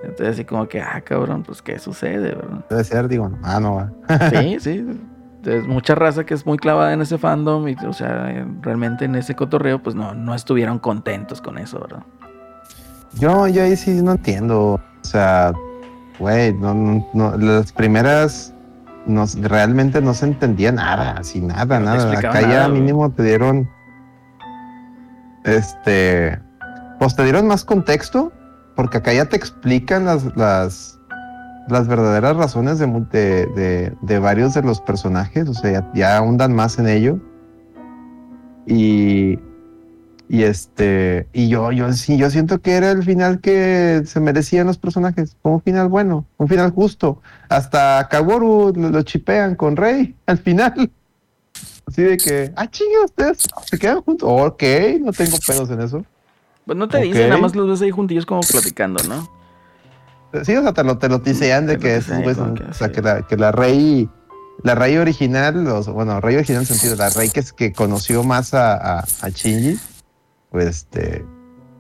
Entonces así como que, ah, cabrón, pues qué sucede, ¿verdad? Debe ser, digo, ah, no va. sí, sí es mucha raza que es muy clavada en ese fandom y, o sea, realmente en ese cotorreo, pues no, no estuvieron contentos con eso, ¿verdad? Yo, yo ahí sí no entiendo. O sea, güey, no, no, las primeras no, realmente no se entendía nada, así nada, nada. Acá ya mínimo te dieron, este, pues te dieron más contexto, porque acá ya te explican las, las las verdaderas razones de, de, varios de los personajes, o sea, ya, ahondan más en ello. Y, y este, y yo, yo sí, yo siento que era el final que se merecían los personajes, un final bueno, un final justo. Hasta Kaworu lo, chipean con Rey al final. Así de que, ah, chinga, ustedes se quedan juntos. Ok, no tengo pedos en eso. Pues no te dicen, nada más los ves ahí juntillos como platicando, ¿no? Sí, o sea, te lo, te lo tisean de que es, pues, o sea, que la, que la rey, la rey original, bueno, rey original en sentido, la rey que, es, que conoció más a, a, a Shinji, pues este,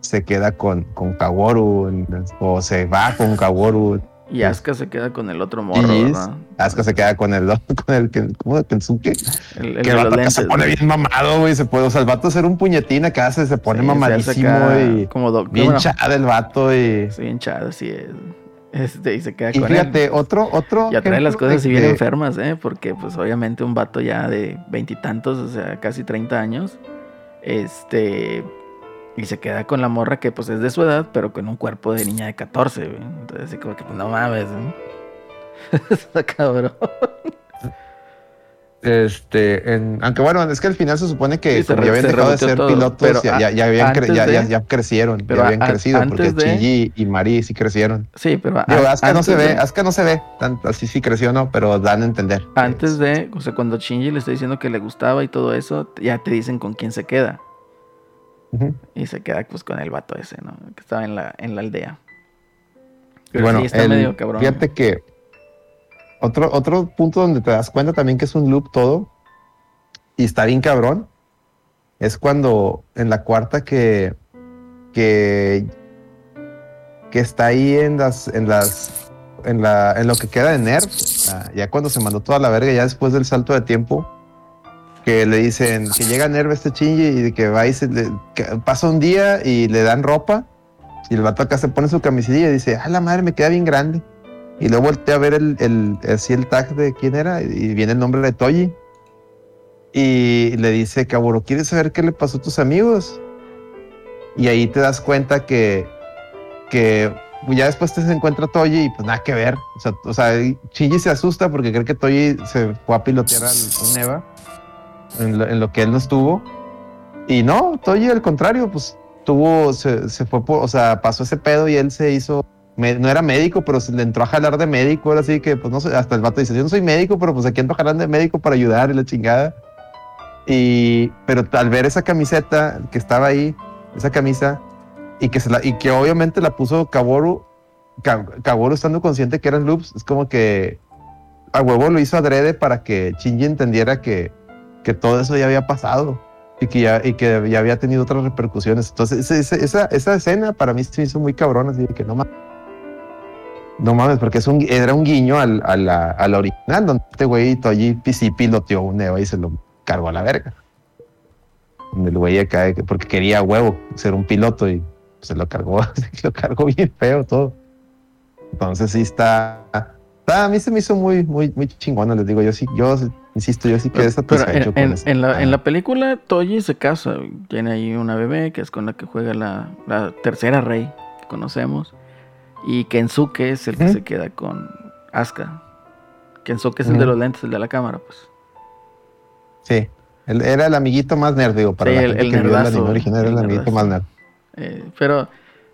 se queda con, con Kaworu, o se va con Kaworu. Y Asuka se queda con el otro morro, ¿verdad? Asuka se queda con el con el ¿cómo de Kensuke? El, el que el vato se pone bien mamado, güey, se puede, o sea, el vato hacer un puñetín acá se, se pone mamadísimo y como bien bueno, el vato y sí, bien chado, sí es. Este, y se queda y fíjate, otro, otro. Ya trae las cosas así bien enfermas, ¿eh? Porque, pues, obviamente, un vato ya de veintitantos, o sea, casi 30 años. Este. Y se queda con la morra que, pues, es de su edad, pero con un cuerpo de niña de 14, güey. Entonces, así como que, pues, no mames, ¿eh? Está cabrón. Este, en, aunque bueno, es que al final se supone que ya habían dejado de ser pilotos, ya, ya, ya, habían ya, crecieron, ya habían crecido, porque de, y Mari sí crecieron. Sí, pero Digo, Asuka no se ve, Asuka no se ve, tanto, así sí creció, no, pero dan a entender. Antes de, o sea, cuando Shinji le está diciendo que le gustaba y todo eso, ya te dicen con quién se queda. Y se queda pues con el vato ese, ¿no? Que estaba en la, en la aldea. Pero bueno, sí está medio cabrón. Fíjate que otro, otro punto donde te das cuenta también que es un loop todo y está bien cabrón es cuando en la cuarta que que que está ahí en las en las en la en lo que queda de Nerf ya cuando se mandó toda la verga ya después del salto de tiempo que le dicen que llega Nerv este chingy y que va y pasa un día y le dan ropa y el vato acá se pone su camisilla y dice, ah, la madre me queda bien grande. Y luego volteé a ver el, el, así el tag de quién era y viene el nombre de Toji. Y le dice, Kaburo, ¿quieres saber qué le pasó a tus amigos? Y ahí te das cuenta que, que ya después te se encuentra Toji y pues nada que ver. O sea, o sea Shinji se asusta porque cree que Toji se fue a pilotear al un Eva en lo, en lo que él no estuvo. Y no, Toji al contrario, pues tuvo, se, se fue por, o sea, pasó ese pedo y él se hizo, no era médico, pero se le entró a jalar de médico, ahora sí que, pues no sé, hasta el vato dice, yo no soy médico, pero pues aquí ando jalando de médico para ayudar y la chingada. Y, pero al ver esa camiseta que estaba ahí, esa camisa, y que, se la, y que obviamente la puso Kaworu, Ka- Kaworu estando consciente que eran loops, es como que a huevo lo hizo adrede para que Shinji entendiera que, que todo eso ya había pasado y que ya, y que ya había tenido otras repercusiones. Entonces, esa, esa escena para mí se hizo muy cabrón, así que no mames. No mames, porque es un, era un guiño al, a, la, a la original, donde este güey Toji sí piloteó un Eva y se lo cargó a la verga. Donde el güey cae porque quería huevo ser un piloto y se lo cargó, se lo cargó bien feo todo. Entonces sí está, está- a mí se me hizo muy, muy, muy chingona, les digo, yo sí, yo insisto, yo sí quedé Pero satisfecho en, con en- en la, en la película, Toji se casa. Tiene ahí una bebé que es con la que juega la, la tercera rey que conocemos. Y Kensuke es el que se queda con Asuka. Kensuke es el de los lentes, el de la cámara, pues. Sí, él era el amiguito más nerd, digo, para Sí, la el- gente el que vio el nerdazo, anime original, era el el amiguito nerdazo. más nerd. Eh, pero,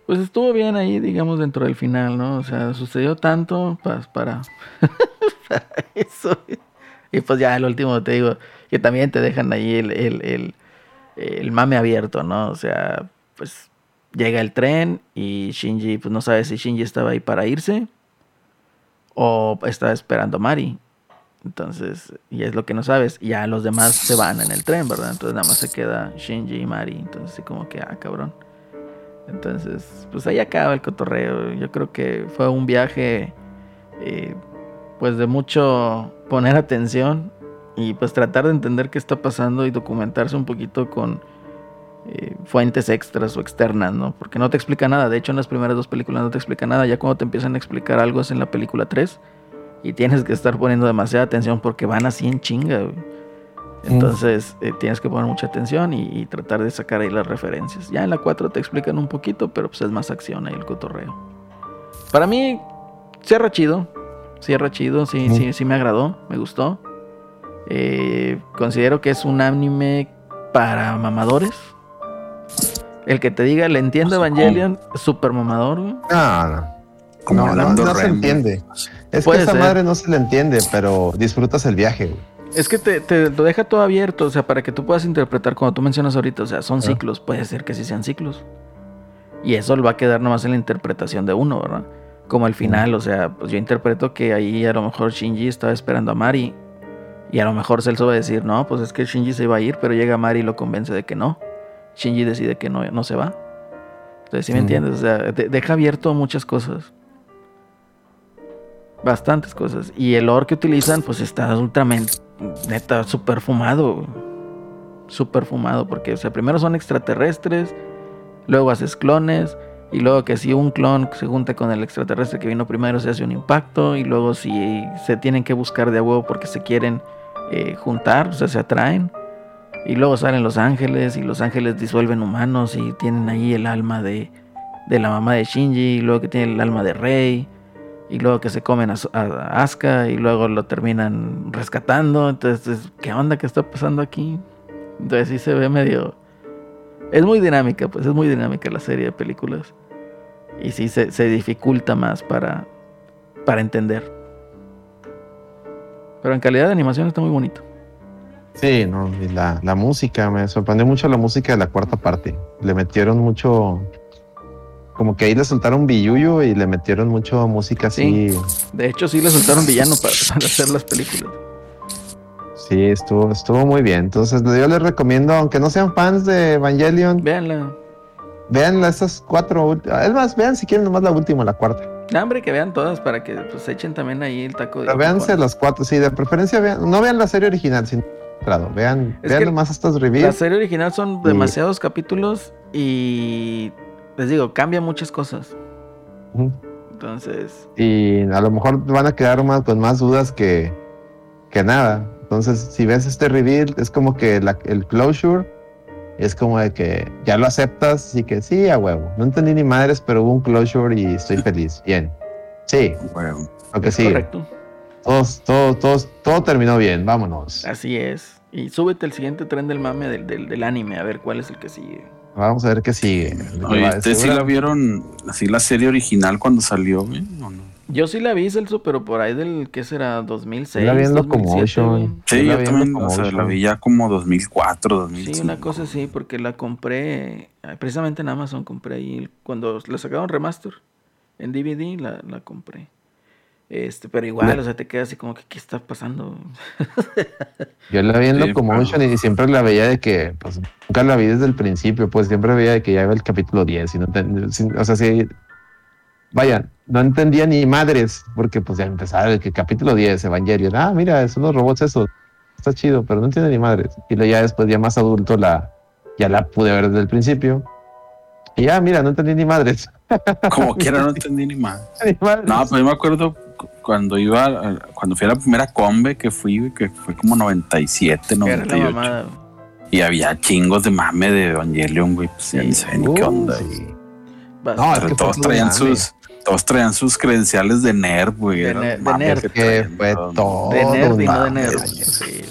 pues estuvo bien ahí, digamos, dentro del final, ¿no? O sea, sucedió tanto pues, para, para eso. Y pues ya el último, te digo, que también te dejan ahí el, el, el, el mame abierto, ¿no? O sea, pues llega el tren y Shinji, pues no sabe si Shinji estaba ahí para irse o estaba esperando a Mari. Entonces, y es lo que no sabes. Ya los demás se van en el tren, ¿verdad? Entonces nada más se queda Shinji y Mari. Entonces, sí, como que, ah, cabrón. Entonces, pues ahí acaba el cotorreo. Yo creo que fue un viaje, eh, pues de mucho poner atención y pues tratar de entender qué está pasando y documentarse un poquito con eh, fuentes extras o externas, ¿no? Porque no te explica nada. De hecho, en las primeras dos películas no te explica nada. Ya cuando te empiezan a explicar algo es en la película 3 y tienes que estar poniendo demasiada atención porque van así en chinga, güey. Entonces eh, tienes que poner mucha atención y, y tratar de sacar ahí las referencias. Ya en la 4 te explican un poquito, pero pues es más acción ahí el cotorreo. Para mí, cierra chido. Cierra chido, sí, Mm. sí, sí me agradó, me gustó. Eh, considero que es un anime para mamadores. El que te diga, le entiendo Evangelion, super mamador, güey. No, no. Como No, no, se entiende. Es que esa ser. madre no se le entiende, pero disfrutas el viaje, güey. Es que te, te lo deja todo abierto, o sea, para que tú puedas interpretar, como tú mencionas ahorita, o sea, son Ah. ciclos, puede ser que sí sean ciclos. Y eso va a quedar nomás en la interpretación de uno, ¿verdad? Como el final, o sea, pues yo interpreto que ahí a lo mejor Shinji estaba esperando a Mari. Y a lo mejor Celso va a decir, no, pues es que Shinji se iba a ir, pero llega Mari y lo convence de que no. Shinji decide que no, no se va. Entonces, ¿sí me entiendes? O sea, de- deja abierto muchas cosas. Bastantes cosas. Y el ore que utilizan, pues está ultramente, neta, super fumado. Super fumado. Porque, o sea, primero son extraterrestres, luego haces clones, y luego que si un clon se junta con el extraterrestre que vino primero, se hace un impacto, y luego si se tienen que buscar de a huevo porque se quieren eh, juntar, o sea, se atraen. Y luego salen los ángeles, y los ángeles disuelven humanos, y tienen ahí el alma de, de la mamá de Shinji, y luego que tiene el alma de Rey, y luego que se comen a, a Asuka, y luego lo terminan rescatando. Entonces, ¿qué onda que está pasando aquí? Entonces sí se ve medio... Es muy dinámica, pues es muy dinámica la serie de películas. Y sí se, se dificulta más para, para entender. Pero en calidad de animación está muy bonito. Sí, no, y la, la música, me sorprendió mucho la música de la cuarta parte. Le metieron mucho, como que ahí le soltaron billuyo y le metieron mucho música así. De hecho, sí le soltaron villano para, para hacer las películas. Sí, estuvo, estuvo muy bien. Entonces yo les recomiendo, aunque no sean fans de Evangelion, Véanla. vean esas cuatro últimas. Es más, vean si quieren nomás la última, la cuarta. No, hombre, que vean todas para que pues echen también ahí el taco de. Pero véanse las cuatro, sí, de preferencia vean, no vean la serie original, sin claro, vean, Es vean nomás estas La reviews. serie original son demasiados capítulos y les digo, cambia muchas cosas. Entonces, y a lo mejor van a quedar más, con más dudas que, que nada. Entonces, si ves este reveal, es como que la- el closure Es como de que ya lo aceptas y que sí, a huevo. No entendí ni madres, pero hubo un closure y estoy feliz. Bien. Sí, Bueno, lo que Es sí. Correcto. Todos, todo, todos, todo terminó bien. Vámonos. Así es. Y súbete el siguiente tren del mame del, del, del anime, a ver cuál es el que sigue. Vamos a ver qué sigue. Oye, ¿ustedes sí la vieron así la serie original cuando salió, güey? ¿O no? Yo sí la vi, Celso, pero por ahí del, ¿qué será? 2006. la vi en 2007, Locomotion. Sí, Yo también, o sea, la vi ya como 2004, 2005. Sí, una cosa así, porque la compré eh, precisamente en Amazon, compré ahí cuando la sacaron remaster en DVD, la, la compré. Este, pero igual, o sea, te quedas así como que, ¿qué está pasando? Yo la vi en Sí, Locomotion y siempre la veía de que, pues, nunca la vi desde el principio, pues siempre veía de que ya iba el capítulo 10 y no ten- sin- o sea, sí, vaya, no entendía ni madres, porque pues ya empezaba el que capítulo 10, Evangelion, ah, mira, son los robots esos, está chido, pero no entiende ni madres. Y luego ya después, ya más adulto, la, ya la pude ver desde el principio. Y ya, mira, no entendí ni madres. Como quiera, no entendí ni más. Ni madres. No, pues yo me acuerdo cu- cuando iba, cuando fui a la primera combe que fui, güey, que fue como 97, Que era la 98. mamada. Y había chingos de mame de Evangelion, güey. Pues ya Sí. ni sé ni qué onda. sí. No, es que todos traían sus, todos traían sus credenciales de nerd, güey. De el de nerd. que Que traían, fue todo. de nerd y no de un nerd. Sí.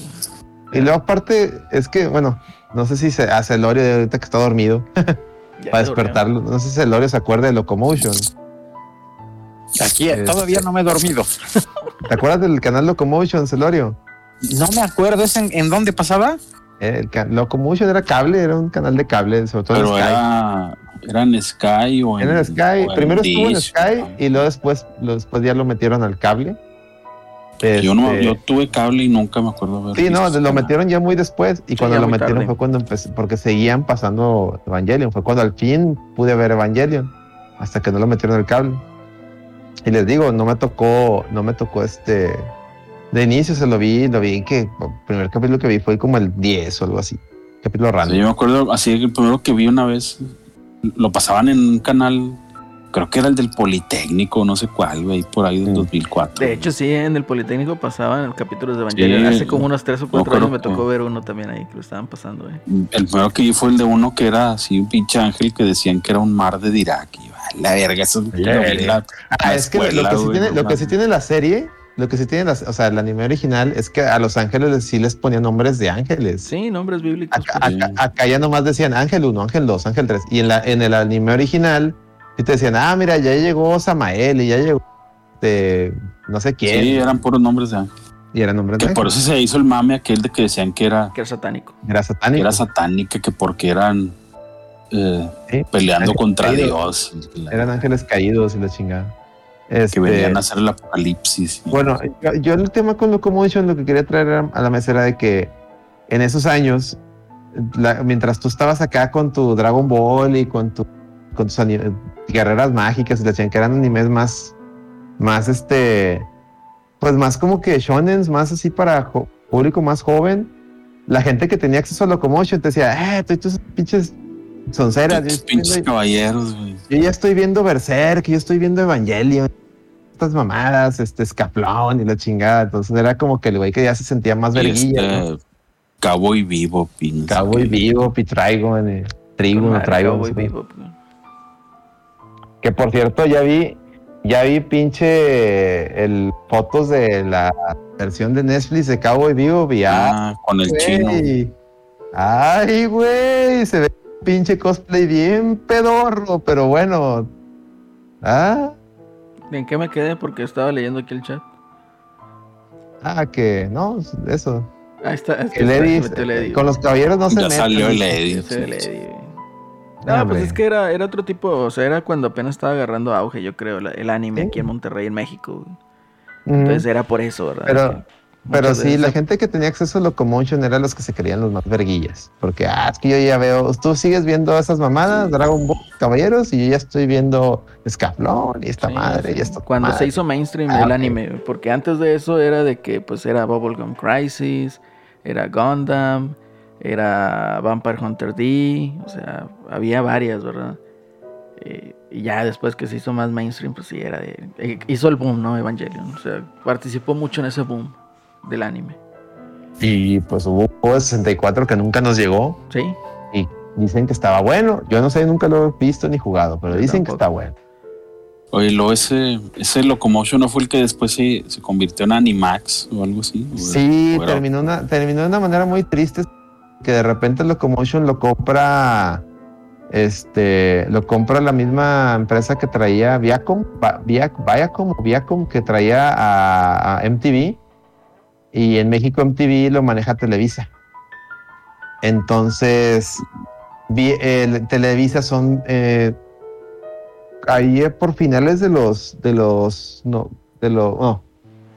Y luego aparte, es que, bueno, no sé si se hace Celorio de ahorita que está dormido, para despertarlo. No sé si Celorio se acuerda de Locomotion. Aquí Este- todavía no me he dormido. ¿Te acuerdas del canal Locomotion, Celorio? No me acuerdo, ¿es en, en dónde pasaba? El Locomotion era cable, era un canal de cable, sobre todo Pero en Sky. era, era en Sky o en, Era en Sky, o primero estuvo en Sky y luego después, lo- después ya lo metieron al cable. Yo, no, Este, yo tuve cable y nunca me acuerdo haber Sí, no, lo canal. metieron ya muy después y Sí, cuando lo metieron tarde. fue cuando empecé, porque seguían pasando Evangelion, fue cuando al fin pude ver Evangelion, hasta que no lo metieron al cable. Y les digo, no me tocó, no me tocó este, de inicio se lo vi, lo vi que el primer capítulo que vi fue como el 10 o algo así, capítulo Sí, random. yo me acuerdo, así que el primero que vi una vez, lo pasaban en un canal, creo que era el del Politécnico, no sé cuál, güey, por ahí del Mm. 2004. De hecho, sí, en el Politécnico pasaban el capítulo de Evangelion. Sí. Hace como unos tres o cuatro creo años me tocó ver uno también ahí que lo estaban pasando. eh. El primero que vi fue el de uno que era así un pinche ángel que decían que era un mar de Dirac. Y yo, "A la verga, eso es la- Ah, es que lo- que sí güey, tiene, no lo que sí tiene la serie, lo que sí tiene, o sea, el anime original es que a los ángeles sí les ponían nombres de ángeles. Sí, nombres bíblicos. Acá, pues. acá- acá ya nomás decían Ángel 1, Ángel 2, Ángel 3. Y en, la, en el anime original, sí te decían, ah, mira, ya llegó Samael y ya llegó este, no sé quién. Sí, eran puros nombres de ángel. y era nombre de Que ángel. por eso se hizo el mame aquel de que decían que era, Que era satánico. Era que satánico. era satánica, que porque eran eh, Sí, peleando ángeles contra caídos. Dios. y la- Eran ángeles caídos y la chingada. que Este, venían a hacer el apocalipsis. Bueno, yo, yo el tema con Locomotion lo que quería traer a la mesa era de que en esos años, la- mientras tú estabas acá con tu Dragon Ball y con, tu, con tus guerreras mágicas y la chingada, que eran animes más, más este, pues más como que shonens, más así para público más joven, la gente que tenía acceso a Locomotion te decía, eh, tú y tus pinches sonceras. yo Pinches viendo- caballeros, güey. yo ya estoy viendo Berserk, yo estoy viendo Evangelion, estas mamadas, este escaplón y la chingada. Entonces era como que el güey que ya se sentía más verguilla. ¿no? este, Cowboy vivo, pinche. Cowboy Vivo, Pitraigon, eh, Trigo, madre, Traigo. Que por cierto, ya vi, ya vi pinche el fotos de la versión de Netflix de Cowboy Vivo, vi Ah, con el chino. güey. Ay, güey, se ve pinche cosplay bien pedorro, pero bueno. Ah, ¿En qué me quedé? Porque estaba leyendo aquí el chat. ah, que no, eso. Ahí está. Es que El Eddie, con los caballeros no se Ya meten. salió el dice. Ah, No, pues es que era, era otro tipo, o sea, era cuando apenas estaba agarrando auge, yo creo, la- el anime Sí. aquí en Monterrey, en México. Entonces era por eso, ¿verdad? Pero- Que Pero sí, veces la gente que tenía acceso a Locomotion eran los que se creían los más verguillas. Porque, ah, es que yo ya veo, tú sigues viendo esas mamadas, Dragon Ball, Caballeros, y yo ya estoy viendo Escaflón y esta Sí, madre sí. y esto. Cuando se hizo mainstream Ah, el anime, porque antes de eso era de que pues era Bubblegum Crisis, era Gundam, era Vampire Hunter D, o sea, había varias, ¿verdad? Eh, y ya después que se hizo más mainstream, pues sí, era de... eh, hizo el boom, ¿no? Evangelion, o sea, participó mucho en ese boom del anime. Y pues hubo un juego de 64 que nunca nos llegó. ¿Sí? Y Dicen que estaba bueno. Yo no sé, nunca lo he visto ni jugado, pero Yo dicen que está bueno. Oye, lo ese, ese Locomotion no fue el que después se, se convirtió en Animax o algo así. ¿O- Sí, o era- terminó, una, terminó de una manera muy triste que de repente Locomotion lo compra este lo compra la misma empresa que traía Viacom, Viacom, Viacom que traía a, MTV y en México MTV lo maneja Televisa. Entonces, Vi- el- Televisa son eh, ahí eh, por finales de los de los no de los no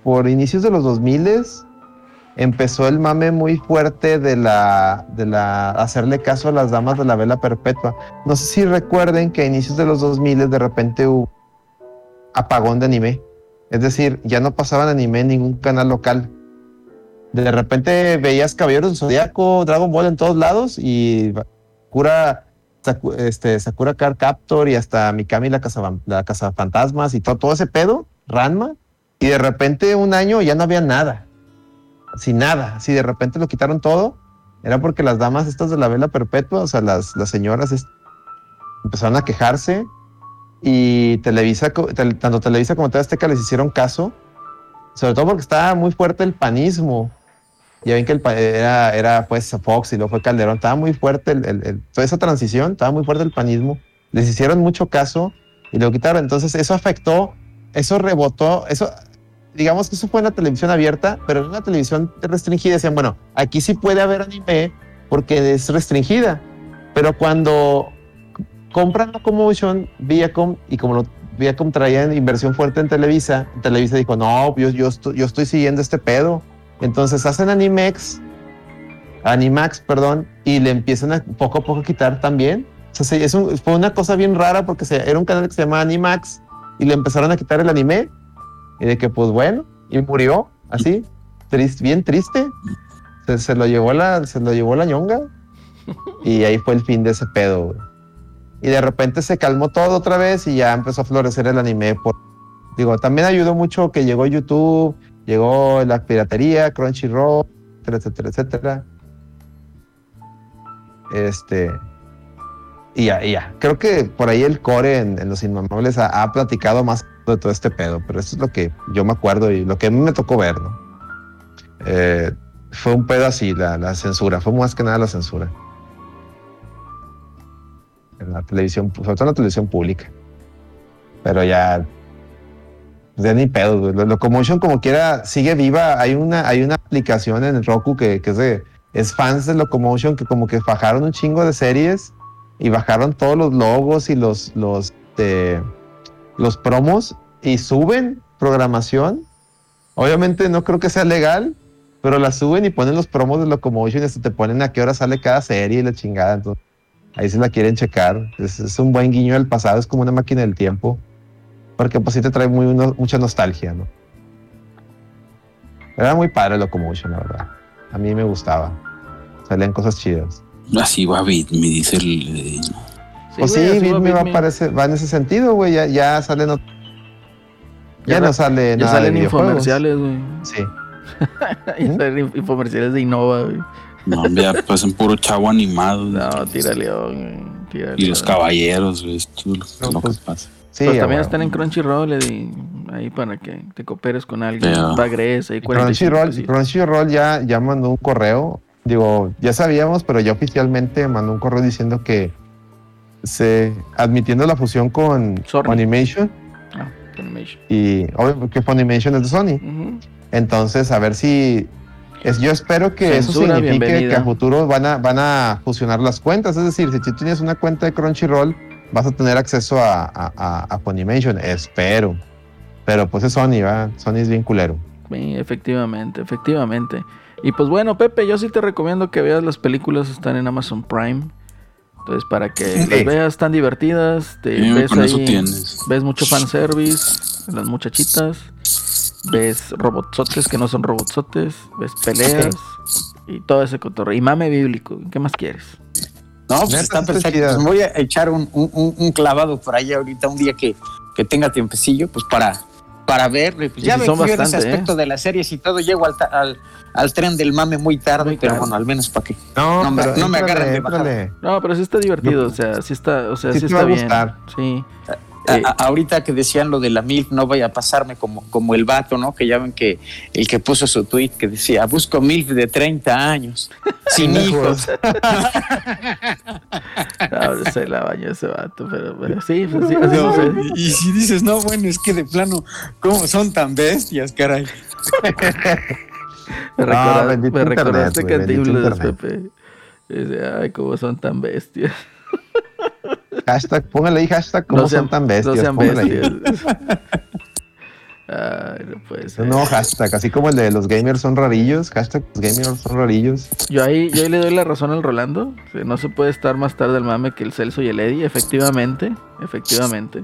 por inicios de los 2000 empezó el mame muy fuerte de la de la hacerle caso a las damas de la vela perpetua. No sé si recuerden que a inicios de los 2000 de repente hubo apagón de anime. Es decir, ya no pasaban anime en ningún canal local. De repente veías Caballeros del Zodiaco, Dragon Ball en todos lados y Sakura, Saku- este, Sakura Card Captor y hasta Mikami la Casa, la casa Fantasmas y todo, todo ese pedo, Ranma. Y de repente un año ya no había nada. Sin nada. Si de repente lo quitaron todo, era porque las damas estas de la vela perpetua, o sea, las, las señoras empezaron a quejarse y Televisa, tel- tanto Televisa como TV les hicieron caso, sobre todo porque estaba muy fuerte el panismo. Ya ven que el era, era pues Fox y luego fue Calderón, estaba muy fuerte el- el- toda esa transición, estaba muy fuerte el panismo. Les hicieron mucho caso y lo quitaron. Entonces eso afectó, eso rebotó, eso, digamos que eso fue en la televisión abierta, pero en una televisión restringida decían, bueno, aquí sí puede haber anime porque es restringida. Pero cuando compran Locomotion, Viacom, y como lo, Viacom traía inversión fuerte en Televisa, Televisa dijo, no, yo, yo, estoy, yo estoy siguiendo este pedo. Entonces hacen Animex, Animax, perdón, y le empiezan a poco a poco quitar también. O sea, es un- fue una cosa bien rara porque se- era un canal que se llamaba Animax y le empezaron a quitar el anime. Y de que, pues bueno, y murió así, triste, bien triste. Se, se lo llevó la, se lo llevó la ñonga. Y ahí fue el fin de ese pedo. güey. Y de repente se calmó todo otra vez y ya empezó a florecer el anime. Por, digo, también ayudó mucho que llegó YouTube, llegó la piratería, Crunchyroll, etcétera, etcétera, etcétera. Este. Y ya, y ya. Creo que por ahí el core en, en Los Inmamables ha, ha platicado más de todo este pedo, pero eso es lo que yo me acuerdo y lo que a mí me tocó ver, ¿no? Eh, fue un pedo así, la, la censura, fue más que nada la censura. En la televisión, sobre todo en la televisión pública. Pero ya. Ya ni pedo. Lo- Locomotion como quiera sigue viva. Hay una, hay una aplicación en Roku que, que es de es fans de Locomotion que como que bajaron un chingo de series y bajaron todos los logos y los los de- los promos y suben programación. Obviamente no creo que sea legal, pero la suben y ponen los promos de Locomotion y te ponen a qué hora sale cada serie y la chingada. Entonces, ahí se la quieren checar. Es, un buen guiño del pasado, es como una máquina del tiempo. Porque pues sí te trae muy, mucha nostalgia, ¿no? Era muy padre Locomotion, la verdad. A mí me gustaba. Salían cosas chidas. Así va me dice el. Eh, pues sí, Bitme va, va en ese sentido, güey. Ya, ya salen. Ya, Ya no sa- sale Ya nada de salen videojuegos. infomerciales, güey. Sí. Ya salen infomerciales de Innova, güey. No, ya pues en puro chavo animado. No, tira león. Tira Y los caballeros, güey, No, lo pues, que pasa. Sí, Pues también están en Crunchyroll, Eddie, ahí para que te cooperes con alguien. Pagres, ahí 45 Crunchyroll. Crunchyroll ya, ya mandó un correo. Digo, ya sabíamos, pero ya oficialmente mandó un correo diciendo que se admitiendo la fusión con. Funimation Ah, y obvio que Funimation es de Sony. Entonces, a ver si es, yo espero que Censura, eso signifique bienvenida. que a futuro van a, van a fusionar las cuentas. Es decir, si tú tienes una cuenta de Crunchyroll, vas a tener acceso a, a, a- a Funimation. Espero. Pero pues es Sony, ¿va? Sony es bien culero. Sí, efectivamente, efectivamente. Y pues bueno, Pepe, yo sí te recomiendo que veas las películas, están en Amazon Prime. Entonces, para que Sí. las veas, están divertidas. Te Sí, ves eso ahí, tienes. ves mucho fanservice, las muchachitas. Ves robotsotes que no son robotsotes. Ves peleas. Y todo ese cotorreo. Y mame bíblico. ¿Qué más quieres? No, pues Neta, está perfecto. Pues voy a echar un, un- un- un clavado por ahí ahorita, un día que, que tenga tiempecillo, pues para, para verlo. y Pues Y ya sí ven son que yo en ese ¿eh? aspecto de las series y todo llego al, al, al tren del mame muy tarde, Muy pero tarde. bueno, al menos para qué. No, No me- no me agarren de bajada. No, pero sí está divertido, o sea, sí está, o sea, Sí sí, te está va a bien. gustar. Sí. A- Eh, a- ahorita que decían lo de la MILF, no vaya a pasarme como, como el vato, ¿no? Que ya ven que el que puso su tweet que decía, busco MILF de 30 años, sin hijos. Ahora se la bañó ese vato, pero, pero sí, pues sí, así sucede. y, y si dices, no, bueno, es que de plano, ¿cómo son tan bestias, caray? Me, recorda- bendito me internet, recordaste Cantinflas. Pepe. Dice, ay, cómo son tan bestias. Hashtag, póngale ahí hashtag, ¿cómo No sean- son tan bestias? No sean póngale ahí. bestias. Ay, no puede ser. nuevo hashtag, así como el de los gamers son rarillos, hashtag los gamers son rarillos. Yo ahí, yo ahí le doy la razón al Rolando. No se puede estar más tarde al mame que el Celso y el Eddie. Efectivamente, efectivamente.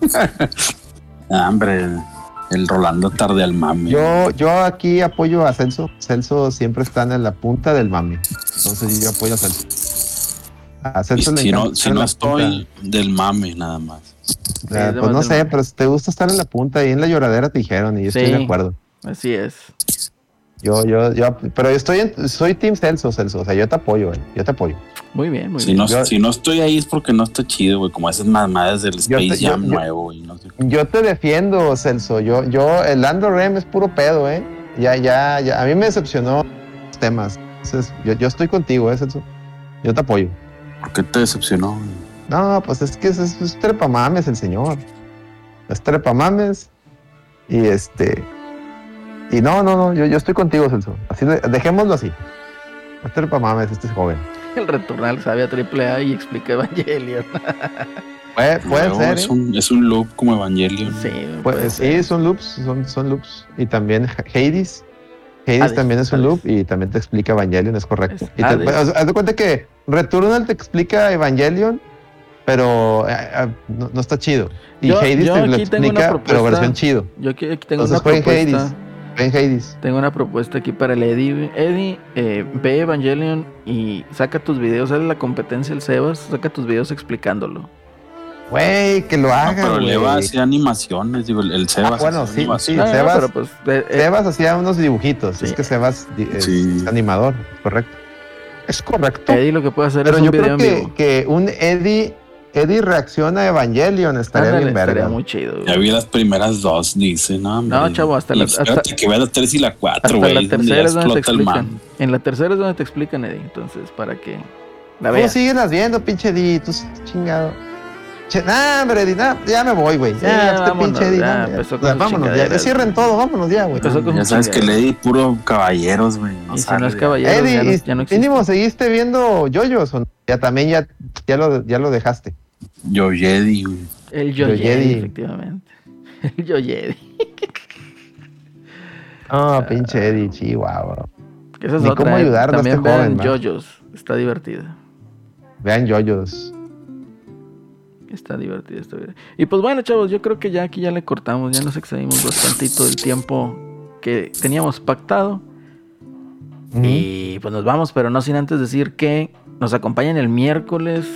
Ah, hombre, el Rolando tarde al mame. Yo, yo aquí apoyo a Celso. Celso siempre está en la punta del mami. Entonces yo apoyo a Celso. A Y Celso le si no, si no estoy del mame, nada más. Ah, Sí, pues no sé, pero si te gusta estar en la punta y en la lloradera te dijeron y yo estoy de acuerdo. Así es. Yo, yo, yo, pero yo estoy en, soy Team Celso, Celso. O sea, yo te apoyo, güey. Yo te apoyo. Muy bien, muy Si bien. no, Yo- si no estoy ahí es porque no está chido, güey. Como esas mamadas del Space te- Jam yo- nuevo, güey. No sé. Yo te defiendo, Celso. Yo, yo, el Lando Rem es puro pedo, ¿eh? Ya, ya, ya. A mí me decepcionó los temas. Entonces, yo, yo estoy contigo, ¿eh, Celso? Yo te apoyo. ¿Por qué te decepcionó? güey? No, pues es que es, es, es trepamames el señor. Es trepamames. Y este. Y no, no, no. Yo, yo estoy contigo, Celso. Así de- dejémoslo así. Es trepamames, este es joven. El Returnal sabe a triple A y explica Evangelion. Puede, puede Luego ser. es, ¿eh? un, es un loop como Evangelion. Sí, Pues, sí, son loops, son, son loops. Y también Hades. Hades Hades, también es un Hades. loop y también te explica Evangelion, es correcto. Es Y te- haz, haz de cuenta que Returnal te explica Evangelion, pero eh, eh, no, no está chido. Y Yo- Hades yo te lo aquí tengo una explica, pero versión chido. Yo aquí, aquí tengo Entonces una propuesta. Hades. Ven Hades. Tengo una propuesta aquí para el Eddie. Eddie, eh, ve Evangelion y saca tus videos. Haz la competencia el Sebas. Saca tus videos explicándolo. Güey, que lo No, haga, pero le va a hacer animaciones, digo, el, el Sebas. Ah, bueno, sí, sí. Ah, Sebas- pues, eh, Sebas hacía unos dibujitos. Sí. Es que Sebas es Sí. animador, correcto. Es correcto. Eddie lo que puede hacer Pero es un yo video creo en que, vivo. que un Eddie, Eddie reacciona a Evangelion estaría Ándale, bien verga. estaría muy chido. Ya güey. vi las primeras dos, dice, no, hombre. No, chavo, hasta Y la- hasta- que vea la tres y la cuatro, güey. la ya tercera es donde te explota el explican. En la tercera es donde te explican, Eddie. Entonces, para que la ¿Cómo veas. sigues viendo, pinche Eddie? Tú chingado. Che, nah, hombre, Eddie, nah, ya me voy, güey. Sí, ya, ya, este vámonos, pinche Eddie, ya, nah, ya. empezó con Ya, vámonos, ya, ya cierren todo, vámonos ya, güey. Ya sabes que di puro caballeros, güey. No Y si no es ya. caballero, ya no, Eddie, ya no existe. mínimo seguiste viendo yoyos, ¿o no? ya también ya, ya, lo, ya lo dejaste. Yo Jedi, güey. El Yo Yoyedi. Jedi, efectivamente. El Yo Jedi. Ah, pinche Eddie, chihuahua. Que esa es Ni otra. cómo ¿eh? ayudarlo a También este vean joven. Jojos. Está divertida. Vean yoyos. Está divertida, está divertida. Y pues bueno, chavos, yo creo que ya aquí ya le cortamos. Ya nos excedimos bastantito del tiempo que teníamos pactado. Y pues nos vamos, pero no sin antes decir que nos acompañan el miércoles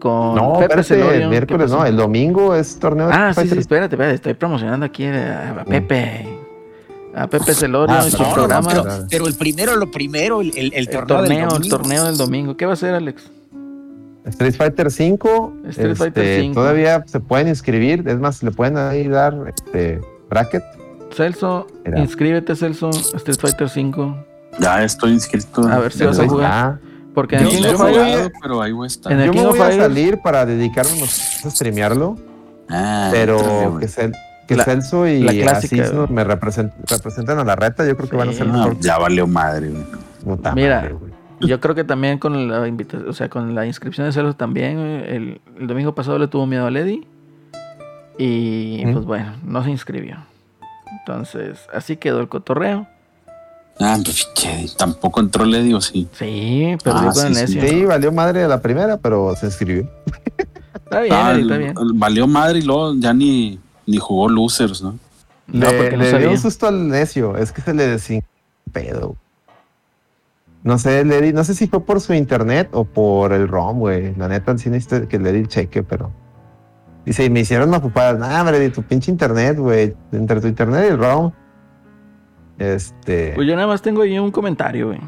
con No, Pepe espérate, Celorio. el no, el domingo es torneo de Ah, sí, Street sí, Fighter. espérate, espérate, estoy promocionando aquí a, a Pepe. A Pepe Celorio Ah, y su perdón, programa. no, pero, pero el primero, lo primero, el, el, el el torneo, del el domingo. torneo del domingo. ¿Qué va a ser, Alex? Street Fighter 5. Street Fighter este, 5. Todavía se pueden inscribir. Es más, le pueden ahí dar este, bracket. Celso, inscríbete, Celso, Street Fighter 5. Ya estoy inscrito. A ver si vas a jugar. Ah, Porque en Yo el King no he of voy a- Fighters- jugado, pero ahí voy a estar. En el yo King me of a Fighters- salir para dedicarme a streamearlo. Ah, pero que, Cel- que La- Celso y la clásica, Asís me represent- representan a la reta. Yo creo que van a ser. No, mejor. ya valió madre, güey. Puta Mira. madre, güey. Yo creo que también con la invitación, o sea, con la inscripción de Celso también, el, el domingo pasado le tuvo miedo a Lady. Y pues bueno, no se inscribió. Entonces, así quedó el cotorreo. Ah, pues che, tampoco entró Lady o sí. Sí, perdió Ah, con el sí, sí. necio. Sí, valió madre a la primera, pero se inscribió. Está bien, Ah, está bien. valió madre y luego ya ni, ni jugó Losers, ¿no? No, le porque no le dio un susto al necio. Es que se le desin pedo. No sé, le no sé si fue por su internet o por el ROM, güey. La neta, sí necesito que le di el cheque, pero. Dice, y me hicieron mapupadas. Nah, hombre, de tu pinche internet, güey. Entre tu internet y el ROM. Este. Pues yo nada más tengo ahí un comentario, güey.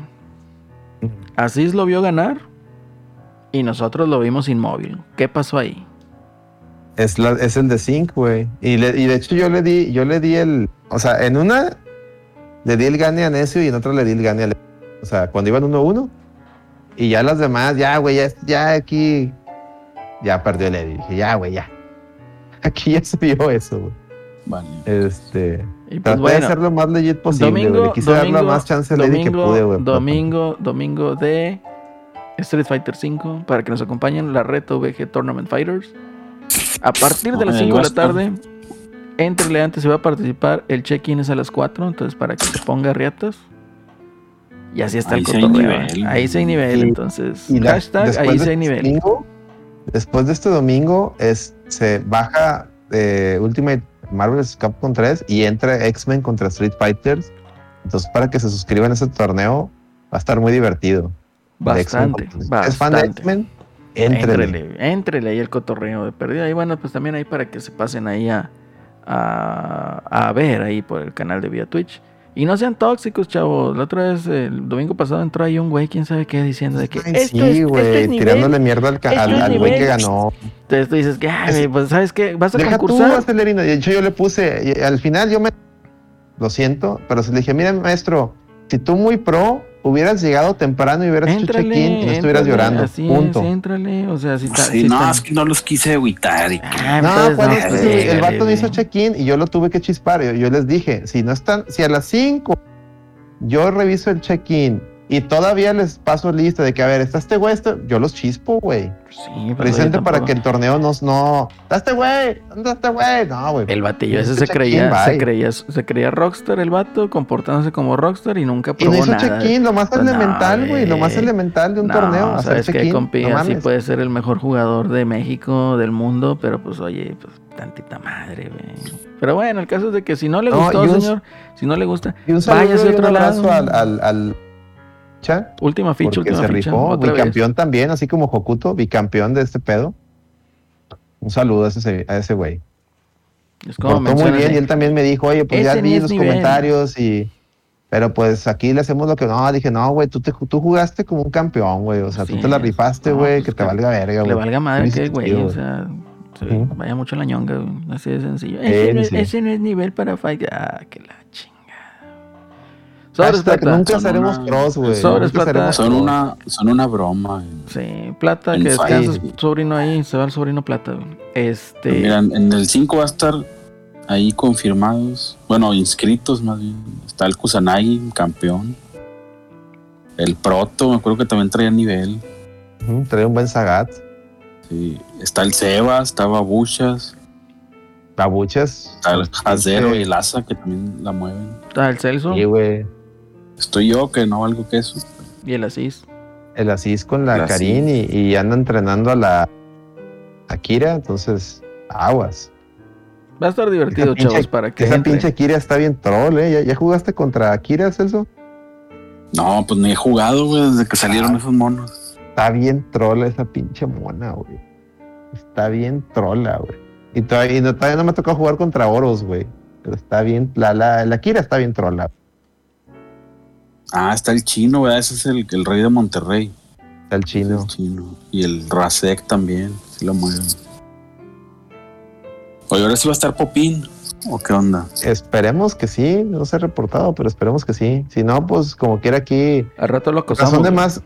Asís lo vio ganar y nosotros lo vimos inmóvil. ¿Qué pasó ahí? Es, la- es el de Zinc, güey. Y, le- y de hecho yo le di, yo le di el, o sea, en una le di el gane a Necio y en otra le di el gane a Le- O sea, cuando iban 1-1. Y ya las demás, ya, güey, ya, ya aquí, ya perdió el Eddie. Dije, ya, güey, ya. Aquí ya se vio eso, güey. Vale. Este, Y pues traté de bueno, hacer lo más legit posible, güey. domingo, Le quise dar la domingo, más chance a Lady que domingo, pude, güey. domingo, domingo de Street Fighter 5 para que nos acompañen la Reto VG Tournament Fighters. A partir de las Ahí 5 de la tarde, entrele antes se va a participar. El check-in es a las 4, entonces para que se ponga riatas. Y así está Ahí el cotorreo. nivel. Ahí sí hay nivel, Y- entonces. Y la- hashtag, ahí de sí hay este nivel. domingo- después de este domingo, es, se baja eh, Ultimate Marvel Capcom 3 y entra X-Men contra Street Fighters. Entonces, para que se suscriban a ese torneo, va a estar muy divertido. Bastante, contra- ¿Es fan de bastante. X-Men? Éntrele, éntrele ahí el cotorreo de perdida. Y bueno, pues también ahí para que se pasen ahí a, a, a ver ahí por el canal de vía Twitch. Y no sean tóxicos, chavos. La otra vez, el domingo pasado, entró ahí un güey, quién sabe qué, diciendo de que Ay, esto sí, güey, es tirándole mierda al, al- al güey que ganó. Entonces tú dices que, ay, pues sabes qué, vas a Deja tú, concursar. Acelerino. De hecho, yo le puse, y al final yo me. Lo siento, pero se le dije, mira, maestro, si tú muy pro hubieras llegado temprano y hubieras hecho check-in y no estuvieras llorando. Así punto. es. O sea, si está. Sí, si no, está- es que no los quise agüitar. y que- Ah, No, entonces ¿cuál no, pues, Sí, el vato no hizo check-in y yo lo tuve que chispar. Yo, yo les dije, si no están, si a las 5 yo reviso el check-in y todavía les paso lista de que, a ver, está este güey, este- yo los chispo, güey. Sí, pues, Presente para que el torneo nos no. ¿Está este güey? ¿Dónde está este güey? No, güey. El batillo ese Hizo se creía, se creía, se creía rockstar el vato, comportándose como rockstar y nunca Y probó no hizo check-in, lo más Pues elemental, güey. Lo más elemental de un No, torneo. sabes que compi, no así puede ser el mejor jugador de México, del mundo, pero pues oye, pues tantita madre, güey. Pero bueno, el caso es de que si no le gustó, y señor, si no le gusta, Y váyase a y otro lado. al, al, al Cha, última ficha, porque última se ficha. rifó, vez. bicampeón también, así como Hokuto, bicampeón de este pedo. Un saludo a ese, a ese güey. Es como muy bien ¿eh? y él también me dijo, oye, pues ya vi los nivel. comentarios y... Pero pues aquí le hacemos lo que... No, dije, no, güey, tú, te, tú jugaste como un campeón, güey. O sea, Sí, tú te la rifaste, no, güey, pues que te valga verga, Le güey. valga madre que, güey, o sea, sí, vaya mucho la ñonga, güey, así de sencillo. Sí, Ese, no ese no es nivel para fight. Ah, que la. Sobres, plata. nunca Son seremos una- pros, güey. Sobres, Nunca plata. Son pros. una, son una broma. Sí, plata, que descanses, fight. sobrino ahí, se va el sobrino plata. güey. Este. Pues mira, en el 5 va a estar ahí confirmados, bueno, inscritos más bien. Está el Kusanagi, campeón. El Proto, me acuerdo que también traía nivel. Ujú, Trae un buen Sagat. Sí. Está el Seba, está Babuchas, Babuchas. está el Hazero Sí. y el Asa que también la mueven. Está el Celso Sí, güey. Estoy yo que no valgo que eso. y el Asís. El Asís con la. Karin y, y anda entrenando a la Akira, entonces aguas. Va a estar divertido, Esa pinche- chavos, para que Esa entre. pinche Akira está bien troll, ¿eh? ¿Ya, ya jugaste contra Akira, Celso? No, pues ni he jugado, güey, desde que salieron Ah. esos monos. Está bien trola esa pinche mona, güey. Está bien trola, güey. Y todavía, y no, todavía no me tocó jugar contra Oros, güey. Pero está bien, la, la, la Akira está bien trola. Ah, está el chino, ¿verdad? Ese es el, el rey de Monterrey. Está el chino. El chino. Y el Rasek también, si lo mueven. Oye, ahora sí va a estar Popín. ¿O qué onda? Esperemos que sí, no se ha reportado, pero esperemos que sí. Si no, pues como quiera aquí, Al rato lo acosamos. razón de güey. más,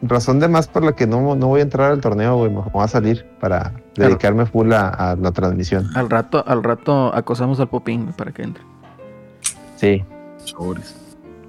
razón de más por la que no, no voy a entrar al torneo, güey, me voy a salir para dedicarme full a, a la transmisión. Al rato, al rato acosamos al Popín para que entre. Sí, Sobres.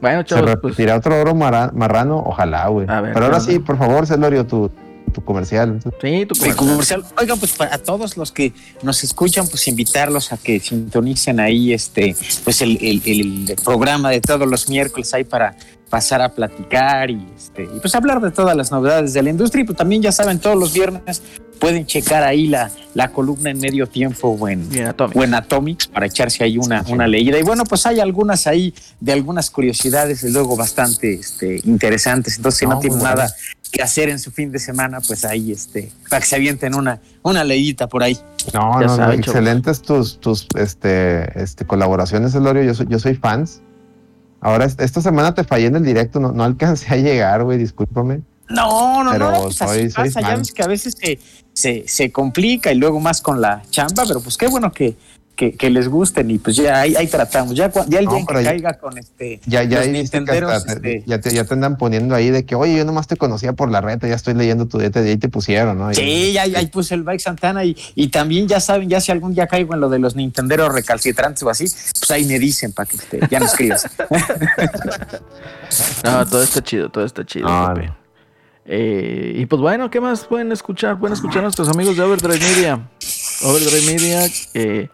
Bueno, se chavos, pues. repetirá otro oro mara- marrano, ojalá, güey. A ver, Pero ahora ¿qué sí, por favor, Celorio, tu, tu comercial. Sí, tu comercial. comercial. Oigan, pues para todos los que nos escuchan, pues invitarlos a que sintonicen ahí este, pues el, el- el programa de todos los miércoles ahí para pasar a platicar y este, y pues hablar de todas las novedades de la industria. Y pues también ya saben, todos los viernes pueden checar ahí la, la columna en medio tiempo o en, Bien, Atomic. o en Atomics para echarse ahí una, una leída. Y bueno, pues hay algunas ahí de algunas curiosidades, y luego bastante este, interesantes. Entonces, si no, No, tienen nada qué hacer en su fin de semana, pues ahí este, para que se avienten una, una leíta por ahí. No, Ya no, no, excelentes tus, tus este, este, colaboraciones, Elorio. Yo soy, yo soy fans. Ahora, est- esta semana te fallé en el directo, no, no alcancé a llegar, güey, discúlpame. No, no, Pero no, pues así soy- pasa, ya ves que a veces se, se, se complica y luego más con la chamba, pero pues qué bueno que, que, que les gusten y pues ya ahí, ahí tratamos. Ya, ya el No, día en que ya- caiga con este Ya, ya, los hasta te- este, ya, te, ya te andan poniendo ahí de que, oye, yo nomás te conocía por la reta, ya estoy leyendo tu dieta y ahí te pusieron, ¿no? Sí, ya, ya ahí puse el Bike Santana y, y también ya saben, ya si algún día caigo en lo de los Nintenderos recalcitrantes o así, pues ahí me dicen para que este, ya no escribas. No, todo está chido, todo está chido. No. Eh, y pues bueno, ¿qué más pueden escuchar? Pueden escuchar a nuestros amigos de Overdrive Media. Overdrive Media, eh,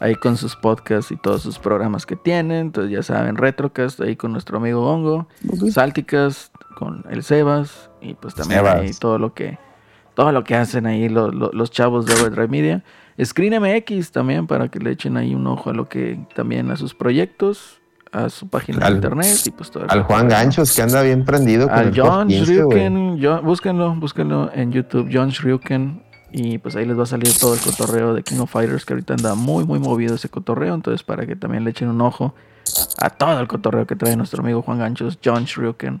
ahí con sus podcasts y todos sus programas que tienen. Entonces ya saben, Retrocast ahí con nuestro amigo Hongo, Salticast con el Sebas y pues también Sebas. ahí todo lo que todo lo que hacen ahí lo- lo- los chavos de Overdrive Media. Screen MX también para que le echen ahí un ojo a lo que también a sus proyectos, a su página de internet y pues todo el Al Juan ¿no? Ganchos, que anda bien prendido con Al el John 15, güey. Shryuken, John- búsquenlo, búsquenlo en YouTube, John Shryuken. Y pues ahí les va a salir todo el cotorreo de King of Fighters, que ahorita anda muy, muy movido ese cotorreo. Entonces, para que también le echen un ojo a todo el cotorreo que trae nuestro amigo Juan Ganchos, John Shryuken.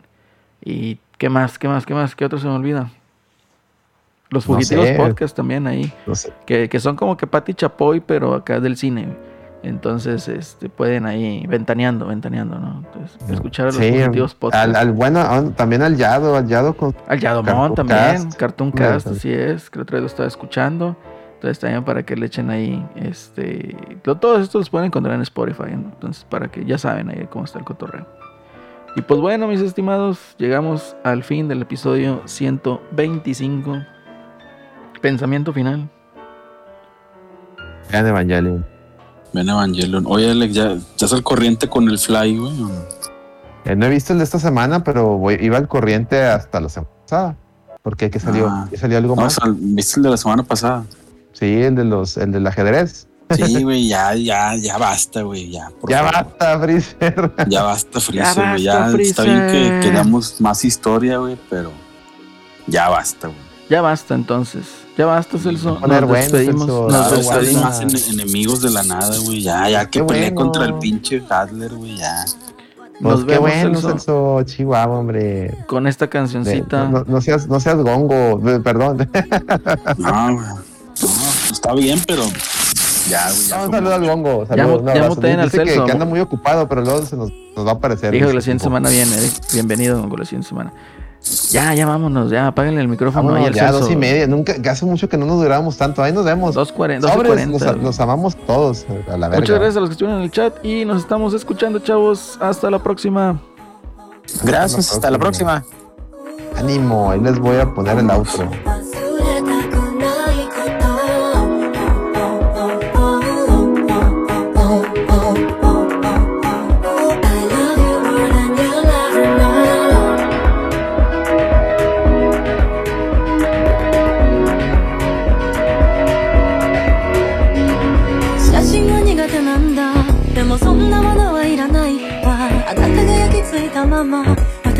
Y qué más, qué más, qué más, qué otro se me olvida. Los No Fugitivos sé. Podcast también ahí, No sé. que, que son como que Pati Chapoy, pero acá del cine. Entonces, este, pueden ahí ventaneando, ventaneando, ¿no? Entonces, escuchar a los Sí, Fugitivos Podcast. al, al bueno, ah, también al Yado, al Yado con Al Yadomón también. Cartoon Cast, pues. así es, que otra vez lo estaba escuchando. Entonces también para que le echen ahí, este, lo- todos estos los pueden encontrar en Spotify, ¿no? entonces para que ya saben ahí cómo está el cotorreo. Y pues bueno, mis estimados, llegamos al fin del episodio 125. Pensamiento final. Evangelion. Ven Evangelion. Oye, Alex, ¿ya estás al corriente con el Fly, güey? Eh, no he visto el de esta semana, pero voy, iba al corriente hasta la semana pasada. Porque que salió, Ah. que salió algo No, o más. sea, ¿viste el de la semana pasada? Sí, el de los, el del ajedrez. Sí, güey, ya, ya, ya basta, güey, ya. ya favor. basta, Freezer. Ya basta, Freezer, Ya güey. Ya, está bien que queramos más historia, güey, pero ya basta, güey. Ya basta entonces, ya basta Celso. Nos bueno, despedimos, Celso. nos despedimos. más ene- enemigos de la nada, güey. Ya, ya que Qué peleé bueno. contra el pinche Adler, güey, ya. Pues Nos qué vemos bueno, Celso, Celso, Chihuahua, hombre. con esta De- cancioncita. no, no seas, no seas gongo, de- perdón. No, güey. No, está bien, pero ya, güey. ya No, un como- saludo al gongo. Ya Saludos, ya muteen al Dice que, Celso. que anda muy ocupado, pero luego se nos, nos va a aparecer. Dijo que dice, la siguiente semana viene, eh. bienvenido con la siguiente semana. Ya, ya vámonos, ya, apáguenle el micrófono Vámonos, ya, dos y media. Nunca, hace mucho que no nos durábamos tanto. Ahí nos vemos. 2.40, Sobres, 12.40. los, los amamos todos. A la verga. Muchas gracias a los que estuvieron en el chat y nos estamos escuchando, chavos. Hasta la próxima. Gracias, hasta la próxima. Ánimo, ahí les voy a poner el outro.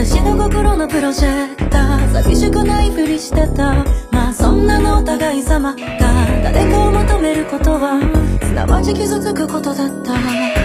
私の心のプロジェクター。寂しくないふりしてた。まあそんなのお互い様が。誰かを求めることはすなわち傷つくことだった。